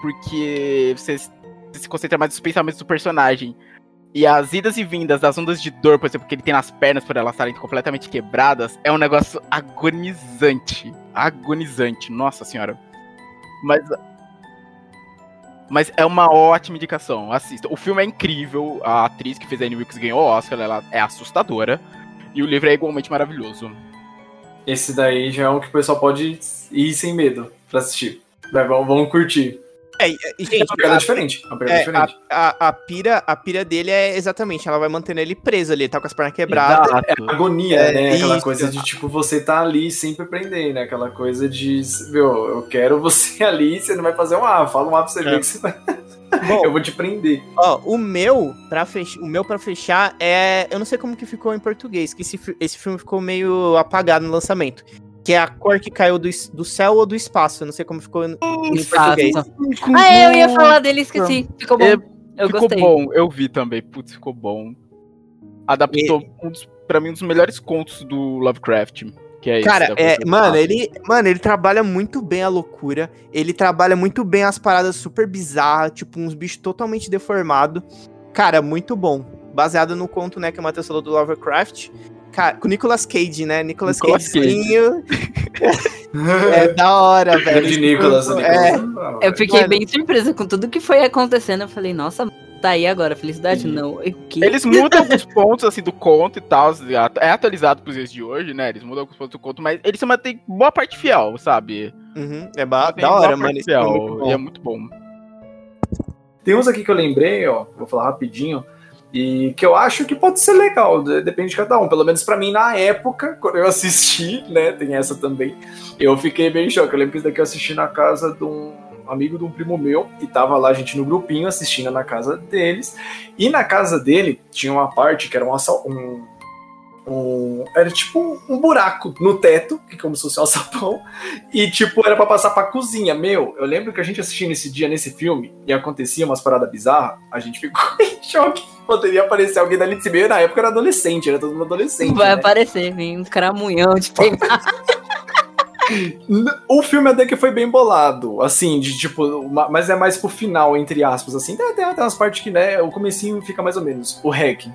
porque você, você se concentra mais nos pensamentos do personagem. E as idas e vindas das ondas de dor, por exemplo, que ele tem nas pernas por elas estarem completamente quebradas, é um negócio agonizante. Agonizante, nossa senhora. Mas. Mas é uma ótima indicação. Assista. O filme é incrível. A atriz que fez a Anne Wilkes ganhou o Oscar. Ela é assustadora. E o livro é igualmente maravilhoso. Esse daí já é um que o pessoal pode ir sem medo pra assistir. Vamos curtir. É, e- e, É gente, uma pegada a- diferente. é Uma pegada É, diferente. a, a, a pira, a pira dele é exatamente, ela vai mantendo ele preso ali, ele tá com as pernas quebradas. É agonia, É, né? Aquela isso. coisa de, tipo, você tá ali sempre prender, né? Aquela coisa de, meu, eu quero você ali, você não vai fazer um A, fala um A pra você ver É. que você vai... Bom, eu vou te prender. ó, o meu, pra fech... o meu pra fechar é. Eu não sei como que ficou em português, que esse, esse filme ficou meio apagado no lançamento. Que é a cor que caiu do, do céu ou do espaço. Eu não sei como ficou em, em português. Ah, eu ia falar dele, esqueci. Ficou bom. É, eu ficou gostei. bom, eu vi também. Putz, ficou bom. Adaptou, um dos, pra mim, um dos melhores contos do Lovecraft. Que é esse, Cara, da é, mano, ele, mano, ele trabalha muito bem a loucura. Ele trabalha muito bem as paradas super bizarras, tipo uns bichos totalmente deformados. Cara, muito bom. Baseado no conto, né, que o Matheus falou do Lovecraft. Cara, com Nicolas Cage, né? Nicolas, Nicolas Cagezinho. é da hora, velho. Grande Nicolas. É, Nicolas. Eu fiquei Mano. bem surpresa com tudo que foi acontecendo. Eu falei, nossa, tá aí agora, felicidade? Sim. Não. O? Eles mudam alguns pontos, assim, do conto e tal. É atualizado pros dias de hoje, né? Eles mudam alguns pontos do conto, mas eles se mantêm boa parte fiel, sabe? Uhum, é ba- da hora, mano. É muito fiel, bom. e é muito bom. Tem uns aqui que eu lembrei, ó, vou falar rapidinho, e que eu acho que pode ser legal, de- depende de cada um. Pelo menos pra mim, na época, quando eu assisti, né, tem essa também, eu fiquei bem em choque. Eu lembro que isso daqui eu assisti na casa de um amigo de um primo meu, e tava lá a gente no grupinho assistindo na casa deles, e na casa dele tinha uma parte que era um, um, um- era tipo um, buraco no teto, que como se fosse um alçapão, e, tipo, era pra passar pra cozinha. Meu, eu lembro que a gente assistindo esse dia nesse filme e acontecia umas paradas bizarras, a gente ficou em choque. Poderia aparecer alguém de cima. Eu, na época, era adolescente, era todo mundo adolescente. Vai né? aparecer, vem um caramunhão de pegar. O filme até que foi bem bolado, assim, de tipo, uma- mas é mais pro final, entre aspas, assim. Tem, tem, tem umas partes que, né, o comecinho fica mais ou menos. O Hack.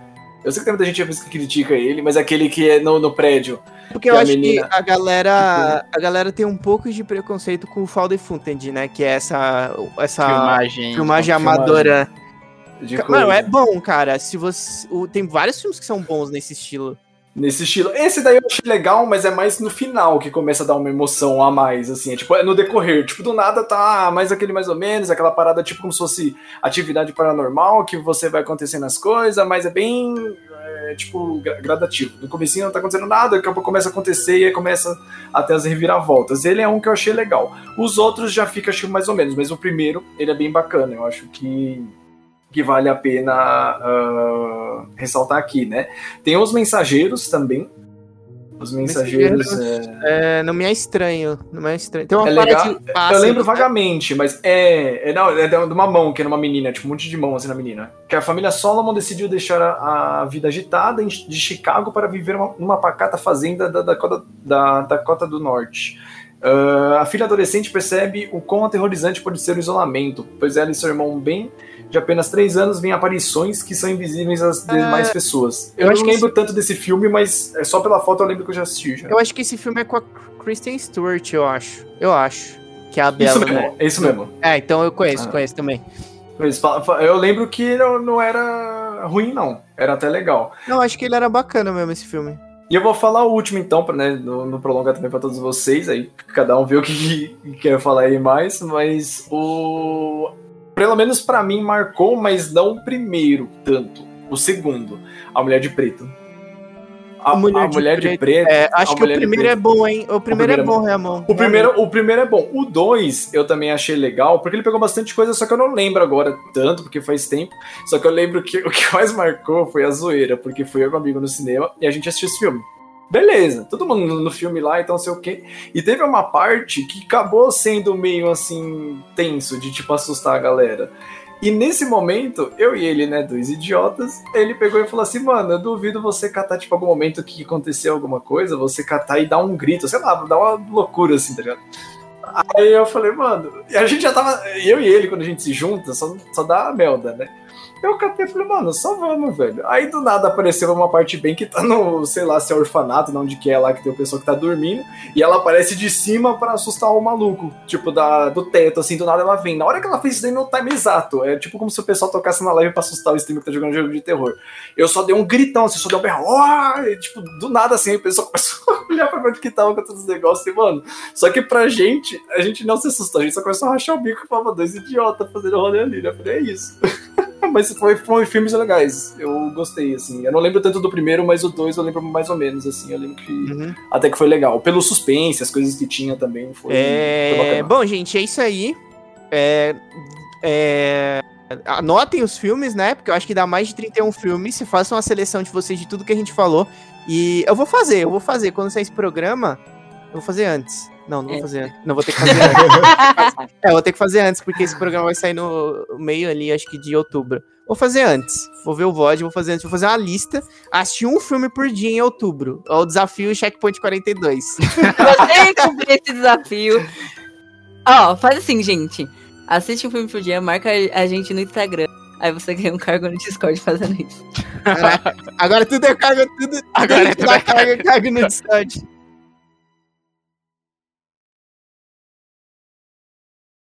Eu sei que tem muita gente que critica ele, mas aquele que é no, no prédio. Porque eu acho menina- que a galera, a galera tem um pouco de preconceito com o Found Footage, né? Que é essa, essa filmagem. filmagem filmagem. De Mano, coisa. é bom, cara. Se você, tem vários filmes que são bons nesse estilo. Nesse estilo. Esse daí eu achei legal, mas é mais no final que começa a dar uma emoção a mais, assim. É tipo, é no decorrer. Tipo, do nada tá ah, mais aquele mais ou menos, aquela parada tipo como se fosse atividade paranormal, que você vai acontecendo as coisas, mas é bem, é, tipo, gra- gradativo. No comecinho não tá acontecendo nada, daqui a pouco começa a acontecer e aí começa até as reviravoltas. Ele é um que eu achei legal. Os outros já fica, acho, mais ou menos, mas o primeiro, ele é bem bacana. Eu acho que que vale a pena ah, ressaltar aqui, né? Tem os mensageiros também. Os mensageiros. é, É, não me é estranho. Não me é estranho. Tem uma É legal. de pássaro, Eu lembro né? vagamente, mas é. É, não, é de uma mão, que era uma menina, tipo, um monte de mão assim na menina. Que a família Solomon decidiu deixar a, a vida agitada de Chicago para viver uma- numa pacata fazenda da Dakota, da Dakota do Norte. Ah, a filha adolescente percebe o quão aterrorizante pode ser o isolamento, pois ela e seu irmão Ben, de apenas três anos, veem aparições que são invisíveis às demais pessoas. Eu, eu acho não que lembro tanto desse filme, mas é só pela foto eu lembro que eu já assisti. Já. Eu acho que esse filme é com a Kristen Stewart, eu acho. Eu acho. Que é a Bela, Isso mesmo, né? é isso mesmo. É, então eu conheço, Ah. conheço também. Eu lembro que não, não era. era ruim, não. Era até legal. Não, acho que ele era bacana mesmo, esse filme. E eu vou falar o último, então, pra, né, no, no prolongar também para todos vocês, aí cada um vê o que, que quer falar aí mais, mas o. Pelo menos para mim marcou, mas não o primeiro tanto. O segundo, A Mulher de Preto. A, a Mulher, a de, mulher preto, de, Preto. É, acho que o primeiro é bom, hein? O primeiro, o primeiro é, é bom, Ramon. O primeiro, o primeiro é bom. O dois eu também achei legal, porque ele pegou bastante coisa, só que eu não lembro agora tanto, porque faz tempo. Só que eu lembro que o que mais marcou foi a zoeira, porque fui eu com um amigo no cinema e a gente assistiu esse filme. Beleza, todo mundo no filme lá, então sei o quê. E teve uma parte que acabou sendo meio assim tenso, de tipo assustar a galera. E nesse momento, eu e ele, né, dois idiotas, ele pegou e falou assim, mano, eu duvido você catar, tipo, algum momento que aconteceu alguma coisa, você catar e dar um grito, sei lá, dar uma loucura assim, tá ligado? Aí eu falei, mano, a gente já tava, eu e ele, quando a gente se junta, só, só dá a melda, né? Eu catei e falei, mano, só vamos, velho. Aí do nada apareceu uma parte bem que tá no, sei lá, se é orfanato, não onde que é lá, que tem o pessoal que tá dormindo, e ela aparece de cima para assustar o maluco, tipo, da, do teto, assim, do nada ela vem. Na hora que ela fez isso daí no time exato, é tipo como se o pessoal tocasse na live pra assustar o streamer que tá jogando jogo de terror. Eu só dei um gritão, assim, só dei um berro, tipo, do nada, assim, o pessoal começou a olhar pra ver o que tava com todos os negócios, e, mano, só que pra gente, a gente não se assustou, a gente só começou a rachar o bico e falava, dois idiotas fazendo rolê ali, né? Eu falei, é isso. mas foi, foi filmes legais. Eu gostei, assim. Eu não lembro tanto do primeiro, mas o dois eu lembro mais ou menos, assim. Eu lembro que uhum. até que foi legal. Pelo suspense, as coisas que tinha também. Foi, é... Foi Bom, gente, é isso aí. É... É... Anotem os filmes, né? Porque eu acho que dá mais de 31 filmes. Se façam uma seleção de vocês de tudo que a gente falou. E eu vou fazer, eu vou fazer. Quando sair esse programa, eu vou fazer antes. Não, não vou é. fazer antes. Não, vou ter que fazer antes. é, vou ter que fazer antes, porque esse programa vai sair no meio ali, acho que de outubro. Vou fazer antes. Vou ver o VOD, vou fazer antes. Vou fazer uma lista. Assistir um filme por dia em outubro. É o desafio Checkpoint 42. Você cumprir esse desafio. Ó, oh, faz assim, gente. Assiste um filme por dia, marca a gente no Instagram. Aí você ganha um cargo no Discord fazendo isso. Caraca, agora tudo é cargo, tudo. Agora tudo é cargo, cargo no Discord.